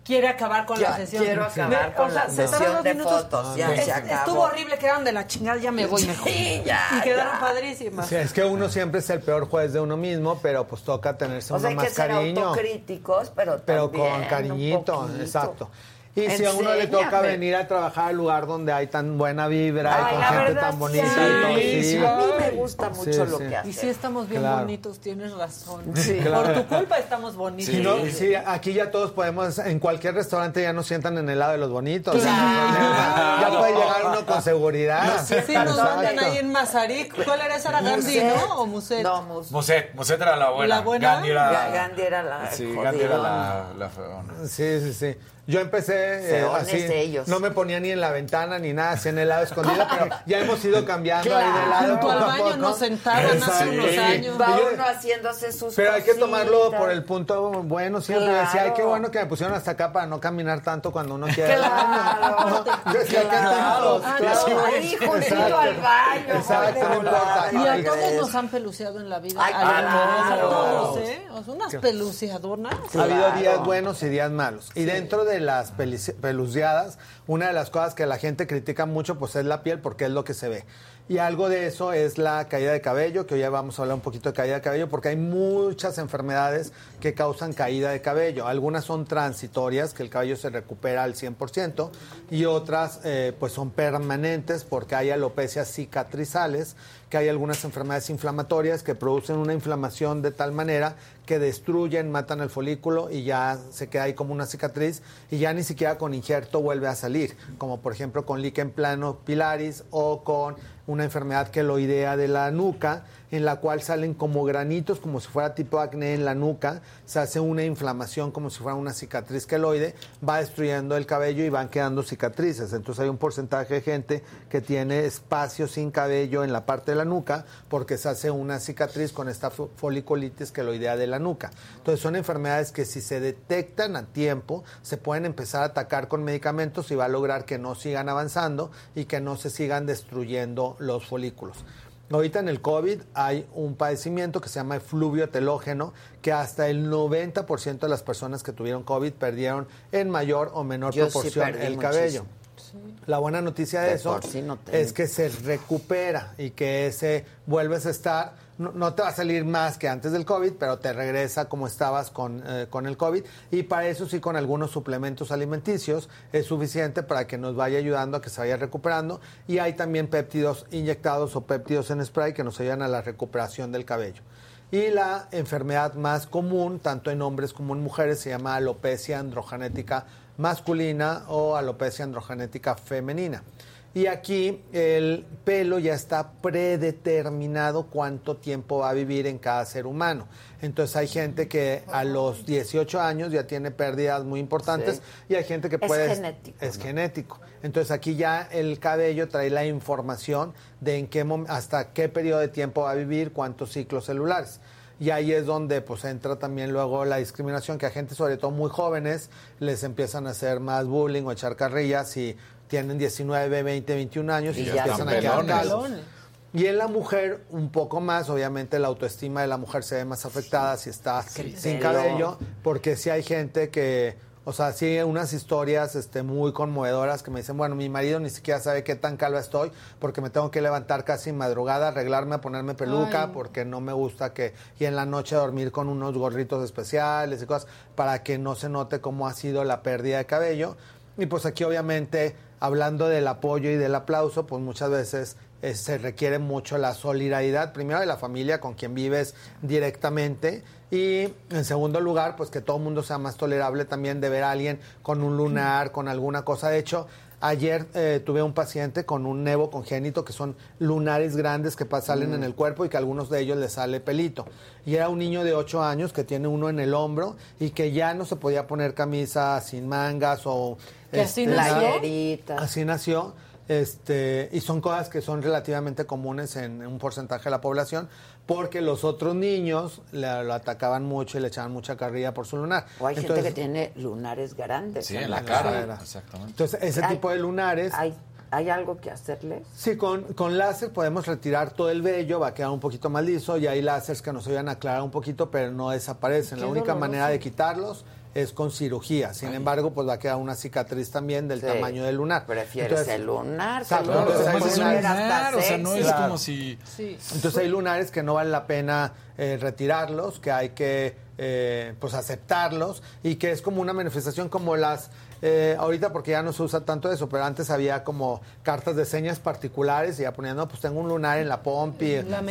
Quiere acabar con Ya, la sesión. quiero acabar Me- con o sea, la se sesión de minutos. fotos, ya Es- se acabó. Estuvo horrible, quedaron de la chingada, ya me voy mejor. Sí, ya, Y quedaron ya. padrísimas. Sí, es que uno siempre es el peor juez de uno mismo, pero pues toca tenerse O sea, uno hay que más ser cariño. autocríticos, pero Pero también con cariñito, exacto. Y si a uno le toca venir a trabajar al lugar donde hay tan buena vibra Ay, y con gente verdad, tan sí. bonita y todo, Sí, sí. A mí me gusta mucho Sí, lo sí. que Y haces. sí estamos bien Claro. bonitos, tienes razón. Sí, Por tu culpa estamos bonitos. No, sí, aquí ya todos podemos, en cualquier restaurante ya nos sientan en el lado de los bonitos. Claro. Ya puede llegar uno con seguridad. Sí, nos mandan ahí en Mazarik. ¿Cuál era esa? ¿Era Gandhi, no? ¿O Muset? No, Mus- Muset, Muset era la buena. ¿La buena? Gandhi era, Ga- Gandhi era la Sí. Gandhi era la, la feona. Sí, sí, sí. Yo empecé eh, así, de ellos. no me ponía ni en la ventana ni nada, así en el lado escondido, pero [laughs] ya hemos ido cambiando ahí de lado. Junto al baño poco. nos sentaban hace Exacto. unos Sí. años. Va uno haciéndose sus Pero hay que cositas. tomarlo por el punto bueno siempre. Yo Decía, ay, qué Claro. bueno que me pusieron hasta acá para no caminar tanto cuando uno quiere. Claro. Yo decía, ¿qué Claro. Ah, Claro. no, ahí juntito Exacto. al baño. Exacto, no importa. Y a todos nos han peluceado en la vida. Ay, a claro. todos, ¿eh? Unas peluceadoras. Ha habido Claro. días buenos y días malos. Y dentro de las peluceadas, una de las cosas que la gente critica mucho pues es la piel porque es lo que se ve. Y algo de eso es la caída de cabello, que hoy ya vamos a hablar un poquito de caída de cabello, porque hay muchas enfermedades que causan caída de cabello. Algunas son transitorias, que el cabello se recupera al 100%, y otras eh, pues son permanentes porque hay alopecias cicatrizales, que hay algunas enfermedades inflamatorias que producen una inflamación de tal manera que destruyen, matan el folículo y ya se queda ahí como una cicatriz y ya ni siquiera con injerto vuelve a salir, como por ejemplo con líquen plano pilaris o con una enfermedad queloidea de la nuca, en la cual salen como granitos, como si fuera tipo acné en la nuca, se hace una inflamación como si fuera una cicatriz queloide, va destruyendo el cabello y van quedando cicatrices. Entonces hay un porcentaje de gente que tiene espacio sin cabello en la parte de la nuca porque se hace una cicatriz con esta foliculitis queloidea de la nuca. Entonces son enfermedades que si se detectan a tiempo, se pueden empezar a atacar con medicamentos y va a lograr que no sigan avanzando y que no se sigan destruyendo los folículos. Ahorita en el COVID hay un padecimiento que se llama efluvio telógeno, que hasta el 90% de las personas que tuvieron COVID perdieron en mayor o menor proporción el cabello. La buena noticia de, eso es que se recupera y que ese vuelves a estar no, te va a salir más que antes del COVID, pero te regresa como estabas con, eh, con el COVID. Y para eso sí, con algunos suplementos alimenticios es suficiente para que nos vaya ayudando a que se vaya recuperando. Y hay también péptidos inyectados o péptidos en spray que nos ayudan a la recuperación del cabello. Y la enfermedad más común, tanto en hombres como en mujeres, se llama alopecia androgenética masculina o alopecia androgenética femenina. Y aquí el pelo ya está predeterminado cuánto tiempo va a vivir en cada ser humano. Entonces hay gente que a los 18 años ya tiene pérdidas muy importantes y hay gente que puede... Es genético. Es genético. Entonces aquí ya el cabello trae la información de en qué hasta qué periodo de tiempo va a vivir, cuántos ciclos celulares y ahí es donde pues entra también luego la discriminación que a gente sobre todo muy jóvenes les empiezan a hacer más bullying o echar carrillas y tienen 19, 20, 21 años y, ya empiezan a quedar calvos. Y en la mujer, un poco más, obviamente la autoestima de la mujer se ve más afectada si está sin cabello, porque si hay gente que, o sea, sí unas historias este, muy conmovedoras que me dicen, bueno, mi marido ni siquiera sabe qué tan calva estoy, porque me tengo que levantar casi madrugada, arreglarme, ponerme peluca, porque no me gusta que, y en la noche dormir con unos gorritos especiales y cosas, para que no se note cómo ha sido la pérdida de cabello. Y pues aquí obviamente hablando del apoyo y del aplauso, pues muchas veces eh, se requiere mucho la solidaridad, primero de la familia con quien vives directamente y en segundo lugar, pues que todo el mundo sea más tolerable también de ver a alguien con un lunar, con alguna cosa. De hecho, Ayer eh, tuve un paciente con un nevo congénito, que son lunares grandes que salen en mm. el cuerpo y que a algunos de ellos les sale pelito. Y era un niño de 8 años que tiene uno en el hombro y que ya no se podía poner camisa sin mangas o... así este, nació? Así nació. Este, y son cosas que son relativamente comunes en un porcentaje de la población, porque los otros niños le, lo atacaban mucho y le echaban mucha carrilla por su lunar. O hay gente que tiene lunares grandes. Sí, en, la, cara. Exactamente. Entonces, ese tipo de lunares... Hay, ¿Hay algo que hacerles? Sí, con, con láser podemos retirar todo el vello, va a quedar un poquito más liso y hay láseres que nos ayudan a aclarar un poquito, pero no desaparecen. La única manera de quitarlos es con cirugía. Sin embargo, pues va a quedar una cicatriz también del tamaño del lunar. Prefieres el lunar. entonces, lunar, o sea, no es como si... Entonces hay lunares que no vale la pena eh, retirarlos, que hay que eh, pues aceptarlos y que es como una manifestación como las eh, ahorita porque ya no se usa tanto eso, pero antes había como cartas de señas particulares y ya ponían, no, pues tengo un lunar en la pompi, la.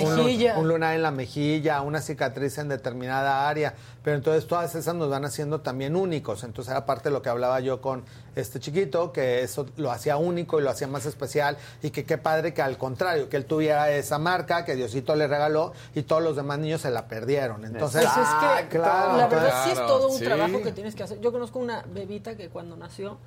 Un, lunar en la mejilla, una cicatriz en determinada área, pero entonces todas esas nos van haciendo también únicos, entonces era parte de lo que hablaba yo con este chiquito, que eso lo hacía único y lo hacía más especial y que qué padre que al contrario, que él tuviera esa marca que Diosito le regaló y todos los demás niños se la perdieron. Entonces, pues es que la verdad sí es todo un trabajo que tienes que hacer. Yo conozco una bebita que cuando nació,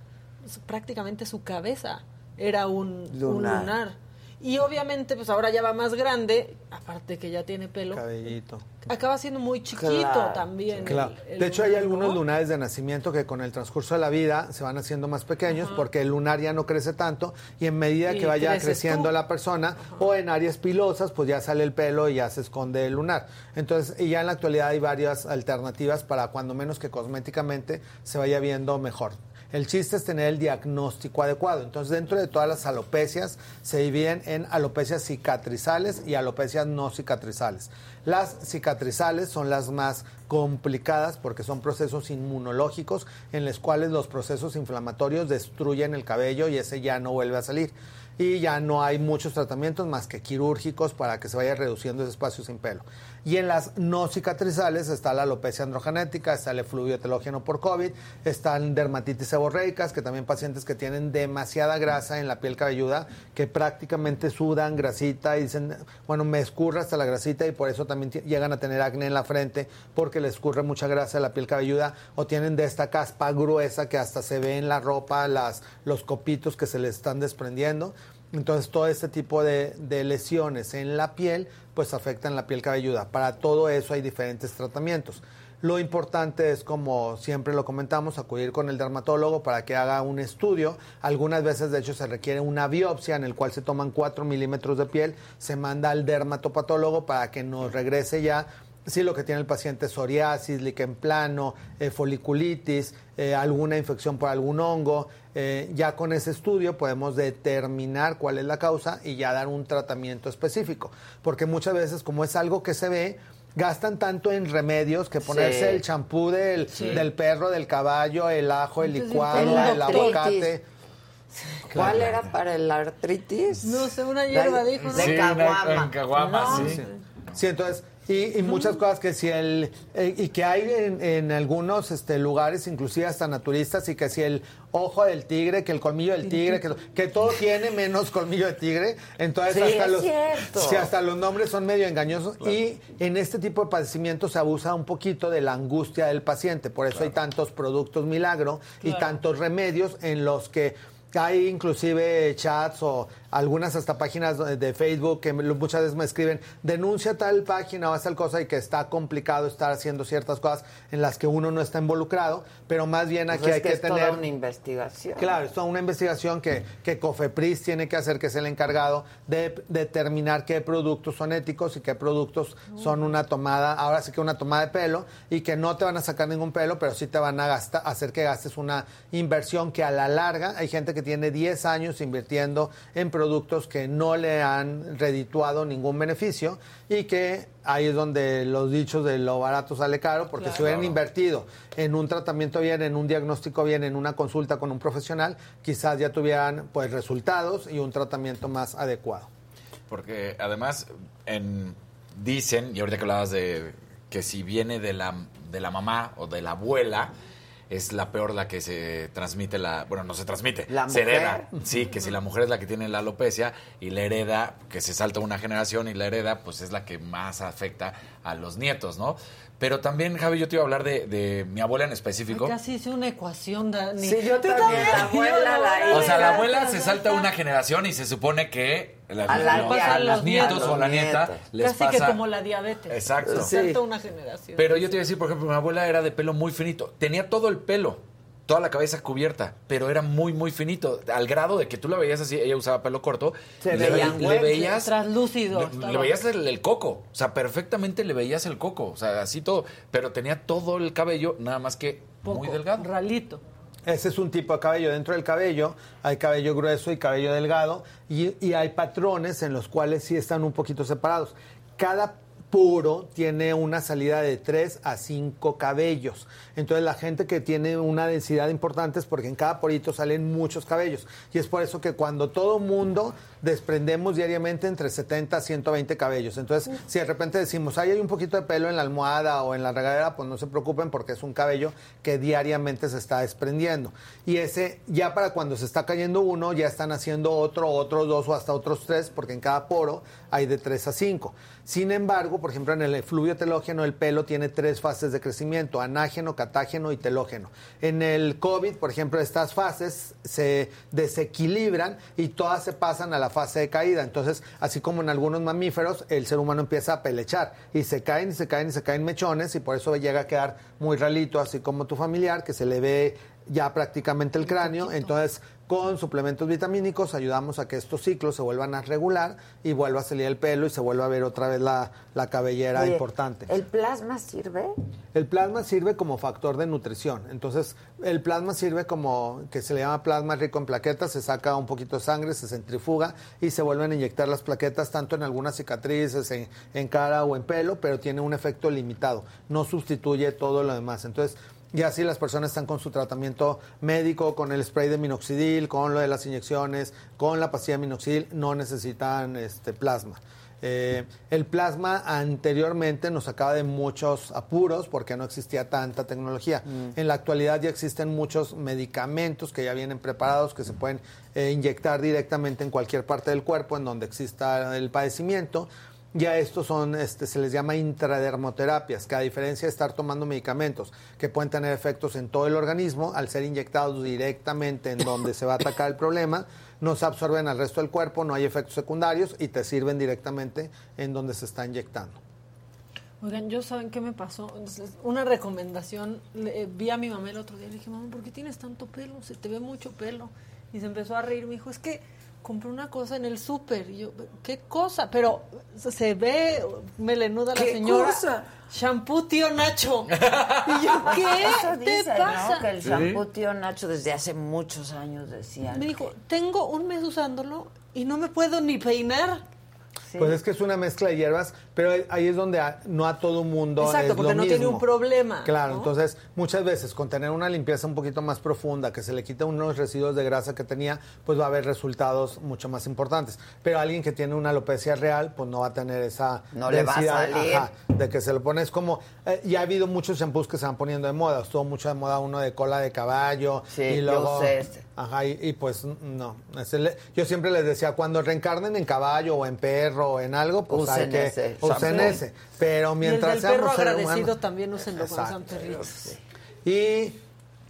prácticamente su cabeza era un lunar. Y obviamente, pues ahora ya va más grande, aparte que ya tiene pelo. Cabellito. Acaba siendo muy chiquito también. Claro. de hecho, hay algunos lunares de nacimiento que con el transcurso de la vida se van haciendo más pequeños porque el lunar ya no crece tanto y en medida que vaya creciendo la persona o en áreas pilosas, pues ya sale el pelo y ya se esconde el lunar. Entonces, y ya en la actualidad hay varias alternativas para cuando menos que cosméticamente se vaya viendo mejor. El chiste es tener el diagnóstico adecuado. Entonces, dentro de todas las alopecias se dividen en alopecias cicatrizales y alopecias no cicatrizales. Las cicatrizales son las más complicadas porque son procesos inmunológicos en los cuales los procesos inflamatorios destruyen el cabello y ese ya no vuelve a salir. y ya no hay muchos tratamientos más que quirúrgicos para que se vaya reduciendo ese espacio sin pelo. Y en las no cicatrizales está la alopecia androgenética, está el efluvio telógeno por COVID, están dermatitis seborreicas, que también pacientes que tienen demasiada grasa en la piel cabelluda, que prácticamente sudan grasita y dicen, bueno, me escurre hasta la grasita y por eso también llegan a tener acné en la frente porque les escurre mucha grasa en la piel cabelluda o tienen de esta caspa gruesa que hasta se ve en la ropa las, los copitos que se les están desprendiendo. Entonces, todo este tipo de, lesiones en la piel, pues afectan la piel cabelluda. Para todo eso hay diferentes tratamientos. Lo importante es, como siempre lo comentamos, acudir con el dermatólogo para que haga un estudio. Algunas veces, de hecho, se requiere una biopsia en el cual se toman 4 milímetros de piel, se manda al dermatopatólogo para que nos regrese ya si lo que tiene el paciente es psoriasis, líquen plano, eh, foliculitis, eh, alguna infección por algún hongo. Eh, ya con ese estudio podemos determinar cuál es la causa y ya dar un tratamiento específico. Porque muchas veces, como es algo que se ve, gastan tanto en remedios que ponerse el champú del, del perro, del caballo, el ajo, el licuado, el, aguacate. ¿Cuál era para el artritis? No sé, una hierba dijo. De caguama. caguama, sí. Sí, entonces y, muchas cosas que si el eh, y que hay en, algunos este, lugares inclusive hasta naturistas y que si el ojo del tigre que el colmillo del tigre que, que todo tiene menos colmillo de tigre entonces hasta los si hasta los nombres son medio engañosos y en este tipo de padecimientos se abusa un poquito de la angustia del paciente por eso hay tantos productos milagro y tantos remedios en los que hay inclusive chats o algunas hasta páginas de Facebook que muchas veces me escriben, denuncia tal página o tal cosa y que está complicado estar haciendo ciertas cosas en las que uno no está involucrado, pero más bien aquí pues hay que, que, es tener... Toda una investigación. Claro, es toda una investigación que, que COFEPRIS tiene que hacer, que es el encargado de determinar qué productos son éticos y qué productos son una tomada, ahora sí que una tomada de pelo y que no te van a sacar ningún pelo, pero sí te van a gastar, hacer que gastes una inversión que a la larga hay gente que tiene 10 años invirtiendo en productos que no le han redituado ningún beneficio y que ahí es donde los dichos de lo barato sale caro, porque si hubieran invertido en un tratamiento bien, en un diagnóstico bien, en una consulta con un profesional, quizás ya tuvieran pues resultados y un tratamiento más adecuado. Porque además en, dicen, y ahorita que hablabas de que si viene de la, de la mamá o de la abuela, es la peor la que se transmite la, bueno, no se transmite, ¿La se mujer? hereda. Sí, que si la mujer es la que tiene la alopecia y la hereda, que se salta una generación y la hereda, pues es la que más afecta a los nietos, ¿no? Pero también, Javi, yo te iba a hablar de, de mi abuela en específico. Ay, casi hice una ecuación, Dani. Sí, yo también, la abuela, la O sea, la abuela se salta una generación y se supone que la- A la- los, a a nietos nietos. o la nieta Nietos. les Casi que pasa... como la diabetes. Exacto. Salta una generación. Pero yo te iba a decir, por ejemplo, mi abuela era de pelo muy finito. Tenía todo el pelo, toda la cabeza cubierta, pero era muy, muy finito. Al grado de que tú la veías así, ella usaba pelo corto. Se le, veían le veías... Translúcido. Le, veías el, el coco, o sea, perfectamente le veías el coco, o sea, así todo, pero tenía todo el cabello, nada más que muy delgado. Ralito. Ese es un tipo de cabello. Dentro del cabello hay cabello grueso y cabello delgado y, y hay patrones en los cuales sí están un poquito separados. Cada puro tiene una salida de 3 a 5 cabellos. Entonces la gente que tiene una densidad importante es porque en cada porito salen muchos cabellos. Y es por eso que cuando todo mundo desprendemos diariamente entre 70 a 120 cabellos. Entonces, si de repente decimos, ay, hay un poquito de pelo en la almohada o en la regadera, pues no se preocupen porque es un cabello que diariamente se está desprendiendo. Y ese, ya para cuando se está cayendo uno, ya están haciendo otro, otros dos o hasta otros tres, porque en cada poro hay de 3 a 5. Sin embargo, por ejemplo, en el efluvio telógeno, el pelo tiene tres fases de crecimiento, anágeno, catágeno y telógeno. En el COVID, por ejemplo, estas fases se desequilibran y todas se pasan a la fase de caída. Entonces, así como en algunos mamíferos, el ser humano empieza a pelechar y se caen y se caen y se caen mechones y por eso llega a quedar muy ralito, así como tu familiar, que se le ve ya prácticamente el cráneo. Entonces, con suplementos vitamínicos ayudamos a que estos ciclos se vuelvan a regular y vuelva a salir el pelo y se vuelva a ver otra vez la, la cabellera Oye, importante. ¿El plasma sirve? El plasma sirve como factor de nutrición. Entonces, el plasma sirve como que se le llama plasma rico en plaquetas, se saca un poquito de sangre, se centrifuga y se vuelven a inyectar las plaquetas tanto en algunas cicatrices, en, en cara o en pelo, pero tiene un efecto limitado. No sustituye todo lo demás. Entonces, y así las personas están con su tratamiento médico, con el spray de minoxidil, con lo de las inyecciones, con la pastilla de minoxidil, no necesitan este plasma. Eh, el plasma anteriormente nos sacaba de muchos apuros porque no existía tanta tecnología. Mm. En la actualidad ya existen muchos medicamentos que ya vienen preparados que se pueden eh, inyectar directamente en cualquier parte del cuerpo en donde exista el padecimiento. Ya estos son, este, se les llama intradermoterapias, que a diferencia de estar tomando medicamentos que pueden tener efectos en todo el organismo, al ser inyectados directamente en donde se va a atacar el problema, no se absorben al resto del cuerpo, no hay efectos secundarios y te sirven directamente en donde se está inyectando. Oigan, yo saben qué me pasó. Una recomendación, eh, vi a mi mamá el otro día, le dije, mamá, ¿por qué tienes tanto pelo? Se te ve mucho pelo. Y se empezó a reír, me dijo, es que compré una cosa en el súper. Y yo, ¿qué cosa? Pero se ve melenuda la ¿Qué señora. cosa? Shampoo tío Nacho. [laughs] Y yo, ¿qué Eso te pasa? ¿no? Que el shampoo tío Nacho desde hace muchos años decía. Me dijo, tengo un mes usándolo y no me puedo ni peinar. Pues es que es una mezcla de hierbas, pero ahí es donde a- no a todo mundo Exacto, es porque lo no tiene mismo. un problema, Claro, ¿no? entonces muchas veces con tener una limpieza un poquito más profunda, que se le quite unos residuos de grasa que tenía, pues va a haber resultados mucho más importantes. Pero alguien que tiene una alopecia real, pues no va a tener esa No le va a densidad, salir. ajá, de que se lo pones como... eh, y ha habido muchos shampoos que se van poniendo de moda. Estuvo mucho de moda uno de cola de caballo. Sí, y yo luego, usé este. Ajá, y, y pues no. Yo siempre les decía, cuando reencarnen en caballo o en perro o en algo, pues hay que ese usen ese. Pero mientras y el del perro agradecido humanos- también úsenlo cuando sean Exacto. perritos. Y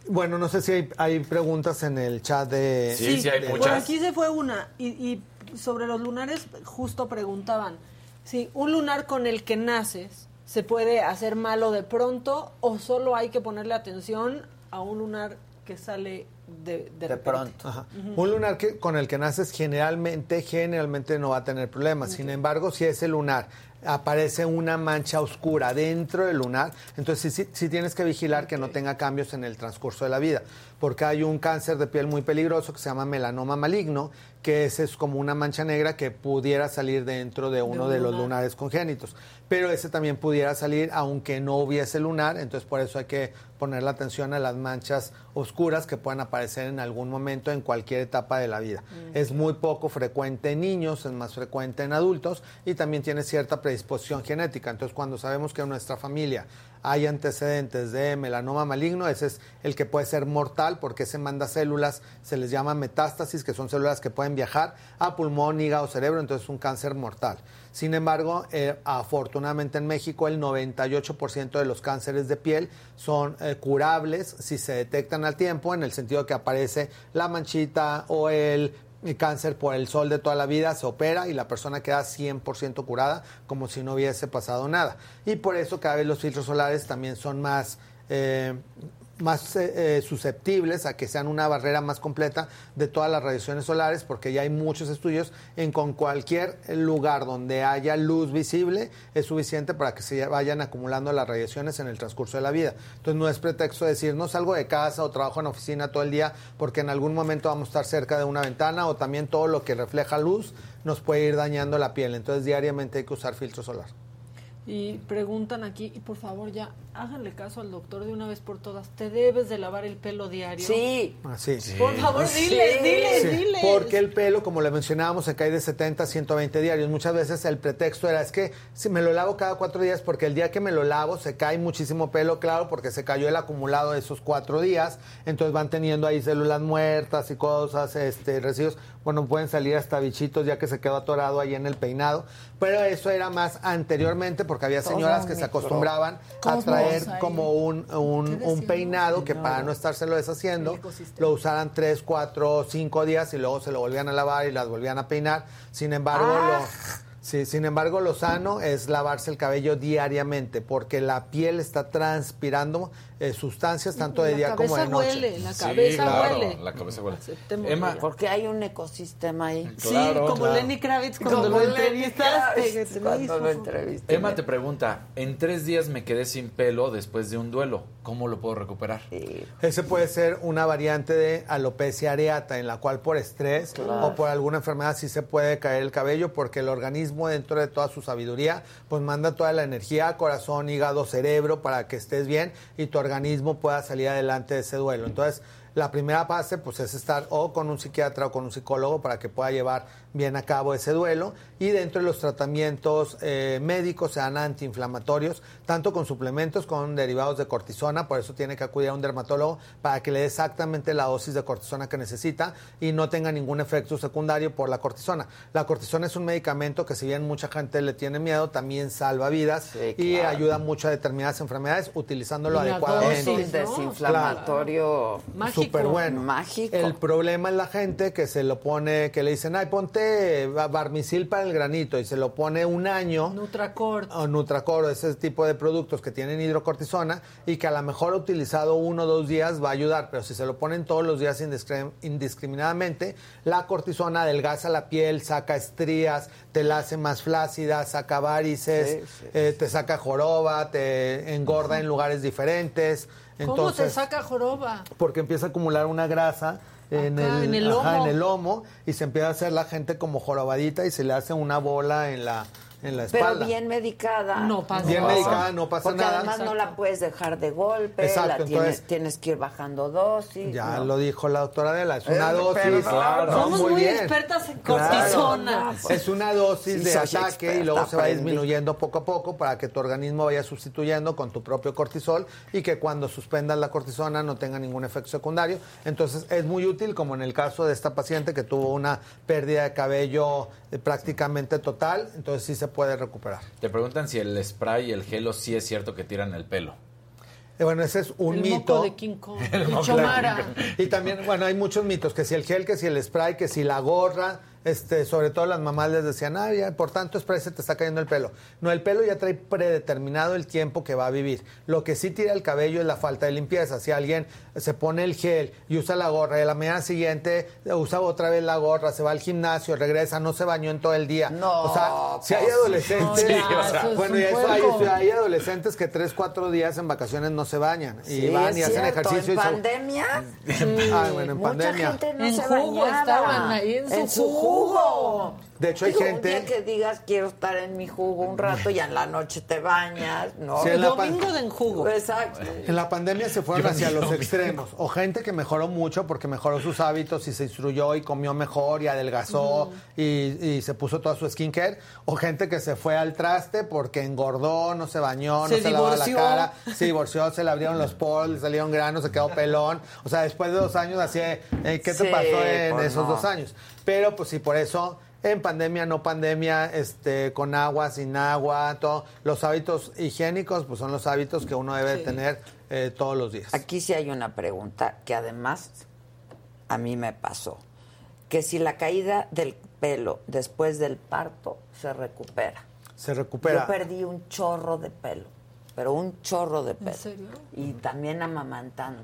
bueno, no sé si hay, hay preguntas en el chat de... de- Por aquí se fue una. Y, y sobre los lunares, justo preguntaban: si un lunar con el que naces se puede hacer malo de pronto o solo hay que ponerle atención a un lunar que sale de, de? Ajá. Ujú. Un lunar que, con el que naces generalmente, generalmente no va a tener problemas. Sin embargo, si ese lunar aparece una mancha oscura dentro del lunar, entonces sí, sí- sí tienes que vigilar que no tenga cambios en el transcurso de la vida, porque hay un cáncer de piel muy peligroso que se llama melanoma maligno, que ese es como una mancha negra que pudiera salir dentro de uno un de los lunar. lunares congénitos, pero ese también pudiera salir aunque no hubiese lunar, entonces por eso hay que poner la atención a las manchas oscuras que puedan aparecer en algún momento en cualquier etapa de la vida. Mm. Es muy poco frecuente en niños, es más frecuente en adultos y también tiene cierta predisposición genética. Entonces, cuando sabemos que en nuestra familia hay antecedentes de melanoma maligno, ese es el que puede ser mortal porque ese manda células, se les llama metástasis, que son células que pueden viajar a pulmón, hígado, cerebro, entonces es un cáncer mortal. Sin embargo, eh, afortunadamente en México el 98% de los cánceres de piel son eh, curables si se detectan al tiempo, en el sentido que aparece la manchita o el cáncer por el sol de toda la vida se opera y la persona queda 100% curada como si no hubiese pasado nada. Y por eso cada vez los filtros solares también son más, eh, más eh, eh, susceptibles a que sean una barrera más completa de todas las radiaciones solares porque ya hay muchos estudios en con cualquier lugar donde haya luz visible es suficiente para que se vayan acumulando las radiaciones en el transcurso de la vida. Entonces no es pretexto decir no salgo de casa o trabajo en oficina todo el día porque en algún momento vamos a estar cerca de una ventana o también todo lo que refleja luz nos puede ir dañando la piel. Entonces diariamente hay que usar filtro solar. Y preguntan aquí, y por favor ya, háganle caso al doctor de una vez por todas. ¿Te debes de lavar el pelo diario? Sí. Así. Por favor, diles, diles, Sí, diles. Porque el pelo, como le mencionábamos, se cae de 70 a 120 diarios. Muchas veces el pretexto era, es que si me lo lavo cada cuatro días, porque el día que me lo lavo se cae muchísimo pelo, claro, porque se cayó el acumulado de esos cuatro días. Entonces van teniendo ahí células muertas y cosas, este, residuos. Bueno, pueden salir hasta bichitos ya que se quedó atorado ahí en el peinado. Pero eso era más anteriormente, porque había señoras que se acostumbraban a traer ahí. como un, un, un peinado que para no estárselo deshaciendo, lo usaran tres, cuatro, cinco días y luego se lo volvían a lavar y las volvían a peinar. Sin embargo, Ah. lo, sí, sin embargo, lo sano es lavarse el cabello diariamente porque la piel está transpirando eh, sustancias tanto de La día como de noche. huele, la cabeza huele. La cabeza huele. Emma. Porque hay un ecosistema ahí. Sí, como Lenny Kravitz cuando Como lo Lenny entrevistaste. Te cuando hizo. lo entrevisté. Emma te pregunta, en tres días me quedé sin pelo después de un duelo, ¿cómo lo puedo recuperar? Ese puede ser una variante de alopecia areata, en la cual por estrés Claro. o por alguna enfermedad sí se puede caer el cabello, porque el organismo, dentro de toda su sabiduría, pues manda toda la energía a corazón, hígado, cerebro, para que estés bien y tu organismo pueda salir adelante de ese duelo. Entonces, la primera fase pues es estar o con un psiquiatra o con un psicólogo para que pueda llevar bien a cabo ese duelo y dentro de los tratamientos eh, médicos sean antiinflamatorios, tanto con suplementos con derivados de cortisona, por eso tiene que acudir a un dermatólogo para que le dé exactamente la dosis de cortisona que necesita y no tenga ningún efecto secundario por la cortisona. La cortisona es un medicamento que si bien mucha gente le tiene miedo, también salva vidas y ayuda mucho a determinadas enfermedades utilizándolo adecuadamente. Dosis desinflamatorio súper bueno. Mágico. El problema es la gente que se lo pone, que le dicen, ay, ponte barmisil para el granito y se lo pone un año. Nutracort. O Nutracort, ese tipo de productos que tienen hidrocortisona y que a lo mejor utilizado uno o dos días va a ayudar, pero si se lo ponen todos los días indiscriminadamente, la cortisona adelgaza la piel, saca estrías, te la hace más flácida, saca varices, eh, te saca joroba, te engorda en lugares diferentes. ¿Cómo se saca joroba? Porque empieza a acumular una grasa en, el, en, el lomo. en el lomo y se empieza a hacer la gente como jorobadita y se le hace una bola en la en la espalda. Pero bien medicada. No pasa Bien medicada, no pasa Porque nada. además no la puedes dejar de golpe, Exacto, la tienes, entonces- tienes que ir bajando dosis. Ya ¿no? lo dijo la doctora Adela, es una Eh, dosis. perdón. Somos muy, bien. expertas en Claro. cortisona. Es una dosis Sí, de ataque y luego se va aprendí. disminuyendo poco a poco para que tu organismo vaya sustituyendo con tu propio cortisol y que cuando suspendas la cortisona no tenga ningún efecto secundario. Entonces es muy útil como en el caso de esta paciente que tuvo una pérdida de cabello eh, prácticamente total, entonces sí se puede recuperar. Te preguntan si el spray y el gelo sí es cierto que tiran el pelo. Eh, Bueno, ese es un el mito. moco de King Kong. [laughs] El El, moco de chomara. Y también, bueno, hay muchos mitos, que si el gel, que si el spray, que si la gorra, este, sobre todo las mamás les decían, ah, ya, por tanto spray se te está cayendo el pelo. No, el pelo ya trae predeterminado el tiempo que va a vivir. Lo que sí tira el cabello es la falta de limpieza. Si alguien se pone el gel y usa la gorra y a la mañana siguiente usa otra vez la gorra, se va al gimnasio, regresa, no se bañó en todo el día. No, O sea, si hay pues, adolescentes, no, ya, eso es bueno, un y eso hay, adolescentes que tres, cuatro días en vacaciones no se bañan y Sí, van y hacen cierto, ejercicio en y se- pandemia [laughs] Ah, bueno, en mucha pandemia. gente no En se jugo bañaba. estaban ahí, en su jugo. De hecho, hay Digo, gente- Un día que digas quiero estar en mi jugo un rato y en la noche te bañas, ¿no? Sí, en la pan- Domingo de enjugo. Exacto. En la pandemia se fueron Yo hacia los extremos. O gente que mejoró mucho porque mejoró sus hábitos y se instruyó y comió mejor y adelgazó y, y se puso toda su skincare. O gente que se fue al traste porque engordó, no se bañó, Se no se lavaba la divorció. cara. Se divorció, se le abrieron los poros, le salieron granos, se quedó pelón. O sea, después de dos años así, eh, ¿qué te Sí, pasó en pues esos no. dos años? Pero pues sí, por eso en pandemia, no pandemia, este, con agua, sin agua, todo. Los hábitos higiénicos, pues son los hábitos que uno debe Sí. tener eh, todos los días. Aquí sí hay una pregunta que además a mí me pasó. Que si la caída del pelo después del parto se recupera. Se recupera. Yo perdí un chorro de pelo, pero un chorro de pelo. serio? Y también amamantando.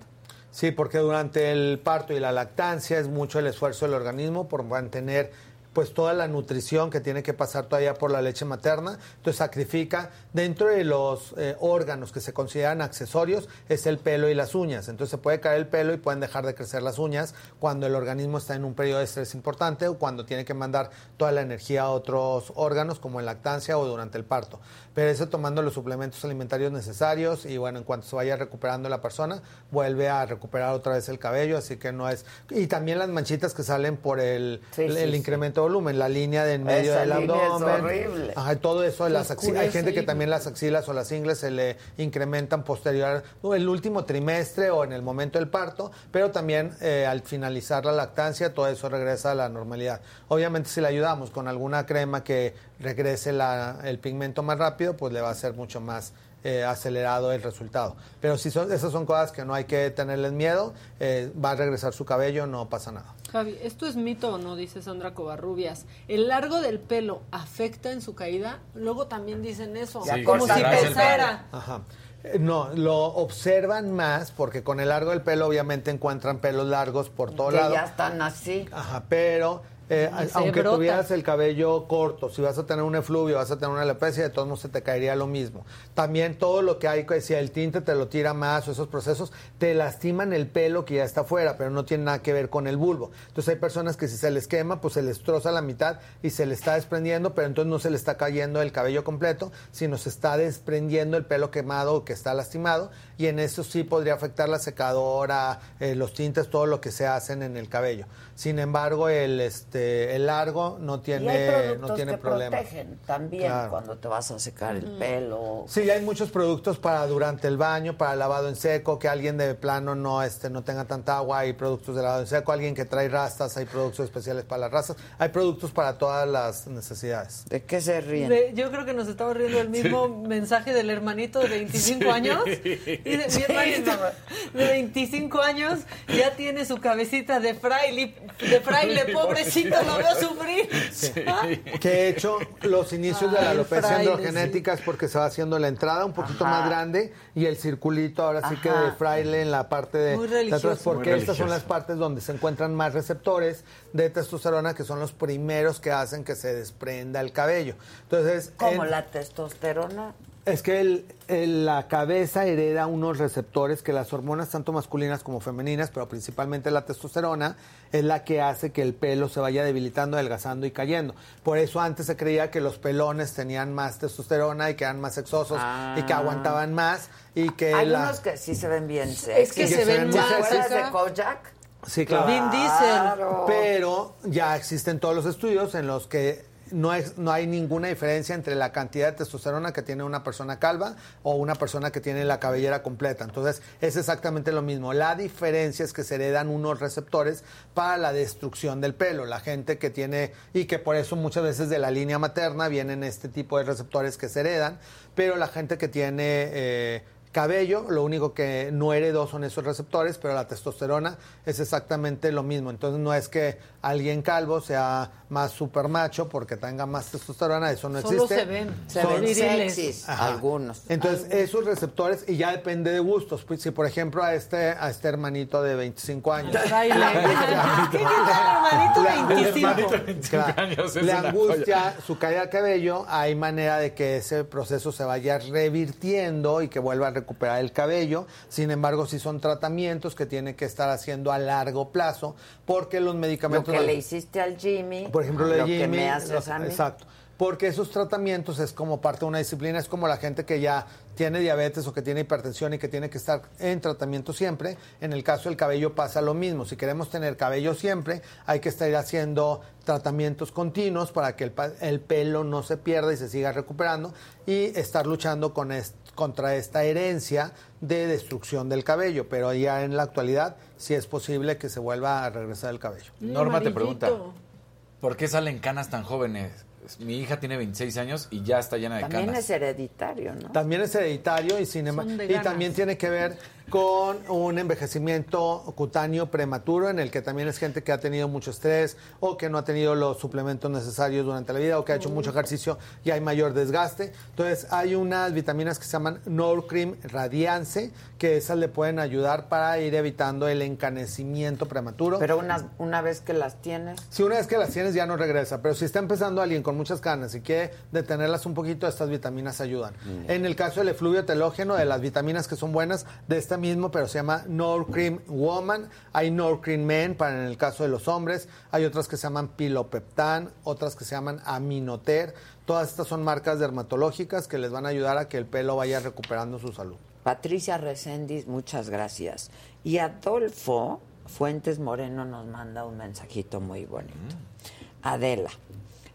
Sí, porque durante el parto y la lactancia es mucho el esfuerzo del organismo por mantener pues toda la nutrición que tiene que pasar todavía por la leche materna. Entonces sacrifica, dentro de los eh, órganos que se consideran accesorios, es el pelo y las uñas. Entonces se puede caer el pelo y pueden dejar de crecer las uñas cuando el organismo está en un periodo de estrés importante o cuando tiene que mandar toda la energía a otros órganos como en lactancia o durante el parto. Pero eso tomando los suplementos alimentarios necesarios y bueno, en cuanto se vaya recuperando la persona, vuelve a recuperar otra vez el cabello, así que no es... Y también las manchitas que salen por el, Sí, el, sí, el sí. incremento volumen, la línea de en medio Esa del línea es abdomen. horrible. Ajá, todo eso, las axilas. Hay gente que también las axilas o las ingles se le incrementan posterior el último trimestre o en el momento del parto, pero también eh, al finalizar la lactancia todo eso regresa a la normalidad. Obviamente si le ayudamos con alguna crema que regrese la- el pigmento más rápido, pues le va a ser mucho más eh, acelerado el resultado. Pero si son, esas son cosas que no hay que tenerles miedo, eh, va a regresar su cabello, no pasa nada. Javi, ¿esto es mito o no? Dice Sandra Covarrubias. ¿El largo del pelo afecta en su caída? Luego también dicen eso. Sí, como si pesara. Ajá. Eh, No, lo observan más porque con el largo del pelo obviamente encuentran pelos largos por todo que lado. ya están así. Ajá, pero eh, aunque brota. tuvieras el cabello corto, si vas a tener un efluvio, vas a tener una alopecia, de todos modos se te caería lo mismo. También todo lo que hay, si el tinte te lo tira más o esos procesos, te lastiman el pelo que ya está afuera, pero no tiene nada que ver con el bulbo. Entonces hay personas que si se les quema, pues se les troza la mitad y se le está desprendiendo, pero entonces no se le está cayendo el cabello completo, sino se está desprendiendo el pelo quemado o que está lastimado y en eso sí podría afectar la secadora, eh, los tintes, todo lo que se hacen en el cabello. Sin embargo, el este el largo no y hay tiene productos no tiene que problema. protegen también Claro. cuando te vas a secar el pelo. Sí, hay muchos productos para durante el baño, para lavado en seco, que alguien de plano no este no tenga tanta agua, hay productos de lavado en seco, alguien que trae rastas, hay productos especiales para las rastas, hay productos para todas las necesidades. ¿De qué se ríen? De- yo creo que nos estamos riendo del [laughs] mismo mensaje del hermanito de 25 años. [laughs] Dice, mi hermanito de 25 años ya tiene su cabecita de fraile, de fraile, pobrecito, lo veo sufrir. Que he hecho los inicios de la alopecia fraile, androgenética es porque se va haciendo la entrada un poquito Ajá. más grande y el circulito ahora sí que de fraile en la parte de, Muy de atrás, porque Muy estas son las partes donde se encuentran más receptores de testosterona que son los primeros que hacen que se desprenda el cabello. Entonces, Como en- la testosterona. Es que el- el- la cabeza hereda unos receptores que las hormonas, tanto masculinas como femeninas, pero principalmente la testosterona, es la que hace que el pelo se vaya debilitando, adelgazando y cayendo. Por eso antes se creía que los pelones tenían más testosterona y que eran más sexosos y que Ah. aguantaban más y que Hay la... unos que sí se ven bien sexy. Es que se se ven más. ¿Te acuerdas de. Kojak? Sí, claro. Vin Diesel. Claro. Pero ya existen todos los estudios en los que no, es- no hay ninguna diferencia entre la cantidad de testosterona que tiene una persona calva o una persona que tiene la cabellera completa. Entonces, es exactamente lo mismo. La diferencia es que se heredan unos receptores para la destrucción del pelo. La gente que tiene, y que por eso muchas veces de la línea materna vienen este tipo de receptores que se heredan, pero la gente que tiene... eh, cabello, lo único que no heredó son esos receptores, pero la testosterona es exactamente lo mismo. Entonces no es que alguien calvo sea más super macho porque tenga más testosterona, eso no Solo existe. se ven. Se Son- ven sexys, algunos. Entonces, esos receptores, y ya depende de gustos. Pues, si, por ejemplo, a este, a este hermanito de 25 años. Fraile. [laughs] ¿Qué tal, hermanito 25? [laughs] Claro, años, es le angustia su caída de cabello, hay manera de que ese proceso se vaya revirtiendo y que vuelva a recuperar el cabello. Sin embargo, si son tratamientos que tiene que estar haciendo a largo plazo, porque los Lo medicamentos... que le hiciste al Jimmy. Por ejemplo, lo de que Jimmy, me haces los- a mí. Exacto. Porque esos tratamientos es como parte de una disciplina, es como la gente que ya tiene diabetes o que tiene hipertensión y que tiene que estar en tratamiento siempre. En el caso del cabello pasa lo mismo. Si queremos tener cabello siempre, hay que estar haciendo tratamientos continuos para que el, el pelo no se pierda y se siga recuperando y estar luchando con est- contra esta herencia de destrucción del cabello. Pero ya en la actualidad sí es posible que se vuelva a regresar el cabello. Norma te pregunta. ¿por qué salen canas tan jóvenes? Mi hija tiene 26 años y ya está llena de También canas. es hereditario, ¿no? También es hereditario y, sin y también tiene que ver con un envejecimiento cutáneo prematuro en el que también es gente que ha tenido mucho estrés o que no ha tenido los suplementos necesarios durante la vida o que ha hecho mucho ejercicio y hay mayor desgaste. Entonces hay unas vitaminas que se llaman Norcream Radiance que esas le pueden ayudar para ir evitando el encanecimiento prematuro. Pero una, una vez que las tienes, Si una vez que las tienes ya no regresa, pero si está empezando alguien con muchas canas y quiere detenerlas un poquito, estas vitaminas ayudan. En el caso del efluvio telógeno, de las vitaminas que son buenas, de esta mismo, pero se llama Norcream Woman, hay Norcream Men para en el caso de los hombres, hay otras que se llaman Pilopeptan, otras que se llaman Aminoter, todas estas son marcas dermatológicas que les van a ayudar a que el pelo vaya recuperando su salud. Patricia Recendis, muchas gracias. Y Adolfo Fuentes Moreno nos manda un mensajito muy bonito. Adela,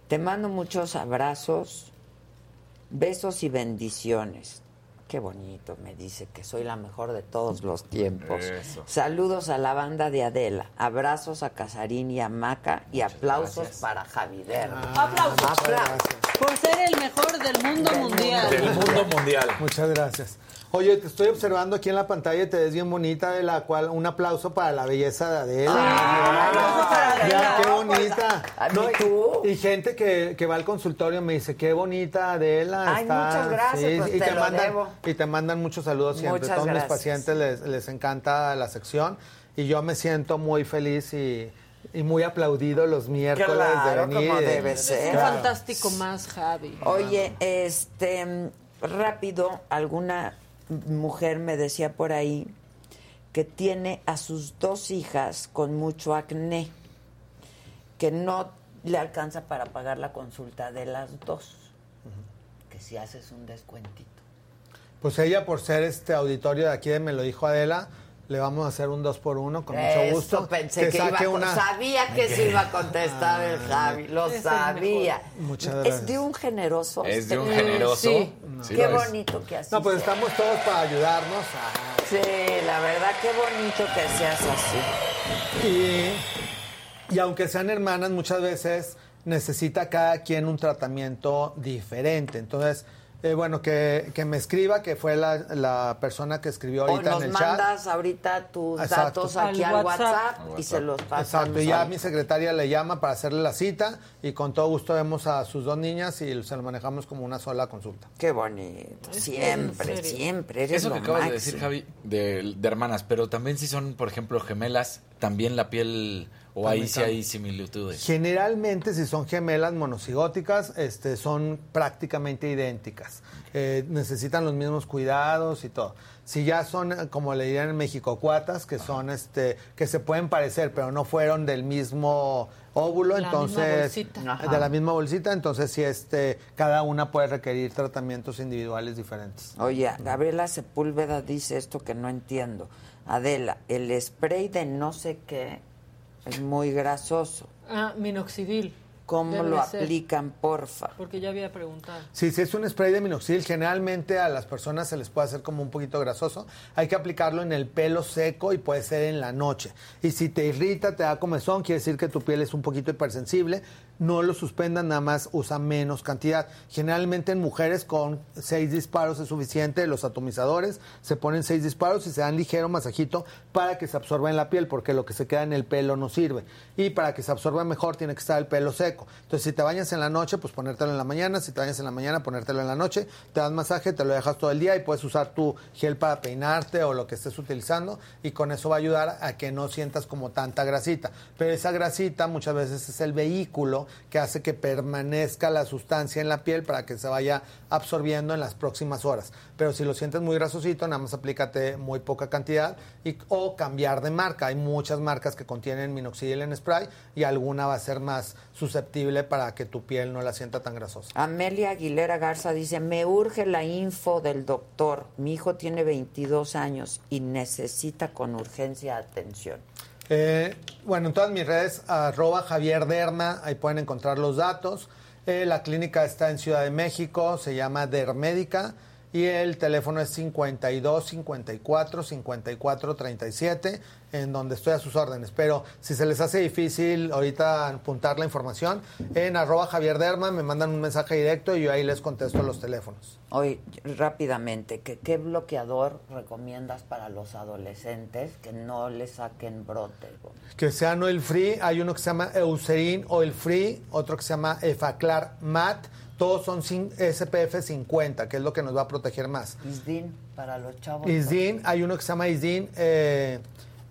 te mando muchos abrazos, besos y bendiciones. Qué bonito, me dice que soy la mejor de todos los tiempos. Eso. Saludos a la banda de Adela, abrazos a Casarín y a Maca y aplausos para Javider. Aplausos. Aplausos. Por ser el mejor del mundo mundial. Del mundo mundial. Muchas gracias. Oye, te estoy observando aquí en la pantalla y te ves bien bonita, de la cual un aplauso para la belleza de Adela. Adela. qué bonita. Pues, No, ¿y y- tú? Y gente que, que va al consultorio me dice, qué bonita Adela. Ay, está". muchas gracias, pues y, te te lo mandan, debo. y te mandan muchos saludos siempre. Muchas Todos mis gracias. pacientes les, les encanta la sección y yo me siento muy feliz y y muy aplaudido los miércoles Claro, de venir. como debe ser. Claro. fantástico más, Javi. Oye, este, rápido, alguna mujer me decía por ahí que tiene a sus dos hijas con mucho acné, que no le alcanza para pagar la consulta de las dos, que si haces un descuentito. Pues ella, por ser este auditorio de aquí de Me lo dijo Adela, le vamos a hacer un dos por uno con mucho Eso gusto. pensé que, iba a con- sabía que se iba a contestar el Javi, lo Es sabía. Muchas Es gracias. de un generoso. Es de un generoso. Sí. Sí Qué es. bonito que así No, pues sea. estamos todos para ayudarnos. a- Sí, la verdad, qué bonito que seas así. Y, y aunque sean hermanas, muchas veces necesita cada quien un tratamiento diferente. Entonces, eh, bueno, que, que me escriba, que fue la, la persona que escribió O ahorita nos en el chat. mandas ahorita tus Exacto. datos aquí Al al WhatsApp. WhatsApp, y se los pasamos. Exacto, y ya mi secretaria le llama para hacerle la cita y con todo gusto vemos a sus dos niñas y se lo manejamos como una sola consulta. Qué bonito. Siempre, siempre. Eres Eso que lo acabas de decir, Javi, de, de hermanas, pero también si son, por ejemplo, gemelas, también la piel, o ahí sí hay similitudes. Generalmente, si son gemelas monocigóticas, este, son prácticamente idénticas. Eh, necesitan los mismos cuidados y todo. Si ya son, eh, como le dirían en México, cuatas, que son, este, que se pueden parecer, pero no fueron del mismo óvulo, La misma entonces, de la misma bolsita, entonces sí, este, cada una puede requerir tratamientos individuales diferentes. Oye, Gabriela Sepúlveda dice esto que no entiendo. Adela, el spray de no sé qué es muy grasoso. Ah, minoxidil. ¿Cómo Debe lo ser, aplican, porfa? Porque ya había preguntado. Sí, si es un spray de minoxidil, generalmente a las personas se les puede hacer como un poquito grasoso. Hay que aplicarlo en el pelo seco y puede ser en la noche. Y si te irrita, te da comezón, quiere decir que tu piel es un poquito hipersensible. No lo suspendan, nada más usa menos cantidad. Generalmente en mujeres con seis disparos es suficiente. Los atomizadores se ponen seis disparos y se dan ligero masajito para que se absorba en la piel, porque lo que se queda en el pelo no sirve. Y para que se absorba mejor tiene que estar el pelo seco. Entonces, si te bañas en la noche, pues ponértelo en la mañana. Si te bañas en la mañana, ponértelo en la noche. Te das masaje, te lo dejas todo el día y puedes usar tu gel para peinarte o lo que estés utilizando. Y con eso va a ayudar a que no sientas como tanta grasita. Pero esa grasita muchas veces es el vehículo que hace que permanezca la sustancia en la piel para que se vaya absorbiendo en las próximas horas. Pero si lo sientes muy grasosito, nada más aplícate muy poca cantidad y, o cambiar de marca. Hay muchas marcas que contienen minoxidil en spray y alguna va a ser más susceptible para que tu piel no la sienta tan grasosa. Amelia Aguilera Garza dice, me urge la info del doctor. Mi hijo tiene 22 años y necesita con urgencia atención. Eh, bueno, en todas mis redes, arroba Javier Derma, ahí pueden encontrar los datos. Eh, la clínica está en Ciudad de México, se llama Dermédica y el teléfono es 52 54 54 37, en donde estoy a sus órdenes. Pero si se les hace difícil ahorita apuntar la información, en arroba Javier Derma me mandan un mensaje directo y yo ahí les contesto los teléfonos. Hoy, rápidamente, ¿qué, ¿qué bloqueador recomiendas para los adolescentes que no le saquen brote? Que sean oil free, hay uno que se llama Eucerin Oil Free, otro que se llama Efaclar Matte, todos son SPF 50, que es lo que nos va a proteger más. Isdin, para los chavos. Isdin, hay uno que se llama Isdin, eh,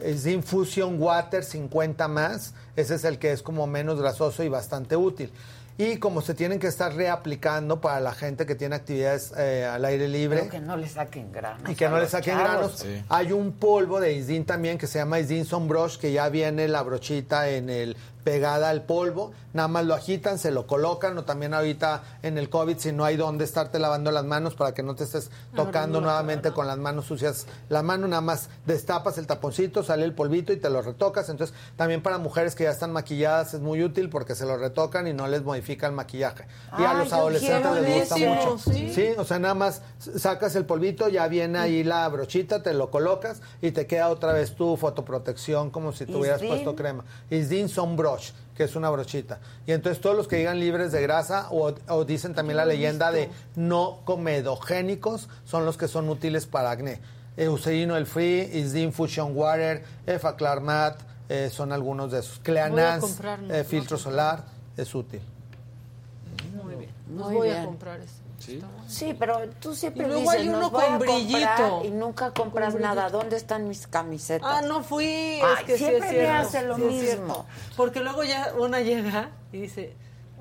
Isdin Fusion Water 50 más, ese es el que es como menos grasoso y bastante útil. Y como se tienen que estar reaplicando para la gente que tiene actividades eh, al aire libre. Pero que no le saquen granos. Y que no le saquen chavos. granos. Hay un polvo de Isdin también que se llama Isdin Sun Brush, que ya viene la brochita en el pegada al polvo, nada más lo agitan, se lo colocan, o también ahorita en el COVID, si no hay dónde estarte lavando las manos para que no te estés tocando nuevamente con las manos sucias la mano, nada más destapas el taponcito, sale el polvito y te lo retocas. Entonces, también para mujeres que ya están maquilladas es muy útil porque se lo retocan y no les modifica el maquillaje. y a Ay, los adolescentes les gusta eso, mucho. sí. Sí, o sea, nada más sacas el polvito, ya viene ahí la brochita, te lo colocas y te queda otra vez tu fotoprotección como si tuvieras puesto crema. Isdin Sun Brush, que es una brochita. Y entonces todos los que digan libres de grasa o, o dicen también la leyenda de no comedogénicos son los que son útiles para acné. Eucerin el Free, Isdin Fusion Water, Efaclar Matte, eh, son algunos de esos. Cleanance, comprarlo, eh, filtro solar, es útil. Muy bien. Nos Muy voy bien. a comprar eso. Sí, pero tú siempre Y luego dices, hay uno "Nos voy con a comprar", brillito. y nunca compras nada. ¿Dónde están mis camisetas? Ah, no fui. Ay, es que sí siempre es me cierto, hace lo sí mismo. Porque luego ya una llega y dice.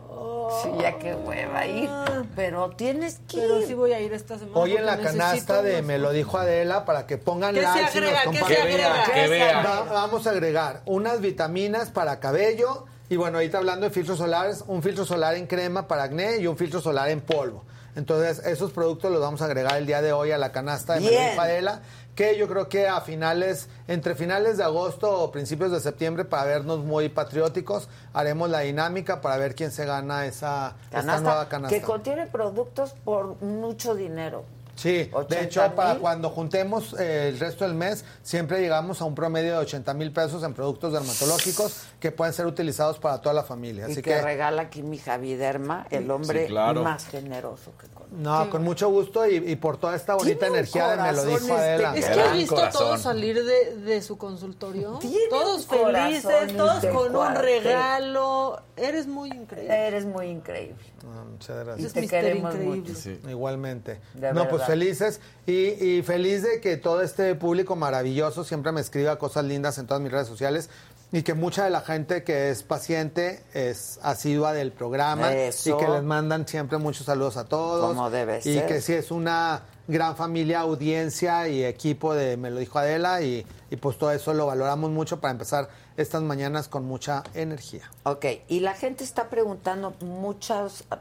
"Oh, Sí, ya qué hueva ir. Pero tienes que Pero ir. sí voy a ir esta semana. Hoy en la canasta de unos- Me lo dijo Adela para que pongan ¿Qué se like y nos ¿Qué se compartan. agrega? Vea. Va- vamos a agregar unas vitaminas para cabello y bueno, ahorita hablando de filtros solares, un filtro solar en crema para acné y un filtro solar en polvo. Entonces, esos productos los vamos a agregar el día de hoy a la canasta de Me lo Bien. dijo Adela, que yo creo que a finales, entre finales de agosto o principios de septiembre, para vernos muy patrióticos, haremos la dinámica para ver quién se gana esa esta nueva canasta. que contiene productos por mucho dinero. Sí, 80 de hecho, para cuando juntemos eh, el resto del mes, siempre llegamos a un promedio de 80 mil pesos en productos dermatológicos que pueden ser utilizados para toda la familia. Y Así que, que, regala aquí mi Javiderma, el hombre Sí, claro. más generoso que no, con mucho gusto y, y por toda esta bonita energía de me lo corazón dijo este- Adela. Es que he visto a todos salir de, de su consultorio. Todos felices, todos este con un regalo. Eres muy increíble. Eres muy increíble. Ah, muchas Y gracias. te queremos mucho. Igualmente. De no, pues verdad. felices y, y feliz de que todo este público maravilloso siempre me escriba cosas lindas en todas mis redes sociales y que mucha de la gente que es paciente es asidua del programa Eso. y que les mandan siempre muchos saludos a todos. Como debe y ser. que sí es una gran familia, audiencia y equipo de Me lo dijo Adela y, y pues todo eso lo valoramos mucho para empezar estas mañanas con mucha energía. Ok, y la gente está preguntando muchas ah,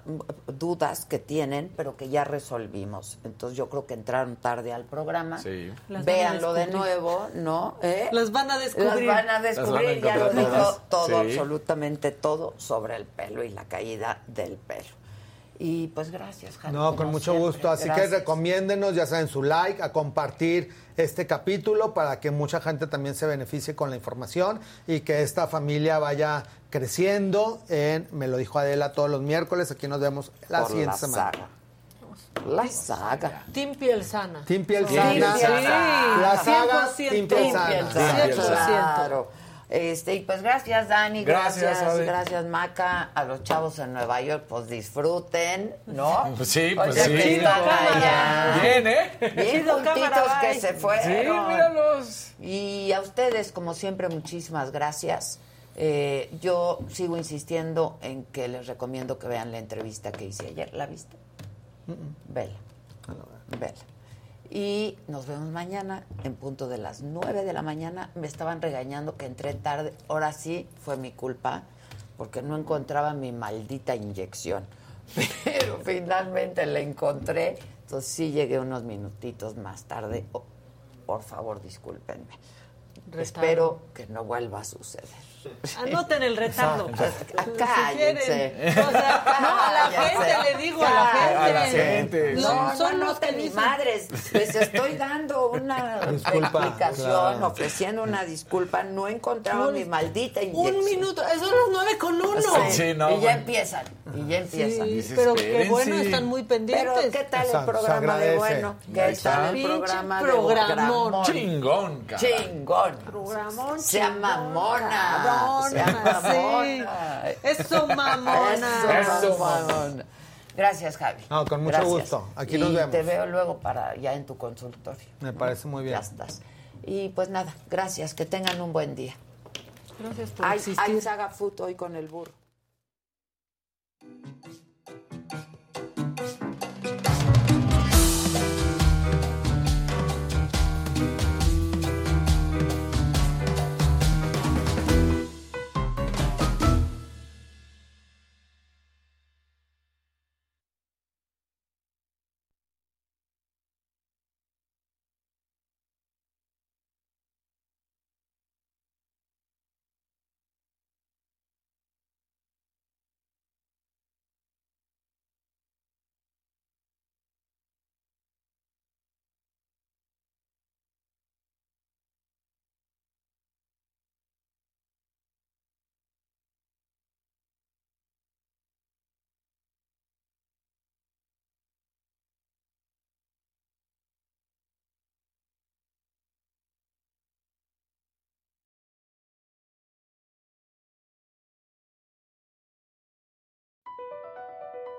dudas que tienen, pero que ya resolvimos. Entonces yo creo que entraron tarde al programa. Sí. Véanlo de nuevo, ¿no? ¿Eh? Las van a descubrir. Las van a Las van a descubrir, ya lo dijo todo, Sí. absolutamente todo sobre el pelo y la caída del pelo. Y pues gracias, Javi. No, con mucho siempre. gusto. Así que Gracias. recomiéndenos, ya saben, su like, a compartir este capítulo para que mucha gente también se beneficie con la información y que esta familia vaya creciendo en Me lo dijo Adela todos los miércoles. Aquí nos vemos la Por siguiente la semana. saga. La saga. Team Piel Sana. Team Piel Sana. sí, La saga 100%. Team Piel Sana. Team Piel Sana, 100%. Claro. Este, y pues gracias, Dani, Gracias, gracias, gracias, Maca. A los chavos en Nueva York, pues disfruten, ¿no? Pues sí, pues Oye, sí. que están allá. Bien, ¿eh? Bien juntitos que se fueron. Sí, míralos. Y a ustedes, como siempre, muchísimas gracias. Eh, yo sigo insistiendo en que les recomiendo que vean la entrevista que hice ayer. ¿La viste? Vela. Vela. Y nos vemos mañana en punto de las 9 de la mañana. Me estaban regañando que entré tarde. Ahora sí fue mi culpa porque no encontraba mi maldita inyección. [laughs] Pero finalmente la encontré. Entonces sí llegué unos minutitos más tarde. Oh, por favor, discúlpenme. Espero que no vuelva a suceder. [laughs] Anoten el retardo. Ah, Si Cállense. O sea, no, a la gente le digo, a la gente. A la gente. No, son no, los que ni madres. Les [laughs] estoy dando una Disculpa, explicación, claro. ofreciendo una disculpa. No encontraba No, mi maldita inyección. Un minuto, son las nueve con uno. Sí, Sí, no, y ya bueno. empiezan, y ya empiezan. Sí, Dices, pero qué bueno, están muy pendientes. Pero ¿qué tal Se- el se programa de bueno? ¿Qué está. tal el Pinche programa de programón. Chingón, cara. Chingón. Programón Sea chingón, mamona. [laughs] sí. Eso, mamona. Eso, mamona. Gracias, Javi. No, con mucho Gracias. gusto. Aquí y nos vemos. te veo luego para ya en tu consultorio. Me parece muy bien. Ya estás. Y pues nada, gracias. Que tengan un buen día. Gracias por Hay, existir. hay saga food hoy con el burro.